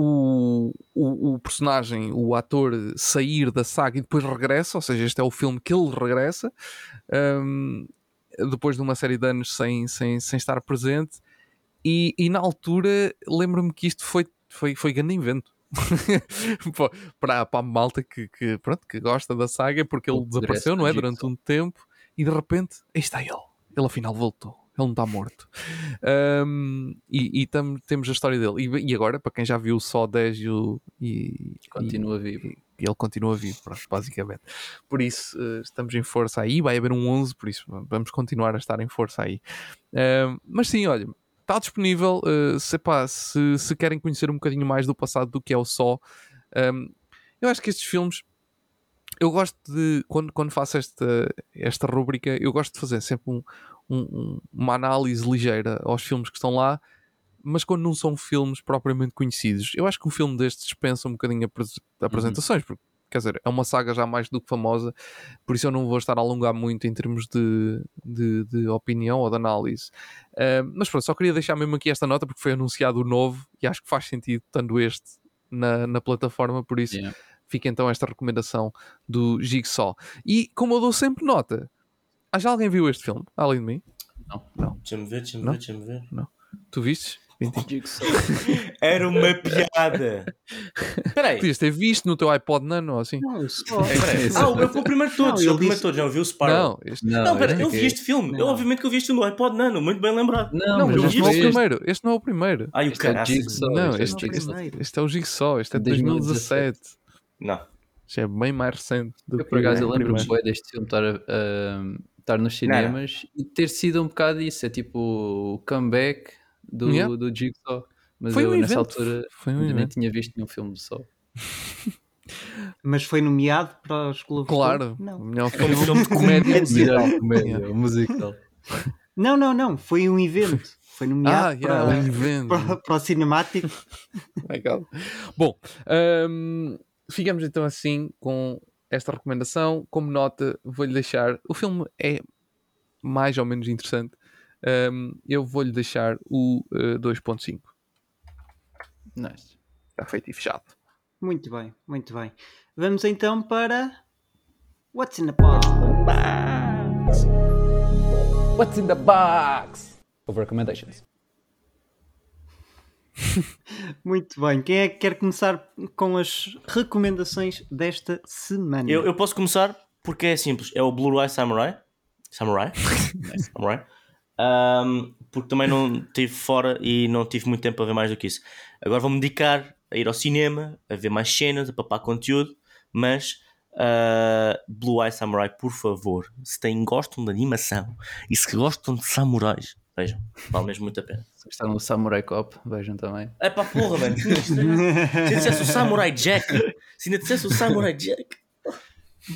B: o, o, o personagem, o ator, sair da saga e depois regressa. Ou seja, este é o filme que ele regressa. Hum, depois de uma série de anos sem, sem, sem estar presente. E, e na altura lembro-me que isto foi, foi, foi grande invento. <laughs> Para, para a malta que, que, pronto, que gosta da saga, porque ele
D: O
B: desapareceu, não é? Durante um tempo, e de repente, aí está ele. Ele afinal voltou. Ele não está morto. Ahm, e e tam- temos a história dele. E, e agora, para quem já viu só 10 e, o- e,
D: Continua vivo.
B: ele continua vivo, pronto, basicamente. Por isso, eh, estamos em força aí. Vai haver um 11, por isso vamos continuar a estar em força aí. Ahm, mas sim, olha, está disponível. eh, se, pá, se, se querem conhecer um bocadinho mais do passado do que é o só, ahm, eu acho que estes filmes. Eu gosto de, quando, quando faço esta, esta rúbrica, eu gosto de fazer sempre um- um- um- uma análise ligeira aos filmes que estão lá, mas quando não são filmes propriamente conhecidos. Eu acho que um filme destes dispensa um bocadinho apres- apresentações, porque quer dizer, é uma saga já mais do que famosa, por isso eu não vou estar a alongar muito em termos de, de, de opinião ou de análise. Ah, mas pronto, só queria deixar mesmo aqui esta nota porque foi anunciado o novo e acho que faz sentido estando este na, na plataforma, por isso
D: Yeah.
B: Fica então esta recomendação do Jigsaw. E como eu dou sempre nota, ah, já alguém viu este filme, além de mim?
C: Deixa-me ver, deixa-me
B: Não?
C: ver, deixa-me ver.
B: Tu vistes? <laughs>
C: Era uma piada. Espera aí.
B: Podias ter visto no teu iPod Nano ou assim?
A: Não, só.
C: Aí. Ah, o, o primeiro de todos.
A: Não,
C: o primeiro de
A: disse-
C: todos. Não, viu o Sparrow.
B: Não, este,
D: Não,
C: Não, pera,
D: este
C: eu vi este filme. Eu,
A: Não.
C: obviamente, que eu vi este no iPod Nano. Muito bem lembrado.
D: Não,
B: não,
D: mas
B: mas
C: eu
B: este
C: vi
B: não é o
C: este.
B: primeiro. Este não é o primeiro.
C: Ai, o
D: Este é. Jigsaw.
B: Não,
D: este é
B: este, este é o Jigsaw. Este é de
D: 2017.
B: 2017.
C: Não.
B: Isto é bem mais recente. Do
D: Eu,
B: que
D: por acaso, eu lembro-me bué deste filme estar, a- estar nos cinemas e ter sido um bocado isso. É tipo o comeback do,
B: Yeah.
D: do Jigsaw. Mas
B: Foi
D: eu,
B: um
D: nessa
B: evento.
D: altura,
B: Foi um
D: ainda nem tinha visto nenhum filme Saw. <laughs>
A: Mas foi nomeado para os Globos
B: Claro.
A: Não.
B: Melhor filme
C: filme
B: de comédia.
D: Melhor comédia, musical.
A: não, não, não. Foi um evento. Foi
B: Ah,
A: nomeado
B: yeah,
A: para,
B: um evento. <laughs>
A: para, para o Cinematic.
B: My God. Bom, hum, ficamos então assim com esta recomendação. Como nota, vou-lhe deixar. O filme é mais ou menos interessante. Hum, eu vou-lhe deixar o eh, 2.5.
D: Nice.
B: Está feito e fechado.
A: Muito bem, muito bem. Vamos então para. What's in the box?
E: What's in the box? Of recommendations. <laughs>
A: Muito bem. Quem é que quer começar com as recomendações desta semana?
C: Eu, eu posso começar porque é simples. É o Blue Eye Samurai. Samurai. <laughs> Samurai. Um, porque também não estive fora e não tive muito tempo a ver mais do que isso. Agora vou-me dedicar a ir ao cinema, a ver mais cenas, a papar conteúdo, mas uh, Blue Eye Samurai, por favor, se têm, gostam de animação e se gostam de samurais, vejam, vale mesmo muito a pena.
D: Se está no Samurai Cop, vejam também.
C: É pá, porra, mano. Se ainda dissesse o Samurai Jack, se ainda dissesse o Samurai Jack,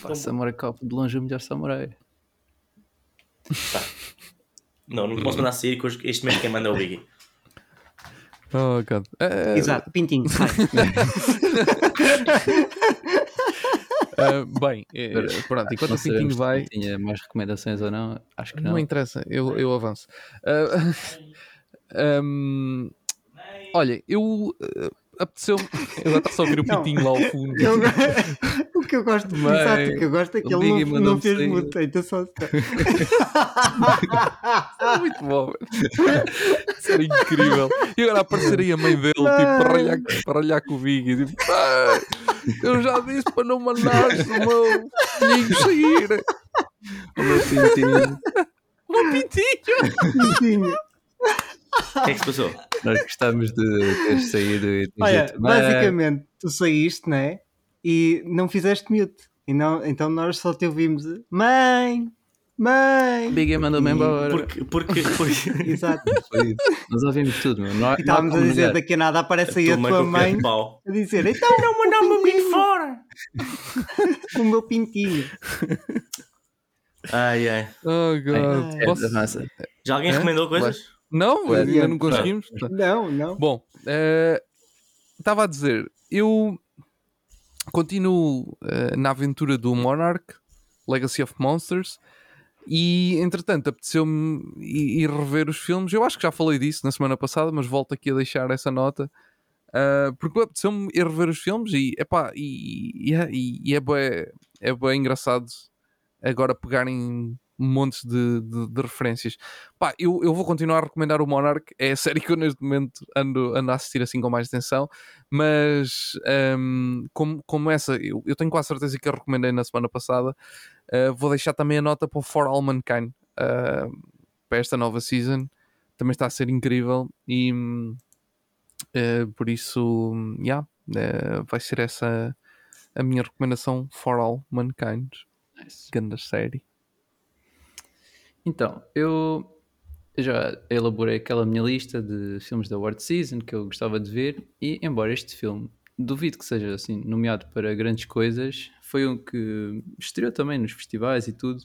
D: Pá, Samurai Cop de longe é o melhor samurai.
C: não, não posso mandar sair, que este mês quem manda é o Biggie.
B: Oh, God. Eh,
A: Exato, pintinho. sai. <laughs>
B: eh, bem, eh, pronto, enquanto
D: Não
B: o Pintinho vai,
D: tinha mais recomendações ou não. Acho que
B: não
D: não.
B: interessa, eu, eu avanço. Ah, <laughs> hum, olha, eu uh, apeteceu Eu já está só a ouvir o
A: Não.
B: Pintinho lá ao fundo.
A: Eu- <laughs> o que eu gosto de exato, o que eu gosto é que ele não, não fez muito. Então só
B: Era <laughs> muito bom. Isso era incrível. E agora apareceria a mãe dele, tipo, para ralhar com o Biggie. Tipo, "Pai, eu já disse para não mandares o meu pintinho sair.
D: O meu pintinho.
B: O meu pintinho.
A: Pintinho.
C: O que é que se passou?
D: Nós gostamos de ter saído e ter
A: Olha,
D: dito, "Mas,
A: basicamente, tu saíste, né? E não fizeste mute. E não, então nós só te ouvimos Mãe! Mãe!
D: Biggie mandou-me
A: E-
D: embora.
C: Porque, porque, <laughs> porque
A: Exato.
D: Nós ouvimos tudo, meu. Não, há-
A: E estávamos a dizer
D: negar.
A: daqui a nada aparece aí a
C: tua
A: mãe a dizer então
C: Não mandar o meu menino fora! <laughs>
A: o meu pintinho.
C: Ai, ai.
B: Oh, God.
D: É,
B: Posso-
D: avança.
C: Já alguém
B: Hã?
C: recomendou coisas?
B: Não, ainda não conseguimos.
A: Não, não.
B: Bom, eh, estava a dizer, eu continuo eh, na aventura do Monarch, Legacy of Monsters, e entretanto apeteceu-me ir, rever os filmes. Eu acho que já falei disso na semana passada, mas volto aqui a deixar essa nota. eh, porque apeteceu-me ir rever os filmes e, epá, e, e, é- e, e é, bem, é bem engraçado agora pegarem montes de, de- de referências. Pá, eu, eu vou continuar a recomendar o Monarch, é a série que eu neste momento ando, ando a assistir assim com mais atenção, mas hum, como, como essa, eu, eu tenho quase certeza que eu recomendei na semana passada, uh, vou deixar também a nota para o For All Mankind uh, para esta nova season, também está a ser incrível e uh, por isso, yeah, vai ser essa a minha recomendação For All Mankind,
D: Nice.
B: grande série.
D: Então, eu eu já elaborei aquela minha lista de filmes da Award Season que eu gostava de ver e, embora este filme duvido que seja assim nomeado para grandes coisas, foi um que estreou também nos festivais e tudo.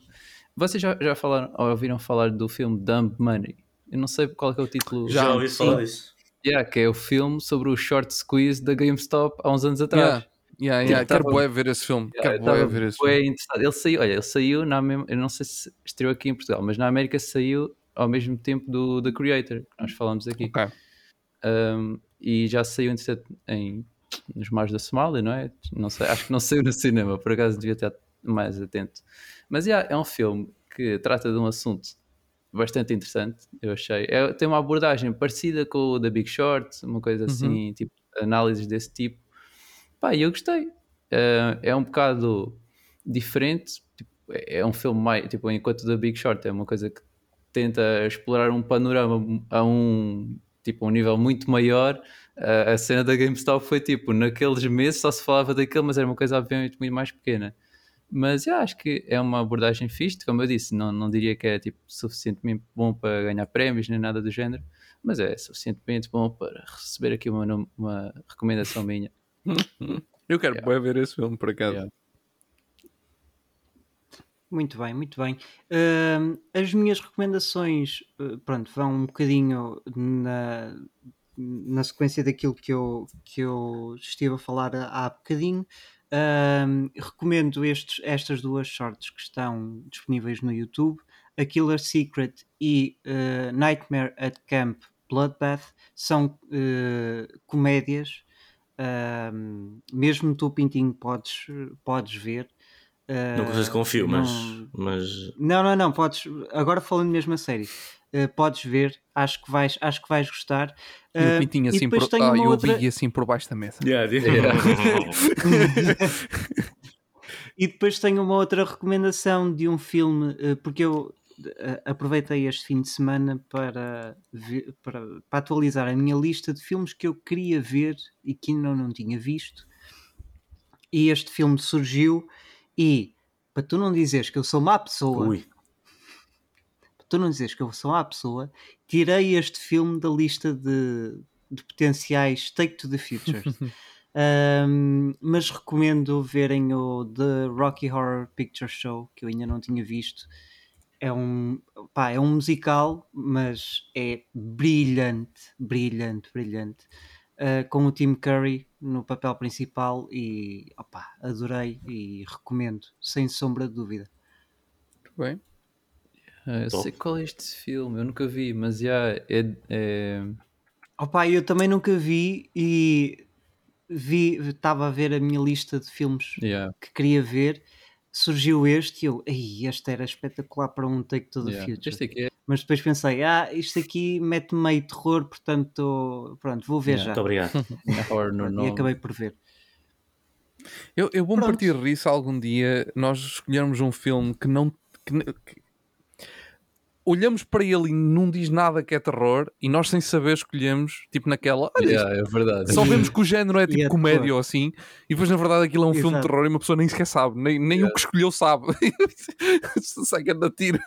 D: Vocês já, já falaram, ou ouviram falar do filme Dumb Money? Eu não sei qual é, o título.
C: Já, ouvi
D: Sim.
C: falar disso.
D: Yeah, que é o filme sobre o short squeeze da GameStop há uns anos atrás.
B: Yeah, yeah,
D: Tava-
B: quero bué ver esse filme,
D: Yeah,
B: quero
D: tava
B: ver esse filme.
D: Ele saiu, olha, ele saiu na mesma, eu não sei se estreou aqui em Portugal, mas na América saiu ao mesmo tempo do The Creator, que nós falamos aqui.
B: Ok.
D: Um, e já saiu em, nos mares da Somália, não é? Não sei, acho que não <laughs> saiu no cinema, por acaso devia estar mais atento. Mas yeah, é um filme que trata de um assunto bastante interessante, eu achei. É- tem uma abordagem parecida com o The Big Short, uma coisa assim, tipo, análises desse tipo. Pá, eu gostei. Eh, é um bocado diferente. tipo, é um filme mais. Tipo, enquanto The Big Short é uma coisa que tenta explorar um panorama a um, tipo, um nível muito maior. eh, a cena da GameStop foi tipo, naqueles meses só se falava daquilo, mas era uma coisa obviamente muito mais pequena. Mas yeah, acho que é uma abordagem fixe, como eu disse, não, não diria que é tipo, suficientemente bom para ganhar prémios nem nada do género, mas é suficientemente bom para receber aqui uma, uma recomendação minha. <laughs>
B: Eu quero
D: Yeah.
B: ver esse filme, por acaso.
D: Yeah.
A: Muito bem, muito bem. Ahm, as minhas recomendações, eh, pronto, vão um bocadinho na, na sequência daquilo que eu, que eu estive a falar há bocadinho. Ahm, recomendo estes, estas duas shorts que estão disponíveis no YouTube: A Killer Secret e eh, Nightmare at Camp Bloodbath. São eh, comédias. Mesmo tu, Pintinho, podes, podes ver.
C: Não
A: Ah,
C: coisas confio, mas,
A: não-
C: mas
A: não, não, não, podes. Agora falando mesmo a sério, eh, podes ver, acho que vais, acho que vais gostar.
B: E o
A: Eh,
B: Pintinho
A: e
B: assim por,
A: depois tenho
B: ah, e
A: outra-
B: assim por baixo da mesa.
C: Yeah, <laughs>
D: Yeah.
A: E depois tenho uma outra recomendação de um filme, porque eu aproveitei este fim de semana para, ver- para, para atualizar a minha lista de filmes que eu queria ver e que ainda não tinha visto. E este filme surgiu e para tu não dizeres que eu sou má pessoa,
C: Ui.
A: para tu não dizeres que eu sou má pessoa, tirei este filme da lista de, de potenciais Take to the Future. Um, <laughs> mas recomendo verem o The Rocky Horror Picture Show, que eu ainda não tinha visto. É um, pá, é um musical, mas é brilhante, brilhante, brilhante. Uh, com o Tim Curry no papel principal e opá, adorei e recomendo, sem sombra de dúvida.
B: Bem.
D: Ah, eu
C: Top.
D: sei qual é este filme, eu nunca vi, mas já é, é-
A: Opa, eu também nunca vi e vi, estava a ver a minha lista de filmes
D: yeah,
A: que queria ver, surgiu este e eu, ei, este era espetacular para um Take to the
D: yeah.
A: Future.
D: Este aqui é
A: Mas depois pensei, ah, isto aqui mete meio terror, portanto, pronto, vou ver
D: Yeah.
A: já.
C: Muito obrigado. <laughs>
A: E acabei por ver.
B: Eu, eu vou-me
A: Pronto.
B: partir se algum dia nós escolhermos um filme que não. que que- olhamos para ele e não diz nada que é terror e nós sem saber escolhemos, tipo naquela. Olha,
D: Yeah, é verdade.
B: só vemos que o género é tipo
A: é
B: comédia ou assim, e depois na verdade aquilo é um filme de
A: Exato.
B: terror e uma pessoa nem sequer sabe, nem, nem o que escolheu sabe. <laughs> Sai que anda tiro.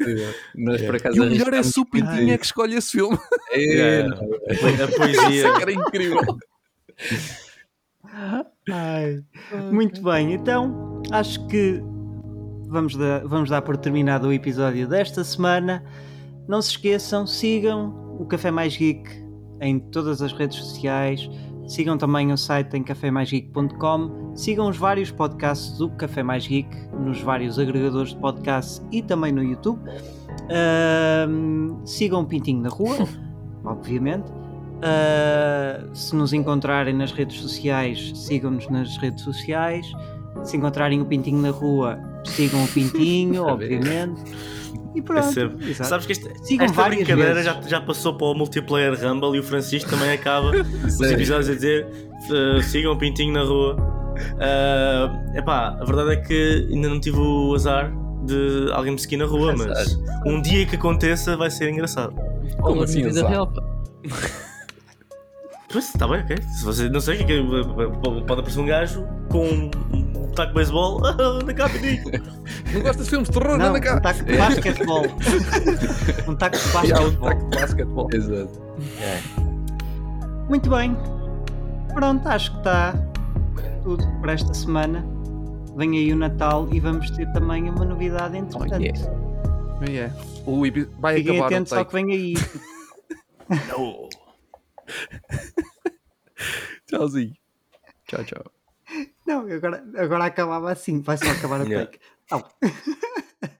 D: Yeah. Nós por acaso
B: E o melhor é se o Pintinho é que
D: isso.
B: escolhe esse filme.
D: É,
C: Yeah. A
B: Isso
C: poesia.
B: é que era incrível.
A: Muito bem, então acho que vamos dar, vamos dar por terminado o episódio desta semana. Não se esqueçam, sigam o Café Mais Geek em todas as redes sociais. Sigam também o site em cafémaisgeek.com. Sigam os vários podcasts do Café Mais Geek nos vários agregadores de podcasts e também no YouTube. Ahm, sigam o Pintinho na Rua, <laughs> obviamente. Uh, se nos encontrarem nas redes sociais, sigam-nos nas redes sociais. Se encontrarem o Pintinho na rua, sigam o Pintinho, <laughs> obviamente. E
C: É
A: pronto. exato.
C: Sabes que este-
A: Sigam
C: esta
A: várias
C: brincadeira já, já passou para o multiplayer Rumble e o Francisco também acaba <laughs> os episódios a dizer uh, sigam o Pintinho na rua. Uh, epá, a verdade é que ainda não tive o azar de alguém me seguir na rua, <laughs> mas um dia que aconteça vai ser engraçado.
B: Como
D: Ou
B: assim,
D: na vida
B: azar?
D: real, pá.
C: Pois, está bem, ok. Se você não sei o que é que pode aparecer um gajo com um taco de beisebol. <laughs> Anda cá, Pintinho.
B: Não gostas de filmes de terror?
A: Não,
B: Anda
A: um
B: cá.
A: taco de basquetebol. um taco de <laughs>
B: há um
A: basquetebol.
B: taco de basquetebol.
D: Exato.
A: Muito bem. Pronto, acho que está tudo por esta semana. Vem aí o Natal e vamos ter também uma novidade entretanto.
D: Oh, yeah.
B: Oh, yeah. O vai
A: Fiquem
B: acabar
A: atentos ao que vem aí. <laughs> <laughs>
B: Tchauzinho.
D: Tchau, tchau.
A: Não, agora, agora acabava assim. Vai só acabar o
C: Yeah.
A: take. <laughs>